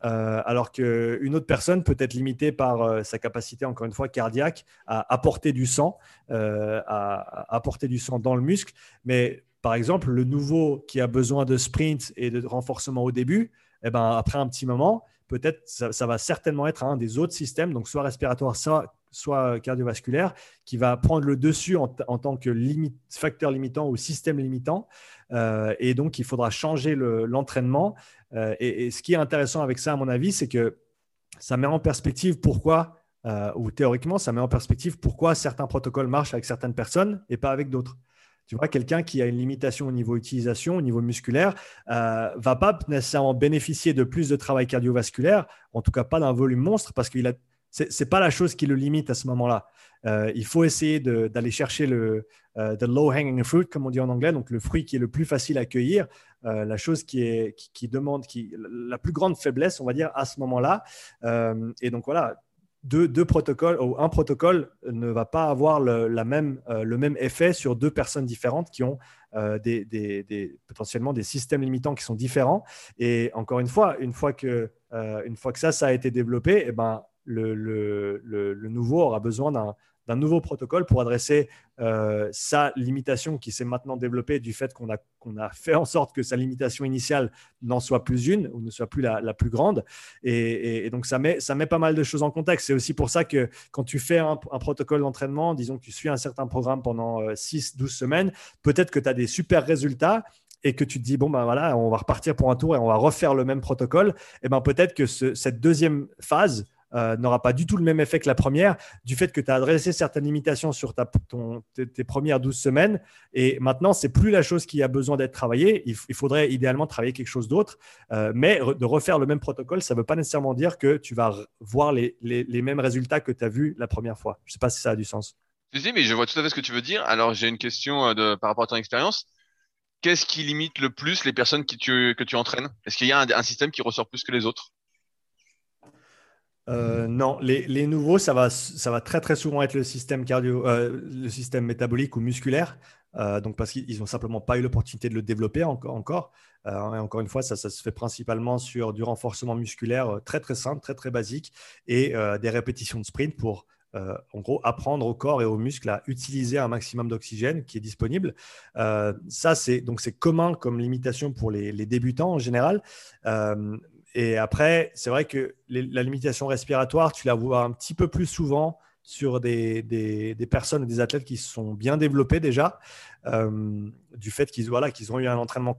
alors qu'une autre personne peut être limitée par sa capacité, encore une fois, cardiaque, à apporter du sang, à, apporter du sang dans le muscle. Mais par exemple, le nouveau qui a besoin de sprint et de renforcement au début, eh ben, après un petit moment, peut-être ça, va certainement être un des autres systèmes, donc soit respiratoire, soit, cardiovasculaire, qui va prendre le dessus en, tant que facteur limitant ou système limitant. Euh, et donc, il faudra changer l'entraînement. Euh, et, ce qui est intéressant avec ça, à mon avis, c'est que ça met en perspective pourquoi euh, où théoriquement, ça met en perspective pourquoi certains protocoles marchent avec certaines personnes et pas avec d'autres. Tu vois, quelqu'un qui a une limitation au niveau utilisation, au niveau musculaire, euh, va pas nécessairement bénéficier de plus de travail cardiovasculaire, en tout cas pas d'un volume monstre, parce qu'il a c'est pas la chose qui le limite à ce moment-là. Euh, il faut essayer d'aller chercher le euh, low hanging fruit, comme on dit en anglais, donc le fruit qui est le plus facile à cueillir, euh, la chose qui, est, qui, demande qui, la plus grande faiblesse, on va dire, à ce moment-là. et donc voilà, deux, protocoles ou un protocole ne va pas avoir le, la même, le même effet sur deux personnes différentes qui ont des, des, potentiellement des systèmes limitants qui sont différents. Et encore une fois, une fois que, une fois que ça, ça a été développé, eh ben, le, le, nouveau aura besoin d'un nouveau protocole pour adresser euh, sa limitation qui s'est maintenant développée du fait qu'on a, a fait en sorte que sa limitation initiale n'en soit plus une ou ne soit plus la, plus grande. Et, donc, ça met, ça met pas mal de choses en contexte. C'est aussi pour ça que quand tu fais un, protocole d'entraînement, disons que tu suis un certain programme pendant 6-12 euh, semaines, peut-être que tu as des super résultats et que tu te dis, bon, ben voilà, on va repartir pour un tour et on va refaire le même protocole, et ben peut-être que ce, cette deuxième phase euh, n'aura pas du tout le même effet que la première, du fait que tu as adressé certaines limitations sur ta, ton, tes, premières 12 semaines. Et maintenant, c'est plus la chose qui a besoin d'être travaillée. Il, faudrait idéalement travailler quelque chose d'autre. Euh, mais de refaire le même protocole, ça ne veut pas nécessairement dire que tu vas voir les, mêmes résultats que tu as vus la première fois. Je ne sais pas si ça a du sens. Je vois tout à fait ce que tu veux dire. Alors, j'ai une question euh, de, par rapport à ton expérience. Qu'est-ce qui limite le plus les personnes que tu entraînes? Est-ce qu'il y a un système qui ressort plus que les autres? Euh, non, les, nouveaux, ça va, ça va très très souvent être le système cardio, euh, le système métabolique ou musculaire. Euh, donc parce qu'ils n'ont simplement pas eu l'opportunité de le développer encore. et encore une fois, ça, se fait principalement sur du renforcement musculaire très très simple, très très basique et des répétitions de sprint pour en gros apprendre au corps et aux muscles à utiliser un maximum d'oxygène qui est disponible. ça c'est donc c'est commun comme limitation pour les débutants en général et après, c'est vrai que la limitation respiratoire, tu la vois un petit peu plus souvent sur des, des, personnes des athlètes qui sont bien développés déjà, euh, du fait qu'ils voilà, qu'ils ont eu un entraînement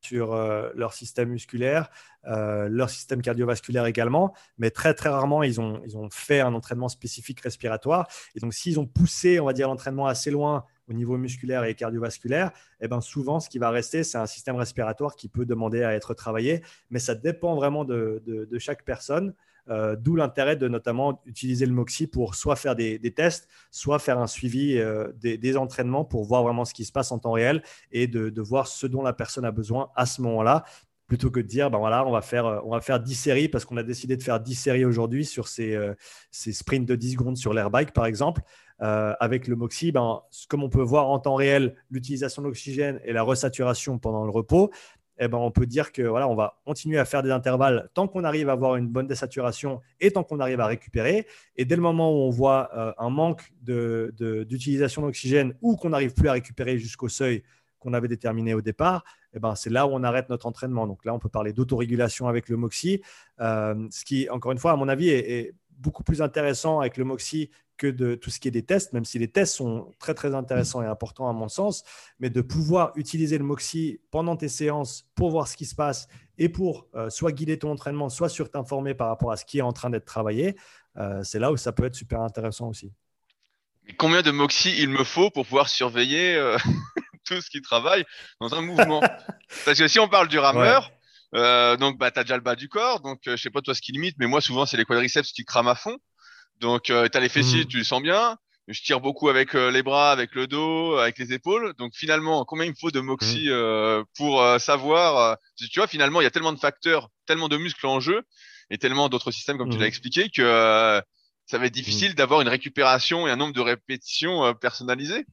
sur euh, leur système musculaire, euh, leur système cardiovasculaire également, mais très très rarement ils ont, ils ont fait un entraînement spécifique respiratoire. Et donc s'ils ont poussé, on va dire, l'entraînement assez loin au niveau musculaire et cardiovasculaire, eh ben souvent, ce qui va rester, c'est un système respiratoire qui peut demander à être travaillé, mais ça dépend vraiment de, de, chaque personne. Euh, d'où l'intérêt de notamment utiliser le MOXIE pour soit faire des, des tests, soit faire un suivi euh, des, des, entraînements pour voir vraiment ce qui se passe en temps réel et de, de voir ce dont la personne a besoin à ce moment-là plutôt que de dire ben voilà on va faire on va faire 10 séries parce qu'on a décidé de faire 10 séries aujourd'hui sur ces, euh, ces sprints de 10 secondes sur l'airbike par exemple euh, avec le Moxie, ben, comme on peut voir en temps réel l'utilisation d'oxygène et la resaturation pendant le repos, eh ben, on peut dire que voilà, on va continuer à faire des intervalles tant qu'on arrive à avoir une bonne désaturation et tant qu'on arrive à récupérer. Et dès le moment où on voit euh, un manque d'utilisation d'oxygène ou qu'on n'arrive plus à récupérer jusqu'au seuil qu'on avait déterminé au départ, eh ben, c'est là où on arrête notre entraînement. Donc là, on peut parler d'autorégulation avec le MOXIE, euh, ce qui, encore une fois, à mon avis, est, beaucoup plus intéressant avec le MOXIE que de tout ce qui est des tests, même si les tests sont très très intéressants et importants à mon sens, mais de pouvoir utiliser le Moxie pendant tes séances pour voir ce qui se passe et pour euh, soit guider ton entraînement, soit sur t'informer par rapport à ce qui est en train d'être travaillé, euh, c'est là où ça peut être super intéressant aussi. combien de Moxie il me faut pour pouvoir surveiller tout ce qui travaille dans un mouvement Parce que si on parle du rameur, donc bah, tu as déjà le bas du corps, donc je sais pas toi ce qui limite, mais moi souvent c'est les quadriceps qui crament à fond. Donc, euh, tu as les fessiers, mmh. tu le sens bien. Je tire beaucoup avec euh, les bras, avec le dos, avec les épaules. Donc, finalement, combien il me faut de moxie mmh. euh, pour euh, savoir Tu vois, finalement, il y a tellement de facteurs, tellement de muscles en jeu et tellement d'autres systèmes, comme tu l'as mmh. expliqué, que ça va être difficile d'avoir une récupération et un nombre de répétitions personnalisées.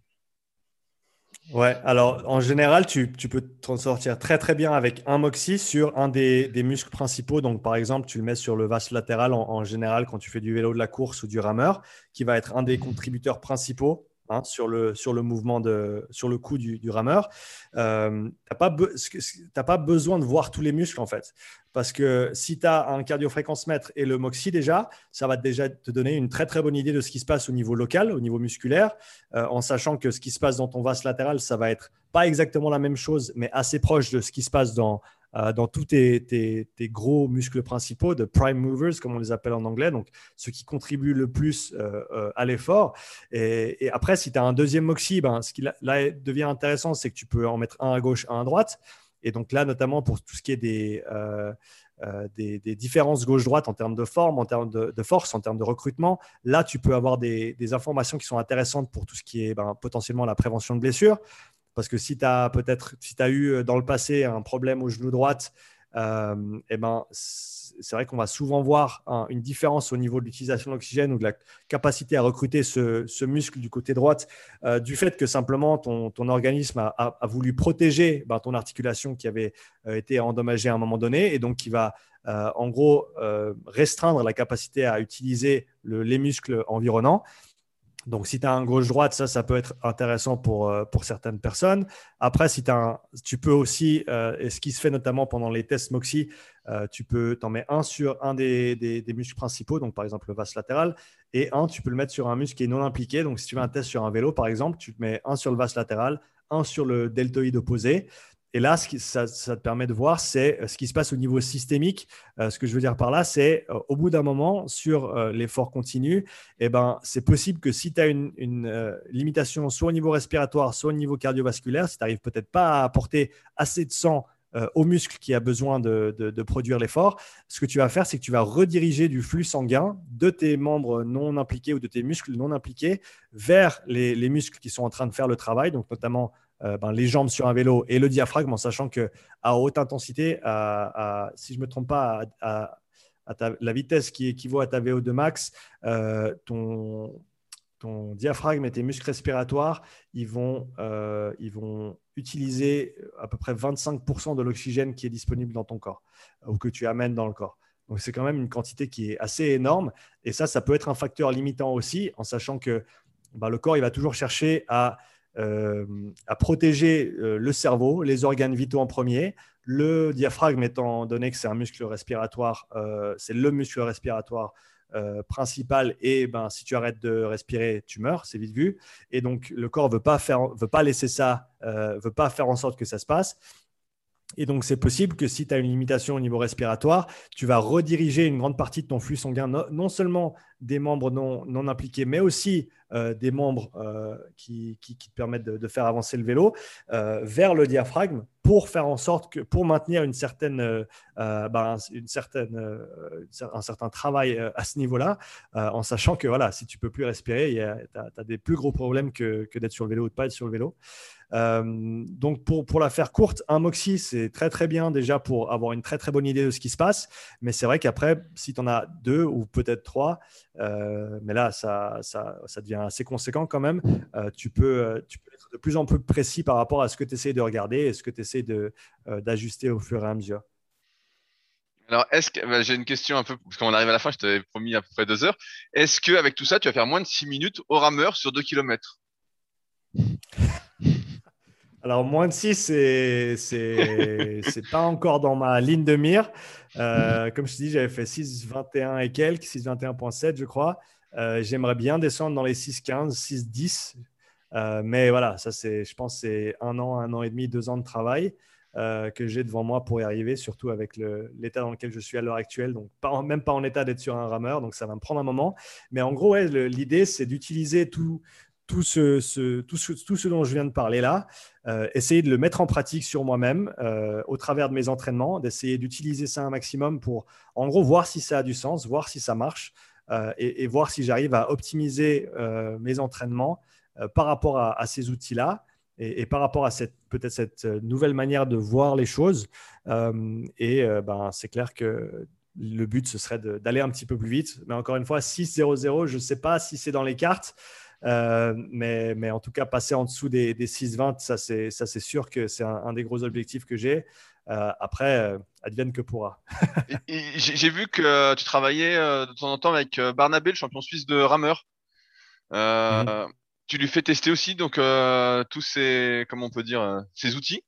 Ouais, alors en général, tu, tu peux t'en sortir très très bien avec un moxie sur un des, des, muscles principaux. Donc par exemple, tu le mets sur le vaste latéral en, en, général quand tu fais du vélo de la course ou du rameur, qui va être un des contributeurs principaux Hein, sur, le, sur le mouvement, de, sur le coup du, rameur. Euh, tu n'as pas, besoin de voir tous les muscles en fait. Parce que si tu as un cardiofréquence-mètre et le MOXIE déjà, ça va déjà te donner une très très bonne idée de ce qui se passe au niveau local, au niveau musculaire, euh, en sachant que ce qui se passe dans ton vaste latéral, ça va être pas exactement la même chose, mais assez proche de ce qui se passe dans dans tous tes, gros muscles principaux, de prime movers, comme on les appelle en anglais, donc ceux qui contribuent le plus à l'effort. Et, après, si tu as un deuxième moxie, ben, ce qui là devient intéressant, c'est que tu peux en mettre un à gauche, un à droite. Et donc là, notamment pour tout ce qui est des, euh, des, différences gauche-droite en termes de forme, en termes de, force, en termes de recrutement. Là, tu peux avoir des, informations qui sont intéressantes pour tout ce qui est ben, potentiellement la prévention de blessures. Parce que si tu as peut-être, si tu eu euh, dans le passé un problème au genou droite, euh, eh ben, c'est vrai qu'on va souvent voir une différence au niveau de l'utilisation de l'oxygène ou de la capacité à recruter ce, muscle du côté droite euh, du fait que simplement ton, organisme a, voulu protéger ben, ton articulation qui avait euh, été endommagée à un moment donné et donc qui va en gros restreindre la capacité à utiliser les muscles environnants. Donc, si tu as un gauche-droite, ça, ça peut être intéressant pour, euh, certaines personnes. Après, si as tu peux aussi, euh, et ce qui se fait notamment pendant les tests MOXIE, euh, tu peux t'en mettre un sur un des, des, muscles principaux, donc par exemple le vas latéral, et un, tu peux le mettre sur un muscle qui est non impliqué. Donc, si tu fais un test sur un vélo, par exemple, tu te mets un sur le vas latéral, un sur le deltoïde opposé. Et là, ce qui, ça, te permet de voir, c'est euh, ce qui se passe au niveau systémique. Euh, ce que je veux dire par là, c'est euh, au bout d'un moment, sur l'effort continu, eh ben, c'est possible que si tu as une, limitation soit au niveau respiratoire, soit au niveau cardiovasculaire, si tu n'arrives peut-être pas à apporter assez de sang au muscle qui a besoin de, produire l'effort, ce que tu vas faire, c'est que tu vas rediriger du flux sanguin de tes membres non impliqués ou de tes muscles non impliqués vers les, les muscles qui sont en train de faire le travail, donc notamment euh, ben, les jambes sur un vélo et le diaphragme, en sachant que à haute intensité, si je ne me trompe pas, à, la vitesse qui équivaut à ta VO2 max, euh, ton, diaphragme et tes muscles respiratoires, ils vont, euh, ils vont utiliser à peu près 25% de l'oxygène qui est disponible dans ton corps ou que tu amènes dans le corps. Donc c'est quand même une quantité qui est assez énorme. Et ça, ça peut être un facteur limitant aussi, en sachant que ben, le corps, il va toujours chercher à euh, à protéger euh, le cerveau, les organes vitaux en premier. Le diaphragme étant donné que c'est un muscle respiratoire, euh, c'est le muscle respiratoire principal et ben, si tu arrêtes de respirer, tu meurs, c'est vite vu. Et donc le corps veut, veut pas laisser ça, veut pas faire en sorte que ça se passe. Et donc, c'est possible que si tu as une limitation au niveau respiratoire, tu vas rediriger une grande partie de ton flux sanguin, non seulement des membres non, non impliqués, mais aussi euh, des membres euh, qui, qui, te permettent de, faire avancer le vélo euh, vers le diaphragme pour faire en sorte que, pour maintenir une certaine, ben, une certaine, un certain travail à ce niveau-là, en sachant que voilà, si tu peux plus respirer, tu as, des plus gros problèmes que, que d'être sur le vélo ou de pas être sur le vélo. Donc, pour, pour, la faire courte, un Moxie, c'est très très bien déjà pour avoir une très très bonne idée de ce qui se passe. Mais c'est vrai qu'après, si tu en as deux ou peut-être trois, euh, mais là, ça, ça, ça, devient assez conséquent quand même. Euh, tu, peux, euh, tu peux être de plus en plus précis par rapport à ce que tu essaies de regarder et ce que tu essaies d'ajuster au fur et à mesure. Alors, est-ce que bah, j'ai une question un peu parce qu'on arrive à la fin, je t'avais promis à peu près deux heures. Est-ce qu'avec tout ça, tu vas faire moins de six minutes au rameur sur deux kilomètres? Alors, moins de 6, c'est c'est pas encore dans ma ligne de mire. Euh, comme je te dis, j'avais fait 6,21 et quelques, 6,21,7, je crois. Euh, j'aimerais bien descendre dans les 6,15, 6,10. Euh, mais voilà, ça, c'est, je pense c'est un an, un an et demi, deux ans de travail que j'ai devant moi pour y arriver, surtout avec l'état dans lequel je suis à l'heure actuelle. Donc, même pas en état d'être sur un rameur. Donc, ça va me prendre un moment. Mais en gros, l'idée, c'est d'utiliser tout, tout ce, tout, ce, tout ce dont je viens de parler là, euh, essayer de le mettre en pratique sur moi-même euh, au travers de mes entraînements, d'essayer d'utiliser ça un maximum pour, en gros, voir si ça a du sens, voir si ça marche euh, et, voir si j'arrive à optimiser mes entraînements par rapport à, ces outils-là et, par rapport à cette peut-être cette nouvelle manière de voir les choses. et ben, c'est clair que le but, ce serait d'aller un petit peu plus vite. Mais encore une fois, 6-0-0, je ne sais pas si c'est dans les cartes. Euh, mais, mais, en tout cas, passer en dessous des, des 6,20, ça c'est sûr que c'est un, des gros objectifs que j'ai. Euh, après, euh, advienne que pourra. j'ai vu que tu travaillais de temps en temps avec Barnabé, le champion suisse de rameur. Mhm. Tu lui fais tester aussi donc tous ces, comment on peut dire, ces outils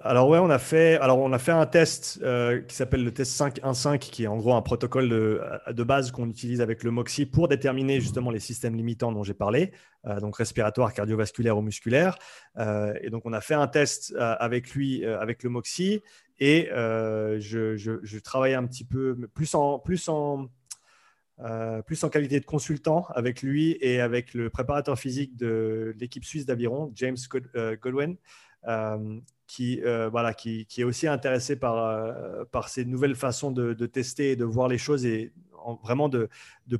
alors ouais, on a fait, alors on a fait un test euh, qui s'appelle le test 5.1.5, qui est en gros un protocole de, de base qu'on utilise avec le MOXIE pour déterminer justement les systèmes limitants dont j'ai parlé, euh, donc respiratoire, cardiovasculaire ou musculaire. Euh, et donc on a fait un test avec lui, avec le MOXIE, et je, je, travaillais un petit peu plus en, plus en, plus en qualité de consultant avec lui et avec le préparateur physique de l'équipe suisse d'aviron, James Godwin qui, euh, qui, qui, est aussi intéressé par, euh, ces nouvelles façons de, tester et de voir les choses et vraiment de,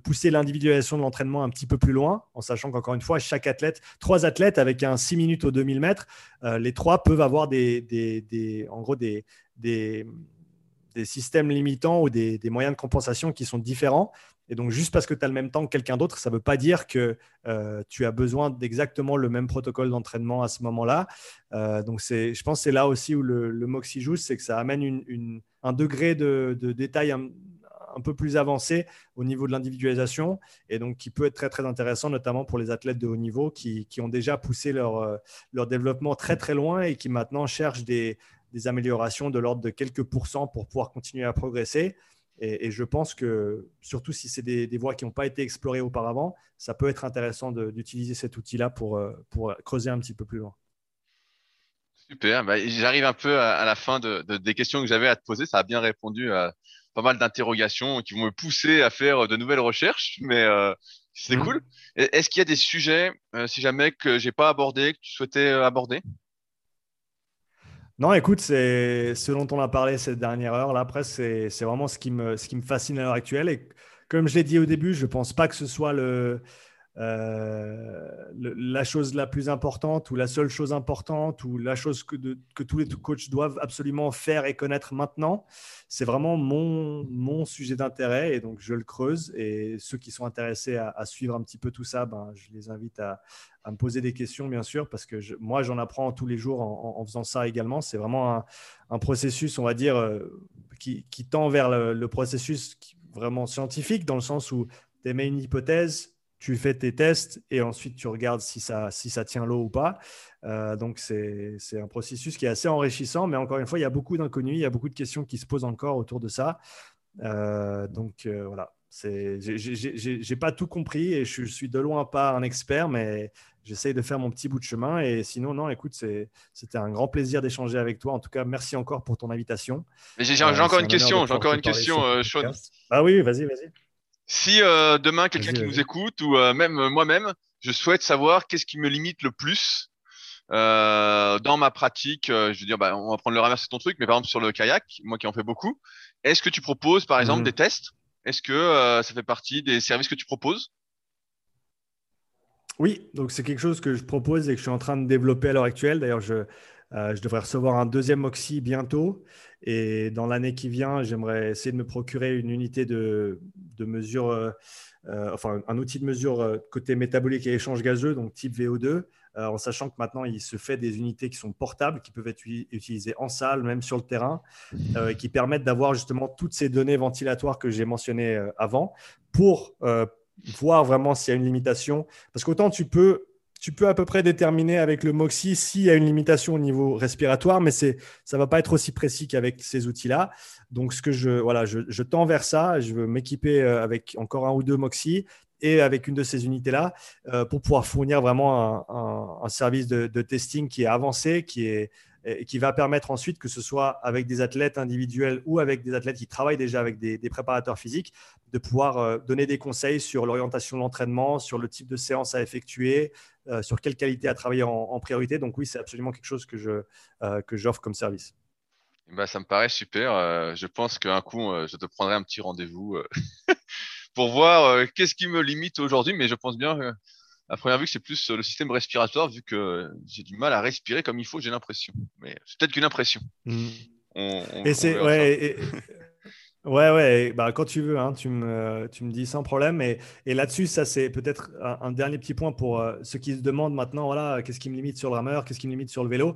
pousser l'individualisation de l'entraînement un petit peu plus loin, en sachant qu'encore une fois, chaque athlète, trois athlètes avec un 6 minutes au 2000 mètres, euh, les trois peuvent avoir des, des, des systèmes limitants ou des, moyens de compensation qui sont différents. Et donc, juste parce que tu as le même temps que quelqu'un d'autre, ça ne veut pas dire que euh, tu as besoin d'exactement le même protocole d'entraînement à ce moment-là. Euh, donc, je pense que c'est là aussi où le, le joue, c'est que ça amène un degré de, détail un, peu plus avancé au niveau de l'individualisation et donc qui peut être très, très intéressant, notamment pour les athlètes de haut niveau qui, ont déjà poussé leur, euh, leur développement très, très loin et qui maintenant cherchent des, des améliorations de l'ordre de quelques pourcents pour pouvoir continuer à progresser. Et, je pense que, surtout si c'est des, voies qui n'ont pas été explorées auparavant, ça peut être intéressant d'utiliser cet outil-là pour, euh, pour creuser un petit peu plus loin. Super. Bah, J'arrive un peu à, la fin de, des questions que j'avais à te poser. Ça a bien répondu à pas mal d'interrogations qui vont me pousser à faire de nouvelles recherches, mais euh, c'est mmh. cool. Est-ce qu'il y a des sujets, euh, si jamais, que j'ai pas abordé, que tu souhaitais aborder? Non, écoute, c'est ce dont on a parlé cette dernière heure. Là, après, c'est vraiment ce qui, me, ce qui me fascine à l'heure actuelle. Et comme je l'ai dit au début, je ne pense pas que ce soit le, euh, la chose la plus importante ou la seule chose importante ou la chose que, que, tous les coachs doivent absolument faire et connaître maintenant. C'est vraiment mon, mon sujet d'intérêt et donc je le creuse. Et ceux qui sont intéressés à, suivre un petit peu tout ça, ben, je les invite à, à me poser des questions, bien sûr, parce que moi, j'en apprends tous les jours en, faisant ça également. C'est vraiment un, processus, on va dire, euh, qui, tend vers le processus vraiment scientifique, dans le sens où tu émets une hypothèse, tu fais tes tests et ensuite tu regardes si ça, si ça tient l'eau ou pas. Euh, donc c'est un processus qui est assez enrichissant, mais encore une fois, il y a beaucoup d'inconnus, il y a beaucoup de questions qui se posent encore autour de ça. Euh, donc euh, voilà, j'ai pas tout compris et je, suis de loin pas un expert, mais j'essaye de faire mon petit bout de chemin. Et sinon, non, écoute, c'était un grand plaisir d'échanger avec toi. En tout cas, merci encore pour ton invitation. J'ai encore, une question, j'ai encore une question, Ah oui, vas-y, vas-y. Si euh, demain quelqu'un qui nous écoute ou euh, même euh, moi-même, je souhaite savoir qu'est-ce qui me limite le plus dans ma pratique. je veux dire, bah, on va prendre le rameur, c'est ton truc, mais par exemple sur le kayak, moi qui en fais beaucoup, est-ce que tu proposes par exemple mmh. des tests? Est-ce que ça fait partie des services que tu proposes? Oui, donc c'est quelque chose que je propose et que je suis en train de développer à l'heure actuelle. D'ailleurs, je, je devrais recevoir un deuxième Moxie bientôt. Et dans l'année qui vient, j'aimerais essayer de me procurer une unité de, mesure, euh, euh, enfin un outil de mesure euh, côté métabolique et échange gazeux, donc type VO2, en sachant que maintenant il se fait des unités qui sont portables, qui peuvent être utilisées en salle, même sur le terrain, qui permettent d'avoir justement toutes ces données ventilatoires que j'ai mentionnées avant pour voir vraiment s'il y a une limitation. Parce qu'autant tu peux tu peux à peu près déterminer avec le MOXIE s'il y a une limitation au niveau respiratoire, mais ça ne va pas être aussi précis qu'avec ces outils-là. Donc, ce que je, voilà, je, tends vers ça. Je veux m'équiper euh, avec encore un ou deux MOXIE et avec une de ces unités-là euh, pour pouvoir fournir vraiment un, service de, testing qui est avancé, qui est, qui va permettre ensuite que ce soit avec des athlètes individuels ou avec des athlètes qui travaillent déjà avec des, préparateurs physiques, de pouvoir euh, donner des conseils sur l'orientation de l'entraînement, sur le type de séance à effectuer, euh, sur quelle qualité à travailler en, priorité. Donc oui, c'est absolument quelque chose que je euh, que j'offre comme service. Bah, ça me paraît super. je pense qu'un coup, je te prendrai un petit rendez-vous pour voir qu'est-ce qui me limite aujourd'hui, mais je pense bien à première vue que c'est plus le système respiratoire vu que j'ai du mal à respirer comme il faut, j'ai l'impression. Mais c'est peut-être qu'une impression. Mmh. et c'est ouais, ouais, ouais. Bah, quand tu veux, hein, tu, me, tu me dis sans problème. Et, là-dessus, ça c'est peut-être un, dernier petit point pour euh, ceux qui se demandent maintenant, voilà, qu'est-ce qui me limite sur le rameur, qu'est-ce qui me limite sur le vélo?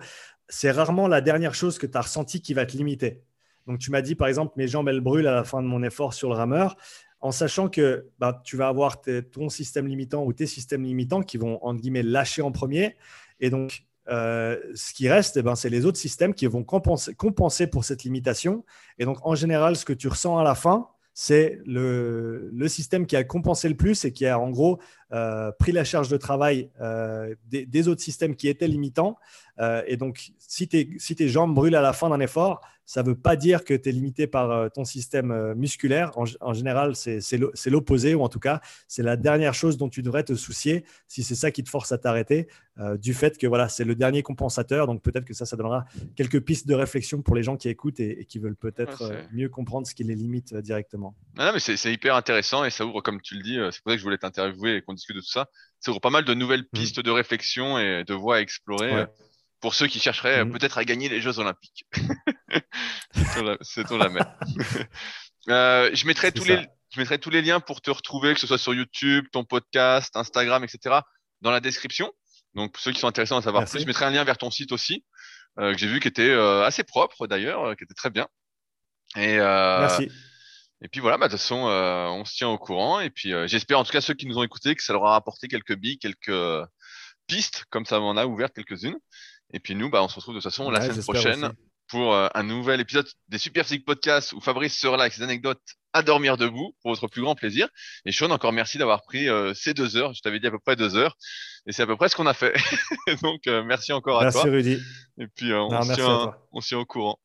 C'est rarement la dernière chose que tu as ressenti qui va te limiter. Donc tu m'as dit par exemple, mes jambes elles brûlent à la fin de mon effort sur le rameur en sachant que bah, tu vas avoir ton système limitant ou tes systèmes limitants qui vont, entre guillemets, lâcher en premier. Et donc, ce qui reste, eh ben, c'est les autres systèmes qui vont compenser, compenser pour cette limitation. Et donc, en général, ce que tu ressens à la fin, c'est le, le, système qui a compensé le plus et qui a en gros euh, pris la charge de travail euh, des, autres systèmes qui étaient limitants. Euh, et donc, si, si, tes jambes brûlent à la fin d'un effort, ça ne veut pas dire que tu es limité par ton système musculaire. En, général, c'est l'opposé, ou en tout cas, c'est la dernière chose dont tu devrais te soucier si c'est ça qui te force à t'arrêter, du fait que voilà, c'est le dernier compensateur. Donc, peut-être que ça, ça donnera quelques pistes de réflexion pour les gens qui écoutent et, qui veulent peut-être mieux comprendre ce qui les limite directement. Non, mais c'est hyper intéressant et ça ouvre, comme tu le dis, c'est pour ça que je voulais t'interviewer et qu'on de tout ça. Ça ouvre pas mal de nouvelles mm. pistes de réflexion et de voies à explorer euh, pour ceux qui chercheraient euh, mm. peut-être à gagner les Jeux Olympiques. c'est ton la, mer. Euh, je mettrai tous les, je mettrai tous les liens pour te retrouver, que ce soit sur YouTube, ton podcast, Instagram, etc., dans la description. Donc, pour ceux qui sont intéressés à en savoir plus, je mettrai un lien vers ton site aussi, que j'ai vu qui était assez propre d'ailleurs, qui était très bien. Et, Merci. Et puis voilà, bah, de toute façon, euh, on se tient au courant. Et puis euh, j'espère en tout cas ceux qui nous ont écoutés que ça leur a apporté quelques billes, quelques pistes, comme ça m'en a ouvert quelques-unes. Et puis nous, bah, on se retrouve de toute façon la semaine prochaine pour euh, un nouvel épisode des Super Physique Podcast où Fabrice sera là avec ses anecdotes à dormir debout pour votre plus grand plaisir. Et Sean, encore merci d'avoir pris ces deux heures. Je t'avais dit à peu près deux heures. Et c'est à peu près ce qu'on a fait. Donc merci encore à toi. Merci Rudy. Et puis on, se tient, on se tient au courant.